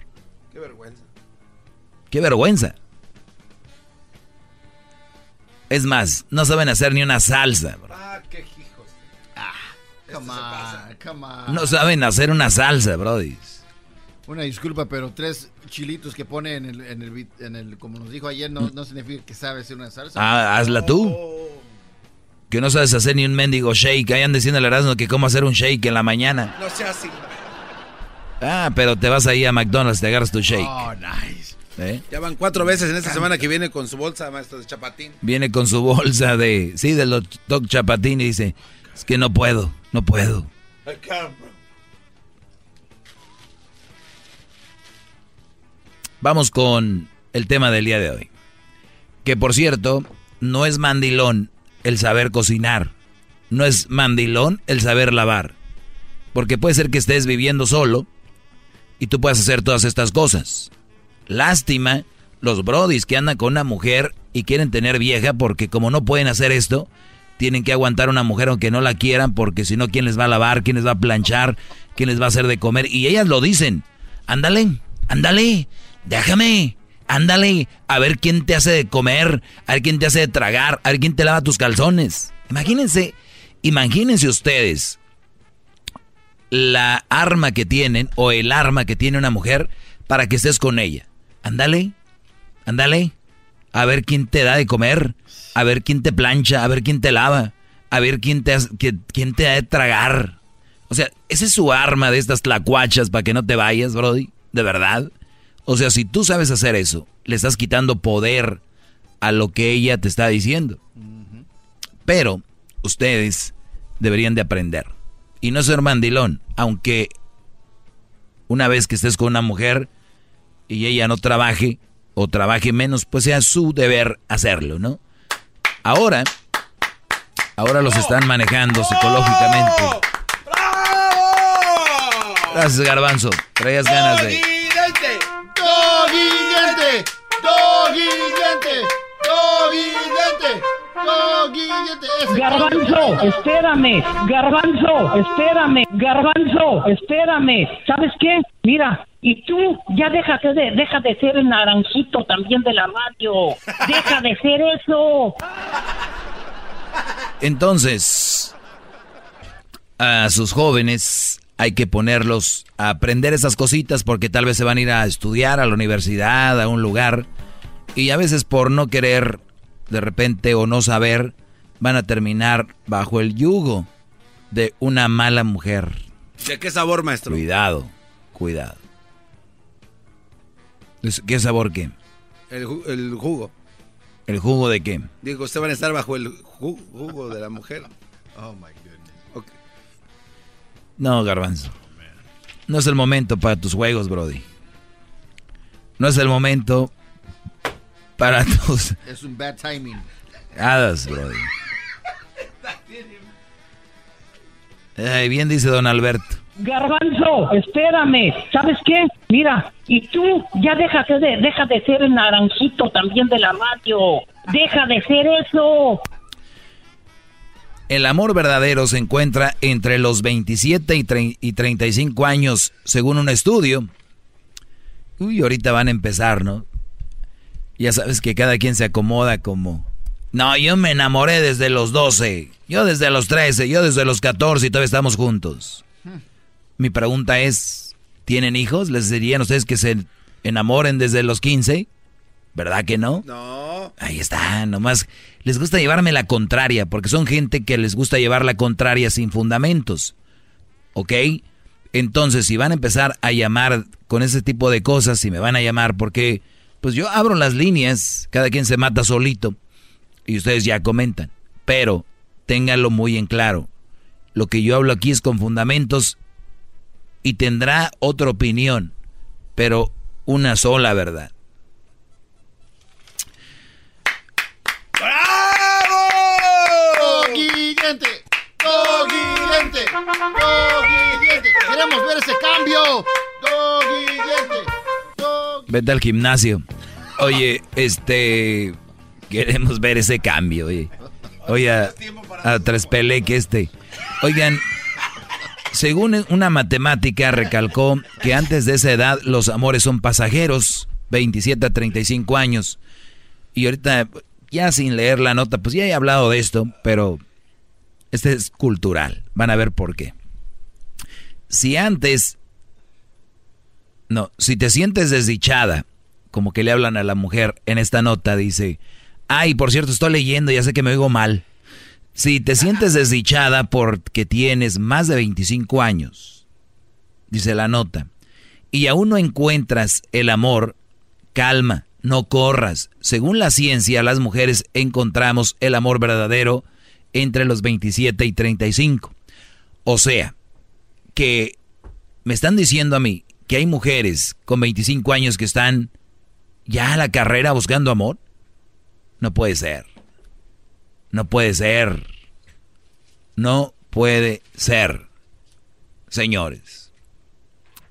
Qué vergüenza. Qué vergüenza. Es más, no saben hacer ni una salsa. Bro. Come on, come on. No saben hacer una salsa, brody. Una disculpa, pero tres chilitos que pone en el, en el, en el como nos dijo ayer, no, no significa que sabe hacer una salsa. Ah, hazla tú. Oh. Que no sabes hacer ni un mendigo shake. Hayan diciendo al Erasmo que cómo hacer un shake en la mañana. No sea así. Ah, pero te vas ahí a McDonald's, te agarras tu shake. Oh, nice. ¿Eh? Ya van cuatro veces en esta semana que viene con su bolsa, maestro de chapatín. Viene con su bolsa de, sí, de los Doc Chapatín y dice, es que no puedo, no puedo. Vamos con el tema del día de hoy. Que por cierto, no es mandilón el saber cocinar. No es mandilón el saber lavar. Porque puede ser que estés viviendo solo y tú puedas hacer todas estas cosas. Lástima los brodis que andan con una mujer y quieren tener vieja porque como no pueden hacer esto, tienen que aguantar a una mujer aunque no la quieran porque si no, ¿quién les va a lavar? ¿Quién les va a planchar? ¿Quién les va a hacer de comer? Y ellas lo dicen. Ándale, ándale, déjame, ándale, a ver quién te hace de comer, a ver quién te hace de tragar, a ver quién te lava tus calzones. Imagínense, imagínense ustedes la arma que tienen o el arma que tiene una mujer para que estés con ella. Ándale, ándale. A ver quién te da de comer, a ver quién te plancha, a ver quién te lava, a ver quién te, quién te da de tragar. O sea, esa es su arma de estas tlacuachas para que no te vayas, Brody. De verdad. O sea, si tú sabes hacer eso, le estás quitando poder a lo que ella te está diciendo. Pero ustedes deberían de aprender. Y no ser mandilón, aunque una vez que estés con una mujer y ella no trabaje o trabaje menos, pues sea su deber hacerlo, ¿no? Ahora, ahora los están manejando psicológicamente. Gracias, Garbanzo. Traías ganas de... Garbanzo, espérame, garbanzo, espérame, garbanzo, espérame. ¿Sabes qué? Mira, y tú ya déjate de, deja de ser el naranjito también de la radio. Deja de ser eso. Entonces, a sus jóvenes hay que ponerlos a aprender esas cositas porque tal vez se van a ir a estudiar a la universidad, a un lugar, y a veces por no querer de repente o no saber, van a terminar bajo el yugo de una mala mujer. ¿De qué sabor, maestro? Cuidado, cuidado. ¿Qué sabor qué? El, el jugo. ¿El jugo de qué? Digo, usted van a estar bajo el jugo de la mujer. Oh my goodness. No, Garbanzo. No es el momento para tus juegos, Brody. No es el momento para tus. Es un bad timing. Hadas, Brody. Ay, bien dice don Alberto. Garbanzo, espérame. ¿Sabes qué? Mira, y tú ya déjate de, deja de ser el naranjito también de la radio. Deja de ser eso. El amor verdadero se encuentra entre los 27 y, y 35 años, según un estudio. Uy, ahorita van a empezar, ¿no? Ya sabes que cada quien se acomoda como... No, yo me enamoré desde los 12, yo desde los 13, yo desde los 14 y todavía estamos juntos. Mi pregunta es, ¿tienen hijos? ¿Les dirían ustedes que se enamoren desde los 15? ¿Verdad que no? No. Ahí está, nomás les gusta llevarme la contraria, porque son gente que les gusta llevar la contraria sin fundamentos. ¿Ok? Entonces, si van a empezar a llamar con ese tipo de cosas, si me van a llamar, porque pues yo abro las líneas, cada quien se mata solito y ustedes ya comentan, pero ténganlo muy en claro. Lo que yo hablo aquí es con fundamentos y tendrá otra opinión, pero una sola verdad. ¡Bravo! ¡Queremos ver ese cambio! Vete al gimnasio. Oye, este. Queremos ver ese cambio, oye. Oye, a, a que este. Oigan, según una matemática recalcó que antes de esa edad los amores son pasajeros, 27 a 35 años. Y ahorita, ya sin leer la nota, pues ya he hablado de esto, pero este es cultural. Van a ver por qué. Si antes no, si te sientes desdichada, como que le hablan a la mujer en esta nota, dice, ay, por cierto, estoy leyendo, ya sé que me oigo mal. Si te sientes desdichada porque tienes más de 25 años, dice la nota, y aún no encuentras el amor, calma, no corras. Según la ciencia, las mujeres encontramos el amor verdadero entre los 27 y 35. O sea, que me están diciendo a mí que hay mujeres con 25 años que están ya a la carrera buscando amor? No puede ser. No puede ser. No puede ser. Señores.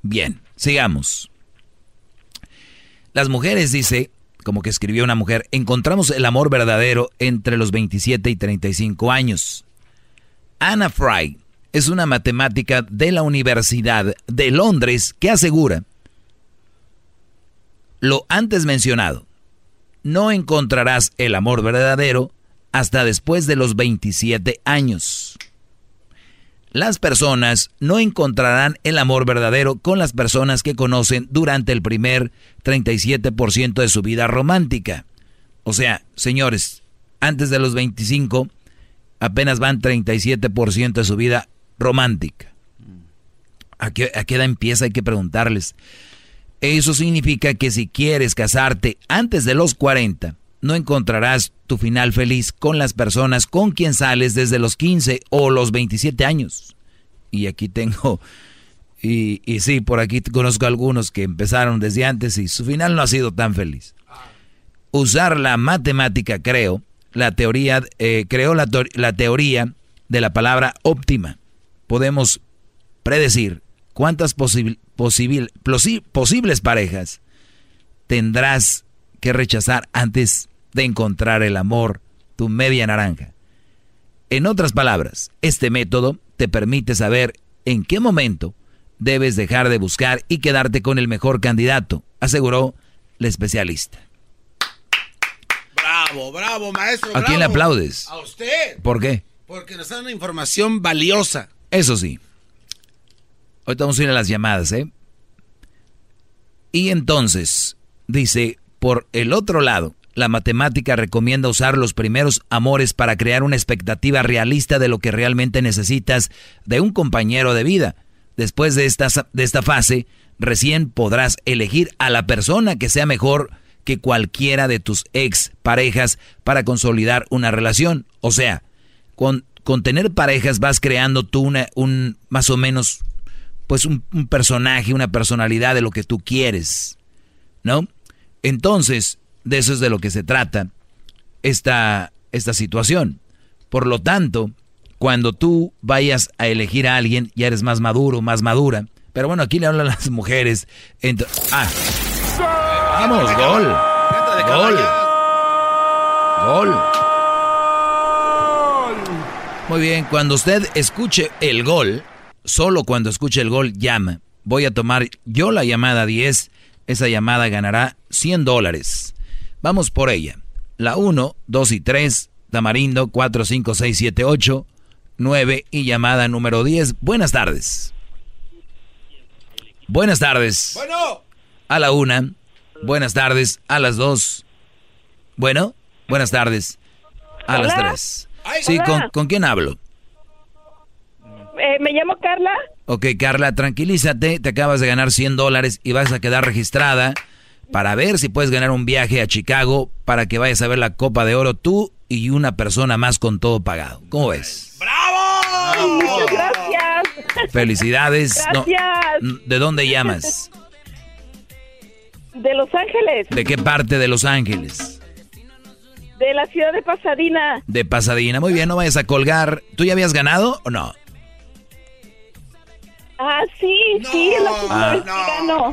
Bien, sigamos. Las mujeres, dice, como que escribió una mujer, encontramos el amor verdadero entre los 27 y 35 años. Anna Fry es una matemática de la Universidad de Londres que asegura lo antes mencionado. No encontrarás el amor verdadero hasta después de los 27 años. Las personas no encontrarán el amor verdadero con las personas que conocen durante el primer 37% de su vida romántica. O sea, señores, antes de los 25 apenas van 37% de su vida romántica. ¿A qué, edad empieza? Hay que preguntarles. Eso significa que si quieres casarte antes de los 40, no encontrarás tu final feliz con las personas con quien sales desde los 15 o los 27 años. Y aquí tengo, y, y sí, por aquí conozco algunos que empezaron desde antes y su final no ha sido tan feliz. Usar la matemática, creo, la teoría, eh, creo la, la teoría de la palabra óptima. Podemos predecir cuántas posibles parejas tendrás que rechazar antes de encontrar el amor, tu media naranja. En otras palabras, este método te permite saber en qué momento debes dejar de buscar y quedarte con el mejor candidato, aseguró la especialista. Bravo, bravo, maestro. ¿A quién le aplaudes? A usted. ¿Por qué? Porque nos da una información valiosa. Eso sí. Ahorita vamos a ir a las llamadas, ¿eh? Y entonces, dice, por el otro lado, la matemática recomienda usar los primeros amores para crear una expectativa realista de lo que realmente necesitas de un compañero de vida. Después de esta, de esta fase, recién podrás elegir a la persona que sea mejor que cualquiera de tus ex parejas para consolidar una relación. O sea, con, con tener parejas vas creando tú una, un más o menos pues un, un personaje, una personalidad de lo que tú quieres, ¿no? Entonces, de eso es de lo que se trata esta, esta situación. Por lo tanto, cuando tú vayas a elegir a alguien, ya eres más maduro, más madura. Pero bueno, aquí le hablan las mujeres. ah. Vamos, gol. Gol. Gol. Muy bien, cuando usted escuche el gol, solo cuando escuche el gol llama. Voy a tomar yo la llamada 10. Esa llamada ganará 100 dólares. Vamos por ella. La 1, 2 y 3, Tamarindo 4, 5, 6, 7, 8, 9 y llamada número 10. Buenas tardes. Buenas tardes. Bueno. A la 1. Buenas tardes. A las 2. Bueno. Buenas tardes. A las 3. Sí, ¿con, ¿con, quién hablo? Eh, me llamo Carla. Ok, Carla, tranquilízate. Te acabas de ganar 100 dólares y vas a quedar registrada para ver si puedes ganar un viaje a Chicago para que vayas a ver la Copa de Oro tú y una persona más con todo pagado. ¿Cómo ves? ¡Bravo! Muchas gracias. Felicidades. Gracias. ¿De dónde llamas? De Los Ángeles. ¿De qué parte de Los Ángeles? De la ciudad de Pasadena. De Pasadena. Muy bien, no vayas a colgar. ¿Tú ya habías ganado o no? Ah, sí, sí, es la segunda Ah. vez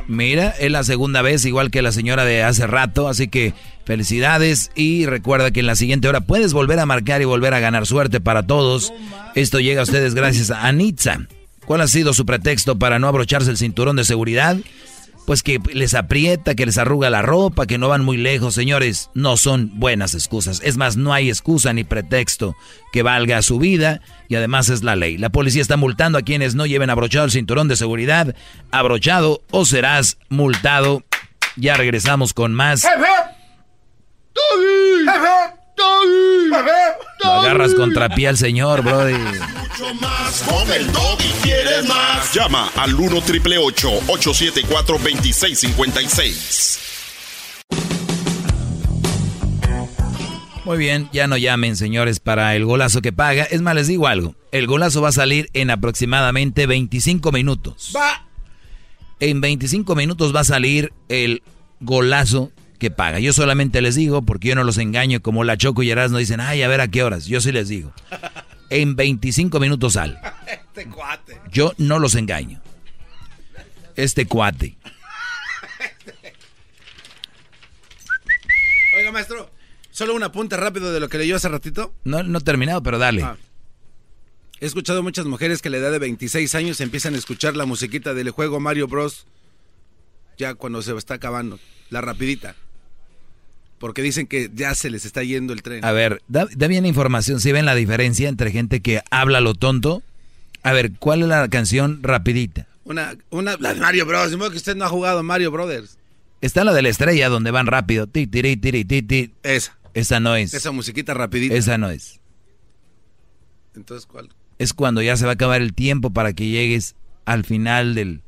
que. Mira, es la segunda vez, igual que la señora de hace rato, así que felicidades y recuerda que en la siguiente hora puedes volver a marcar y volver a ganar suerte para todos. Esto llega a ustedes gracias a Anitza. ¿Cuál ha sido su pretexto para no abrocharse el cinturón de seguridad? Pues que les aprieta, que les arruga la ropa, que no van muy lejos, señores. No son buenas excusas. Es más, no hay excusa ni pretexto que valga su vida y además es la ley. La policía está multando a quienes no lleven abrochado el cinturón de seguridad. Abrochado o serás multado. Ya regresamos con más. Lo agarras contra pie al señor, brody. Mucho más con el doggy. ¿Quieres más? Llama al 1 triple 874 2656. Muy bien, ya no llamen, señores, para el golazo que paga. Es más, les digo algo. El golazo va a salir en aproximadamente 25 minutos. Va. En 25 minutos va a salir el golazo que paga. Yo solamente les digo, porque yo no los engaño, como la Choco y Erasmo dicen, ay, a ver a qué horas. Yo sí les digo. En 25 minutos sale. Este cuate. Yo no los engaño. Este cuate. Oiga, maestro, solo un apunte rápido de lo que leyó hace ratito. No, no he terminado, pero dale. Ah. He escuchado muchas mujeres que a la edad de 26 años empiezan a escuchar la musiquita del juego Mario Bros. Ya cuando se está acabando, la rapidita. Porque dicen que ya se les está yendo el tren. A ver, da, da bien información. ¿Sí ven la diferencia entre gente que habla lo tonto? A ver, ¿cuál es la canción rapidita? Una, una, la de Mario Bros. De que usted no ha jugado Mario Brothers. Está la de la estrella donde van rápido. Ti, tiri, tiri, ti, ti. Esa. Esa no es. Esa musiquita rapidita. Esa no es. Entonces, ¿cuál? Es cuando ya se va a acabar el tiempo para que llegues al final del...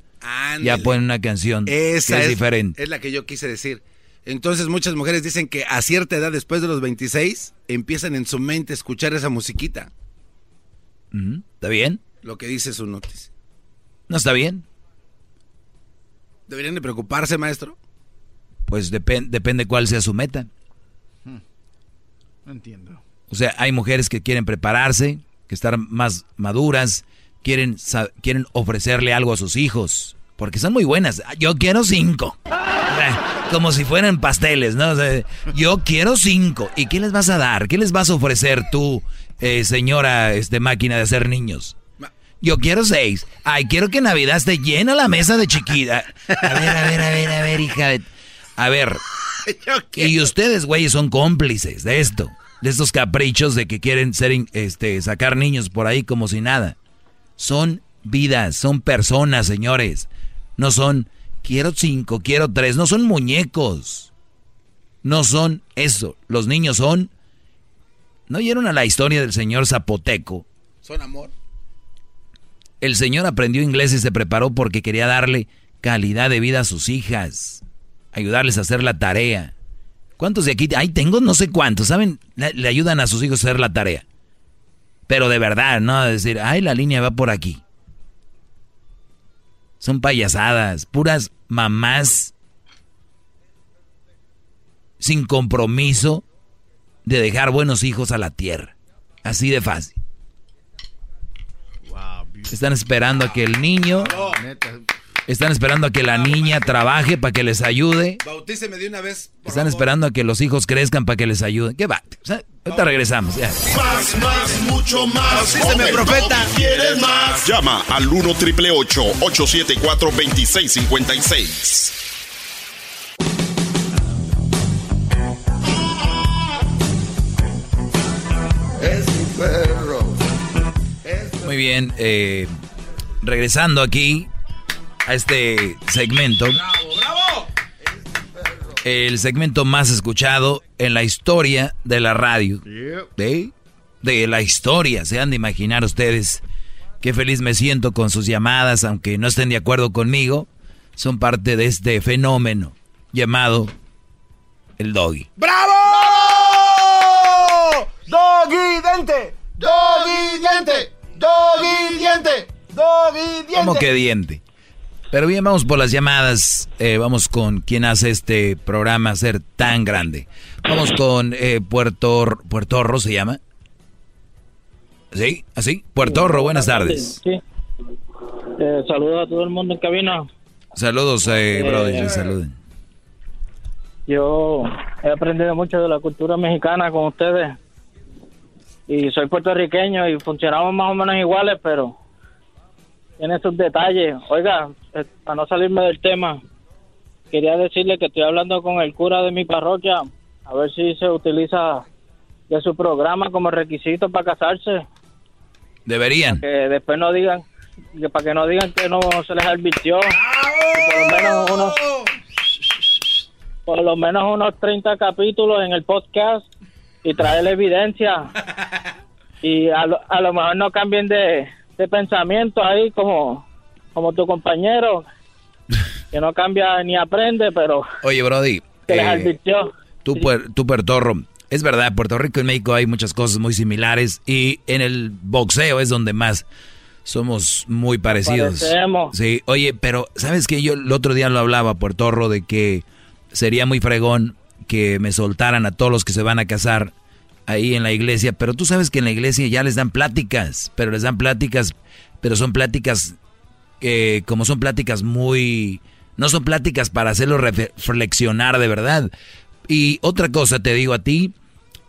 Ya ponen una canción Esa que es, es, diferente. es la que yo quise decir. Entonces muchas mujeres dicen que a cierta edad, después de los 26, empiezan en su mente a escuchar esa musiquita. ¿Está bien? Lo que dice su noticia. ¿No está bien? ¿Deberían de preocuparse, maestro? Pues depen- depende cuál sea su meta. No entiendo. O sea, hay mujeres que quieren prepararse, que estar más maduras, quieren, quieren ofrecerle algo a sus hijos, porque son muy buenas. Yo quiero cinco. Como si fueran pasteles, ¿no? O sea, yo quiero cinco. ¿Y qué les vas a dar? ¿Qué les vas a ofrecer tú, eh, señora este, máquina de hacer niños? Yo quiero seis. Ay, quiero que Navidad esté llena la mesa de chiquita. A ver, a ver, a ver, a ver, hija de... A ver. Y ustedes, güeyes, son cómplices de esto. De estos caprichos de que quieren ser, este, sacar niños por ahí como si nada. Son vidas, son personas, señores. No son, quiero cinco, quiero tres. No son muñecos. No son eso. Los niños son... ¿No oyeron a la historia del señor Zapoteco? Son amor. El señor aprendió inglés y se preparó porque quería darle calidad de vida a sus hijas, ayudarles a hacer la tarea. ¿Cuántos de aquí? Ahí tengo no sé cuántos, ¿saben? Le, le ayudan a sus hijos a hacer la tarea. Pero de verdad, no decir, ay, la línea va por aquí. Son payasadas, puras mamás sin compromiso de dejar buenos hijos a la tierra. Así de fácil. Están esperando a que el niño, están esperando a que la niña trabaje para que les ayude. Bautíceme de una vez. Están esperando a que los hijos crezcan para que les ayuden. ¿Qué va? O sea, ahorita regresamos. ya. Más, más, mucho más. Bautíceme, profeta. ¿Quieres más? Llama al 1 triple 874 2656. Es mi perro. Muy bien, eh, regresando aquí a este segmento. El segmento más escuchado en la historia de la radio. ¿Sí? De la historia, se han de imaginar ustedes qué feliz me siento con sus llamadas, aunque no estén de acuerdo conmigo, son parte de este fenómeno llamado el doggy. ¡Bravo! ¡Doggy diente! ¡Doggy diente! ¡Doggy diente! ¡Doggy diente! ¿Cómo que diente? Pero bien, vamos por las llamadas. Eh, vamos con quien hace este programa ser tan grande. Vamos con eh, Puerto Puertorro, ¿se llama? ¿Sí? ¿Así? Puertorro, buenas tardes. Sí. Eh, saludos a todo el mundo en cabina. Saludos, eh, Eh, brother, saluden. Yo he aprendido mucho de la cultura mexicana con ustedes. Y soy puertorriqueño y funcionamos más o menos iguales, pero tiene sus detalles. Oiga, eh, para no salirme del tema, quería decirle que estoy hablando con el cura de mi parroquia, a ver si se utiliza de su programa como requisito para casarse. Deberían. que después no digan que para que no digan que no se les advirtió por lo menos unos por lo menos unos 30 capítulos en el podcast y traer la evidencia y a lo, a lo mejor no cambien de, de pensamiento ahí como como tu compañero que no cambia ni aprende pero Oye, Brody, se les eh, advirtió tú, tú, Puertorro, es verdad, Puerto Rico y México hay muchas cosas muy similares y en el boxeo es donde más somos muy parecidos. Parecemos. Sí, oye, pero ¿sabes qué? Yo el otro día lo hablaba, Puertorro, de que sería muy fregón que me soltaran a todos los que se van a casar ahí en la iglesia, pero tú sabes que en la iglesia ya les dan pláticas, pero les dan pláticas, pero son pláticas que como son pláticas muy no son pláticas para hacerlo reflexionar de verdad. Y otra cosa te digo a ti,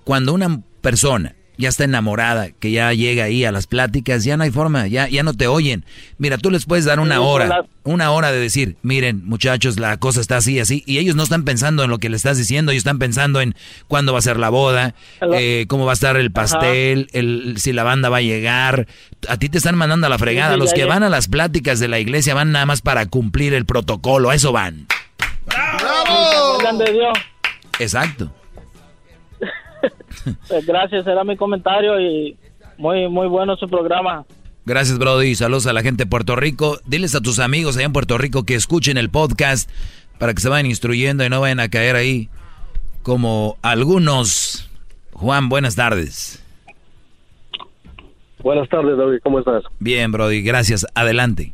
cuando una persona ya está enamorada, que ya llega ahí a las pláticas, ya no hay forma, ya, ya no te oyen. Mira, tú les puedes dar una hora, una hora de decir, miren muchachos, la cosa está así, así, y ellos no están pensando en lo que le estás diciendo, ellos están pensando en cuándo va a ser la boda, eh, cómo va a estar el pastel, el, si la banda va a llegar. A ti te están mandando a la fregada, los que van a las pláticas de la iglesia van nada más para cumplir el protocolo, a eso van. ¿Se acuerdan de Dios? Exacto. Pues gracias, era mi comentario y muy muy bueno su programa. Gracias, Brody. Saludos a la gente de Puerto Rico. Diles a tus amigos allá en Puerto Rico que escuchen el podcast para que se vayan instruyendo y no vayan a caer ahí como algunos. Juan, buenas tardes. Buenas tardes, David, ¿cómo estás? Bien, Brody, gracias. Adelante.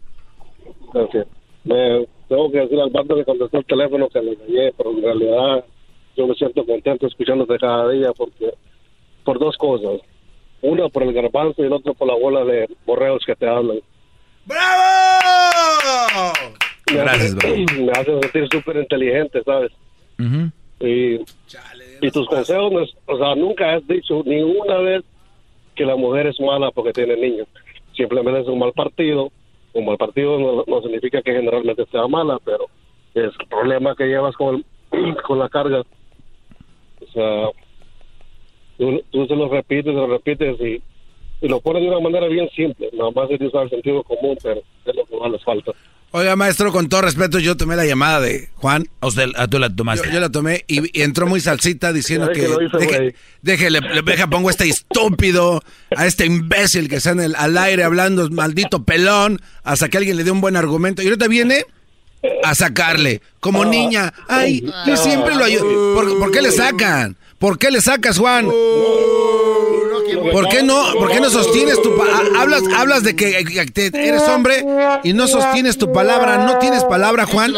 Gracias. Me, tengo que decir al bando que contestó el teléfono que le engañé, pero en realidad yo me siento contento escuchándote cada día porque por dos cosas. Una por el garbanzo y el otro por la bola de borreos que te hablan. ¡Bravo! Me Gracias, hace, me hace sentir súper inteligente, ¿sabes? Y, y tus consejos, no es- o sea, nunca has dicho ni una vez que la mujer es mala porque tiene niños. Simplemente es un mal partido. Un mal partido no, no significa que generalmente sea mala, pero es el problema que llevas con, el- con la carga. O sea, tú, tú se lo repites, se lo repites y, y lo pones de una manera bien simple. Nada más es de usar el sentido común, pero es lo que más les falta. Oiga, maestro, con todo respeto, yo tomé la llamada de Juan. A usted, a tú la tomaste. Yo, yo la tomé y, y entró muy salsita diciendo que. que deje, déjele, le- deja, pongo a este estúpido, a este imbécil que está en el, al aire hablando, maldito pelón, hasta que alguien le dé un buen argumento. Y ahorita viene a sacarle, como niña. Ay, yo siempre lo ayudo. ¿Por, por qué le sacan? ¿Por qué le sacas, Juan? ¿Por qué no, por qué no sostienes tu ha- hablas hablas de que, te- eres hombre y no sostienes tu palabra, no tienes palabra, Juan?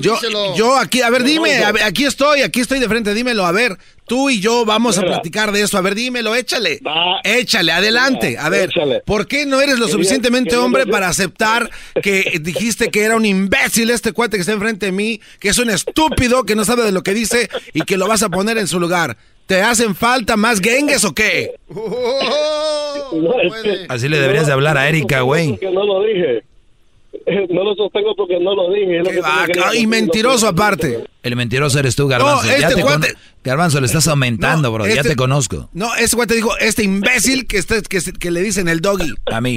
Yo, yo aquí, a ver, dime, a ver, aquí estoy, aquí estoy de frente, dímelo, a ver, tú y yo vamos a platicar de eso, a ver, dímelo, échale, échale, adelante, a ver, ¿por qué no eres lo suficientemente hombre para aceptar que dijiste que era un imbécil este cuate que está enfrente de mí, que es un estúpido, que no sabe de lo que dice y que lo vas a poner en su lugar? ¿Te hacen falta más gengues o qué? Así le deberías de hablar a Erika, güey. No lo dije. No lo sostengo porque no lo dije. lo que va, y mentiroso aparte. El mentiroso eres tú, Garbanzo. No, ya este te con- cuate- Garbanzo, le estás aumentando, bro. ya este- te conozco. No, ese güey te dijo, este imbécil que, está, que, que le dicen el doggy. A mí.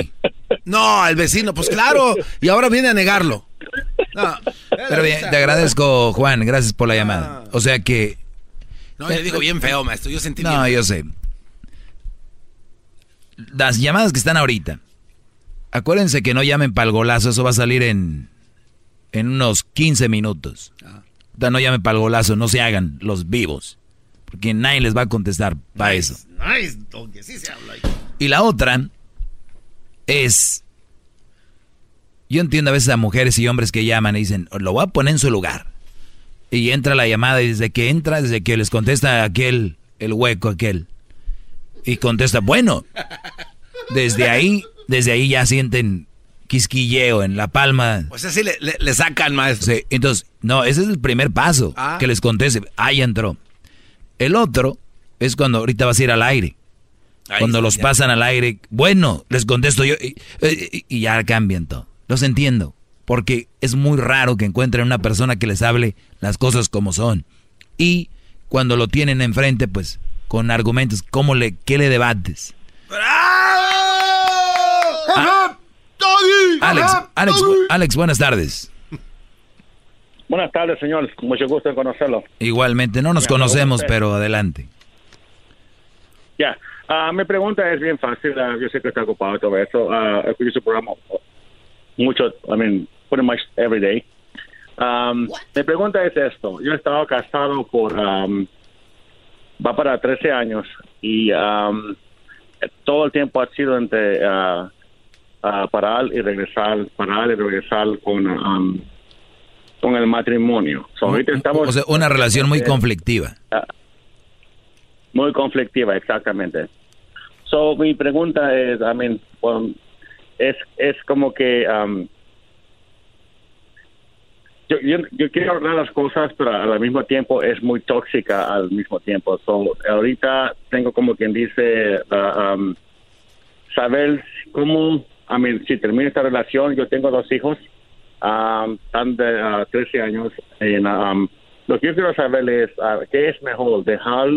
No, al vecino, pues claro. Y ahora viene a negarlo. No, Pero bien, te agradezco, Juan. Gracias por la llamada. O sea que. No, le digo bien feo, maestro. Yo sentí No, bien. yo sé. Las llamadas que están ahorita. Acuérdense que no llamen para el golazo. Eso va a salir en, en unos 15 minutos. Da, No llamen para el golazo. No se hagan los vivos. Porque nadie les va a contestar para eso. Nice, sí se habla. Y la otra es, yo entiendo a veces a mujeres y hombres que llaman y dicen, lo voy a poner en su lugar. Y entra la llamada y desde que entra, desde que les contesta aquel, el hueco aquel, y contesta, bueno, desde ahí, desde ahí ya sienten quisquilleo en la palma. O sea, sí le, le- le sacan, maestro. Sí, entonces, no, ese es el primer paso, Ah. que les conteste, ahí entró. El otro es cuando ahorita vas a ir al aire. Ahí cuando los ya. pasan al aire, bueno, les contesto yo y, y- y ya cambian todo. Los entiendo, porque es muy raro que encuentren una persona que les hable las cosas como son. Y cuando lo tienen enfrente, pues con argumentos, ¿cómo le, ¿qué le debates? Ah, Alex, Alex, Alex, buenas tardes. Buenas tardes, señor. Mucho gusto en conocerlo. Igualmente, no nos Ya, conocemos, usted. pero adelante. Ya, Ah, mi pregunta es bien fácil. Ah, yo sé que está ocupado todo eso. Ah, escucho su programa mucho, I mean, pretty much every day. Um, mi pregunta es esto. Yo he estado casado por, um, va para 13 años y um, todo el tiempo ha sido entre ah, ah, parar y regresar, parar y regresar con, um, con el matrimonio. So, ahorita estamos... O sea, una relación muy Eh, conflictiva. Muy conflictiva, exactamente. So, mi pregunta es, I mean, um, es, es como que um, yo, yo, yo quiero hablar las cosas, pero al mismo tiempo es muy tóxica al mismo tiempo. So, ahorita tengo como quien dice, uh, um, saber cómo, I mean, si termina esta relación, yo tengo dos hijos, um, están de uh, 13 años, y um, lo que yo quiero saber es, uh, ¿qué es mejor, dejar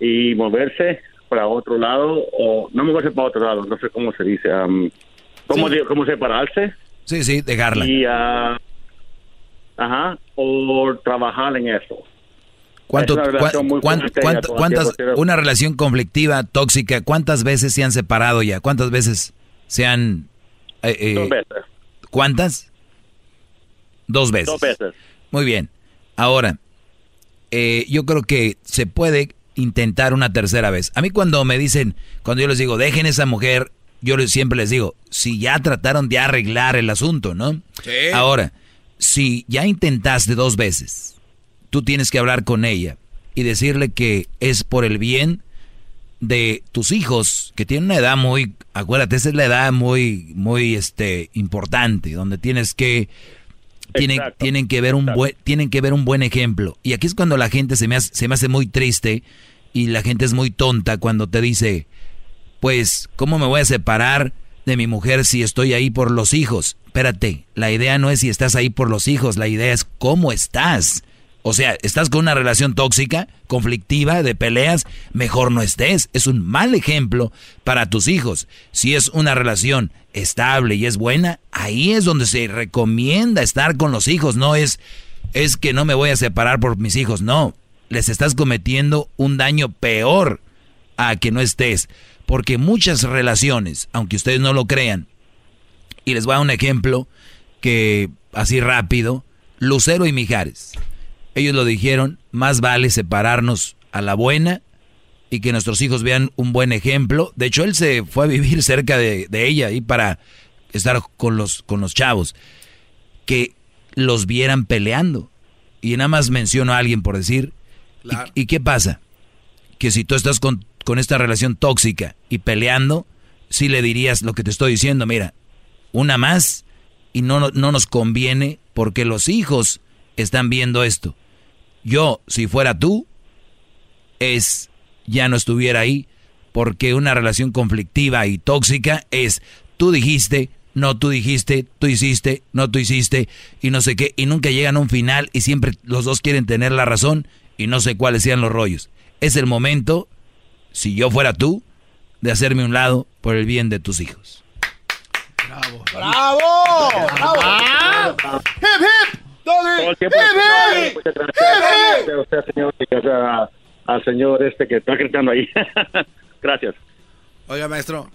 y moverse para otro lado o no moverse para otro lado, no sé cómo se dice, um, ¿cómo, Sí. di- cómo separarse Sí, sí, dejarla. y ah, ajá, o trabajar en eso. ¿Cuánto, Es una relación cuán- cuánto- cuántas, una relación conflictiva, tóxica, ¿cuántas veces se han separado ya? ¿Cuántas veces se han... eh, eh, Dos veces. ¿Cuántas? Dos veces. Dos veces. Muy bien. Ahora, eh, yo creo que se puede intentar una tercera vez. A mí cuando me dicen, cuando yo les digo, dejen esa mujer, yo siempre les digo, si ya trataron de arreglar el asunto, ¿no? Ahora, si ya intentaste dos veces, tú tienes que hablar con ella y decirle que es por el bien de tus hijos, que tienen una edad muy, acuérdate, esa es la edad muy, muy, este, importante, donde tienes que, tienen, tienen que ver un buen, tienen que ver un buen ejemplo. Y aquí es cuando la gente se me hace, se me hace muy triste y la gente es muy tonta cuando te dice, pues, ¿cómo me voy a separar de mi mujer si estoy ahí por los hijos? Espérate, la idea no es si estás ahí por los hijos, la idea es cómo estás. O sea, estás con una relación tóxica, conflictiva, de peleas, mejor no estés. Es un mal ejemplo para tus hijos. Si es una relación estable y es buena, ahí es donde se recomienda estar con los hijos. No es, es que no me voy a separar por mis hijos. No, les estás cometiendo un daño peor a que no estés. Porque muchas relaciones, aunque ustedes no lo crean, y les voy a dar un ejemplo que así rápido, Lucero y Mijares ellos lo dijeron, más vale separarnos a la buena y que nuestros hijos vean un buen ejemplo. De hecho, él se fue a vivir cerca de, ella y para estar con los, con los chavos. Que los vieran peleando. Y nada más menciono a alguien por decir. ¿Y, qué pasa? Que si tú estás con, con esta relación tóxica y peleando, sí le dirías lo que te estoy diciendo, mira, una más y no, no nos conviene porque los hijos están viendo esto. Yo, si fuera tú, es ya no estuviera ahí, porque una relación conflictiva y tóxica es tú dijiste, no tú dijiste, tú hiciste, no tú hiciste, y no sé qué, y nunca llegan a un final y siempre los dos quieren tener la razón y no sé cuáles sean los rollos. Es el momento, si yo fuera tú, de hacerme un lado por el bien de tus hijos. ¡Bravo! ¡Bravo! ¡Bravo! ¡Hip, hip! Gracias a usted, señor, y al señor este que está gritando ahí. gracias. Oiga, maestro,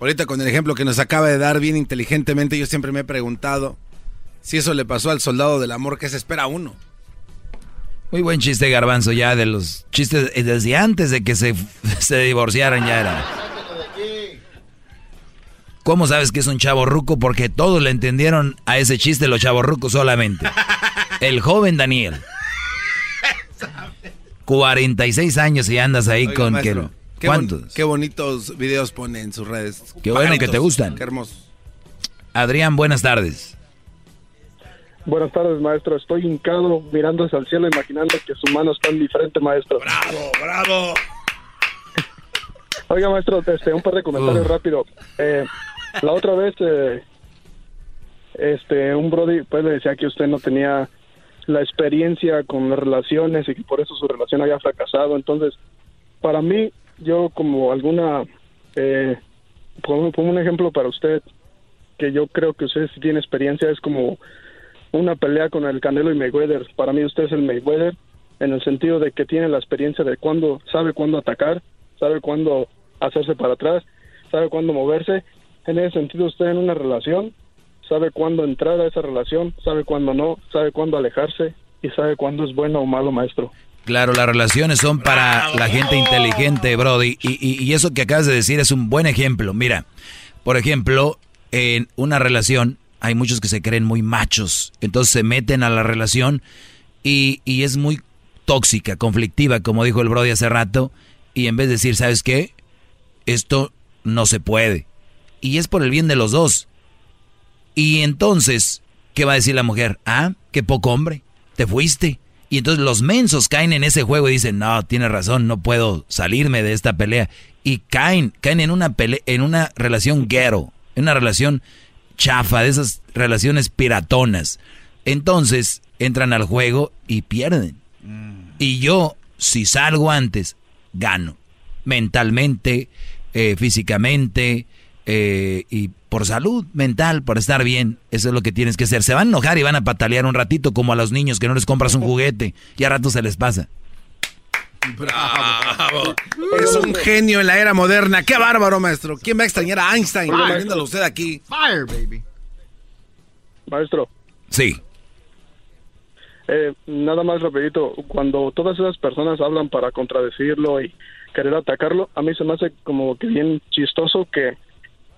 ahorita con el ejemplo que nos acaba de dar bien inteligentemente, yo siempre me he preguntado si eso le pasó al soldado del amor, ¿qué se espera uno? Muy buen chiste, Garbanzo, ya de los chistes eh, desde antes de que se, se divorciaran ya era. ¿Cómo sabes que es un chavo ruco? Porque todos le entendieron a ese chiste los chavos rucos solamente. El joven Daniel. 46 años y andas ahí con... que, ¿Cuántos? qué bonitos videos pone en sus redes. Qué bueno que te gustan. Qué hermoso. Adrián, buenas tardes. Buenas tardes, maestro. Estoy hincado mirando hacia el cielo, imaginando que su mano está en diferente, maestro. ¡Bravo, bravo! Oiga, maestro, este, un par de comentarios rápido. Eh, la otra vez, eh, este, un Brody pues le decía que usted no tenía la experiencia con las relaciones y que por eso su relación había fracasado. Entonces, para mí, yo como alguna, eh, pongo, un ejemplo para usted, que yo creo que usted tiene experiencia, es como una pelea con el Canelo y Mayweather. Para mí usted es el Mayweather en el sentido de que tiene la experiencia de cuándo, sabe cuándo atacar, sabe cuándo hacerse para atrás, sabe cuándo moverse en ese sentido, usted en una relación sabe cuándo entrar a esa relación, sabe cuándo no, sabe cuándo alejarse y sabe cuándo es bueno o malo, maestro. Claro, las relaciones son para la gente inteligente, Brody. Y, y, eso que acabas de decir es un buen ejemplo. Mira, por ejemplo, en una relación hay muchos que se creen muy machos. Entonces se meten a la relación y, y es muy tóxica, conflictiva, como dijo el Brody hace rato. Y en vez de decir, ¿sabes qué? Esto no se puede y es por el bien de los dos. Y entonces, ¿qué va a decir la mujer? Ah, qué poco hombre, te fuiste. Y entonces los mensos caen en ese juego y dicen, no, tiene razón, no puedo salirme de esta pelea. Y caen, caen en una pelea, en una relación ghetto, en una relación chafa, de esas relaciones piratonas. Entonces entran al juego y pierden. Y yo, si salgo antes, gano. Mentalmente, eh, físicamente, eh, y por salud mental, por estar bien. Eso es lo que tienes que hacer. Se van a enojar y van a patalear un ratito como a los niños que no les compras un juguete y a rato se les pasa. Bravo. Es un genio en la era moderna. Qué bárbaro, maestro. ¿Quién va a extrañar a Einstein? Viéndolo usted aquí. Fire, baby. Maestro. Sí. eh, nada más rapidito, cuando todas esas personas hablan para contradecirlo y querer atacarlo, a mí se me hace como que bien chistoso que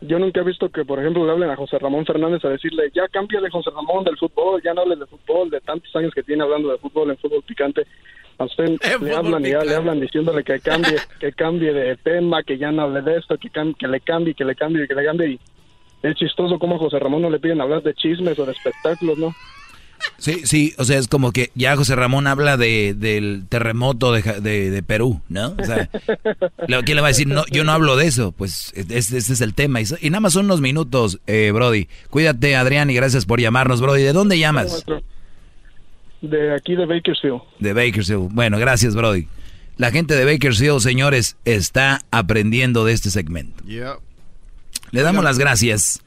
yo nunca he visto que, por ejemplo, le hablen a José Ramón Fernández a decirle, ya de José Ramón del fútbol, ya no hables de fútbol, de tantos años que tiene hablando de fútbol en fútbol picante. A usted le hablan y ya le hablan diciéndole que cambie, que cambie de tema, que ya no hable de esto, que, que le cambie, que le cambie, que le cambie. Y es chistoso como a José Ramón no le piden hablar de chismes o de espectáculos, ¿no? Sí, sí, o sea, es como que ya José Ramón habla de, del terremoto de, de, Perú, ¿no? O sea, ¿quién le va a decir? No, yo no hablo de eso, pues este, es el tema. Y, nada más son unos minutos, eh, Brody. Cuídate, Adrián, y gracias por llamarnos, Brody. ¿De dónde llamas? De aquí, de Bakersfield. De Bakersfield. Bueno, gracias, Brody. La gente de Bakersfield, señores, está aprendiendo de este segmento. Le damos las gracias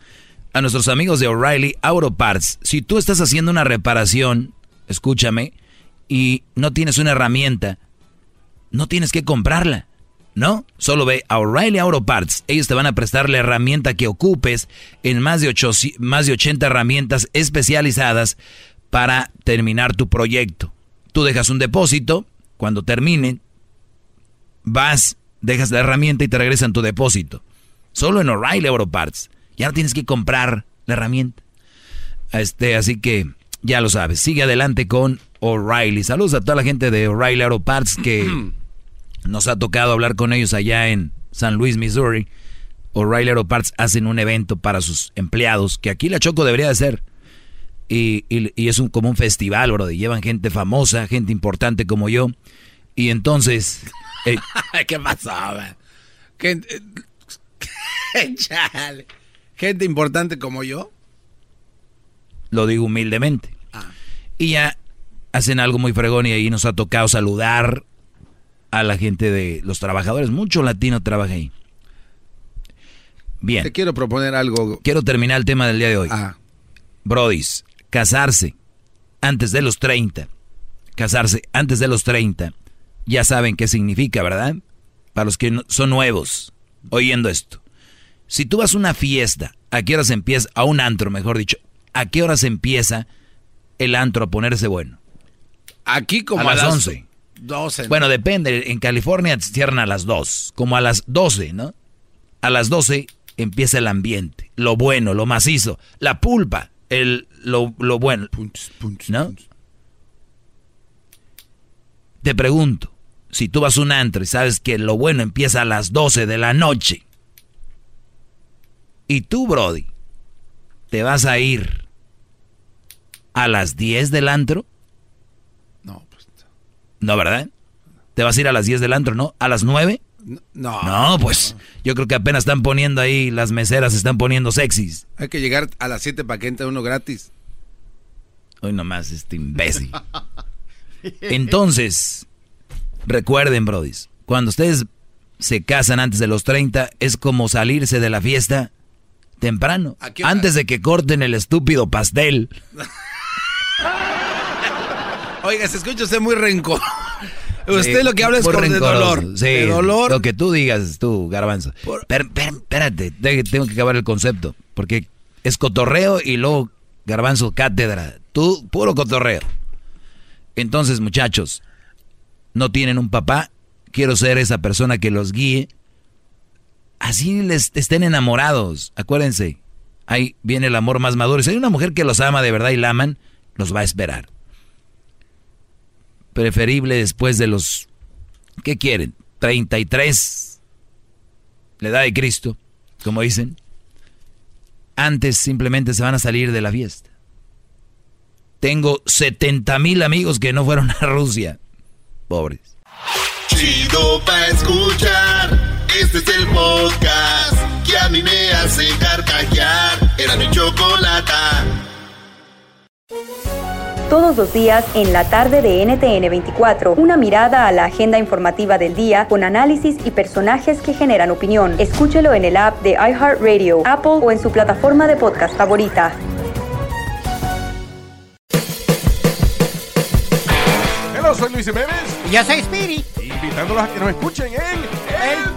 a nuestros amigos de O'Reilly Auto Parts. Si tú estás haciendo una reparación, escúchame, y no tienes una herramienta, no tienes que comprarla. ¿No? Solo ve a O'Reilly Auto Parts. Ellos te van a prestar la herramienta que ocupes en más de, más de 80 herramientas especializadas para terminar tu proyecto. Tú dejas un depósito, cuando termine, vas, dejas la herramienta y te regresan tu depósito. Solo en O'Reilly Auto Parts. Ya no tienes que comprar la herramienta. Este, así que ya lo sabes. Sigue adelante con O'Reilly. Saludos a toda la gente de O'Reilly Auto Parts que nos ha tocado hablar con ellos allá en San Luis, Missouri. O'Reilly Auto Parts hacen un evento para sus empleados, que aquí la Choco debería de ser. Y, es un, como un festival, bro. Llevan gente famosa, gente importante como yo. Y entonces... Eh, ¿Qué pasaba? ¿Qué, Chale. Gente importante como yo. Lo digo humildemente. Ah. Y ya hacen algo muy fregón y ahí nos ha tocado saludar a la gente de los trabajadores. Mucho latino trabaja ahí. Bien. Te quiero proponer algo. Quiero terminar el tema del día de hoy. Ah. Brodis, casarse antes de los 30. Casarse antes de los 30. Ya saben qué significa, ¿verdad? Para los que son nuevos oyendo esto. Si tú vas a una fiesta, ¿a qué horas empieza? A un antro, mejor dicho. ¿A qué horas empieza el antro a ponerse bueno? Aquí como a, las 11. 12. Bueno, depende. En California cierran a las 2. Como a las 12, ¿no? A las 12 empieza el ambiente. Lo bueno, lo macizo. La pulpa. El, lo, bueno. ¿No? Te pregunto. Si tú vas a un antro y sabes que lo bueno empieza a las 12 de la noche y tú, Brody, ¿te vas a ir a las 10 del antro? No, pues. No, ¿verdad? ¿Te vas a ir a las 10 del antro, no? ¿A las 9? No. No, pues yo creo que apenas están poniendo ahí, las meseras se están poniendo sexys. Hay que llegar a las 7 para que entre uno gratis. Hoy nomás este imbécil. Entonces, recuerden, brodis, cuando ustedes se casan antes de los 30, es como salirse de la fiesta temprano, antes de que corten el estúpido pastel. Oiga, se escucha usted muy rencor. Usted lo que habla es con de dolor. Sí, dolor. Lo que tú digas, tú, garbanzo. espérate, tengo que acabar el concepto. Porque es cotorreo y luego garbanzo cátedra. Tú, puro cotorreo. Entonces, muchachos, no tienen un papá. Quiero ser esa persona que los guíe así les estén enamorados. Acuérdense, ahí viene el amor más maduro. Si hay una mujer que los ama de verdad y la aman, los va a esperar. Preferible después de los, ¿qué quieren? 33, la edad de Cristo, como dicen. Antes simplemente se van a salir de la fiesta. Tengo 70 mil amigos que no fueron a Rusia. Pobres. Chido pa escuchar. Este es el podcast que a mí me hace carcajear. Era mi chocolata. Todos los días en la tarde de NTN 24, una mirada a la agenda informativa del día con análisis y personajes que generan opinión. Escúchelo en el app de iHeartRadio, Apple o en su plataforma de podcast favorita. Hola, soy Luis Jiménez. Y yo soy Spirit. Invitándolos a que nos escuchen en el podcast.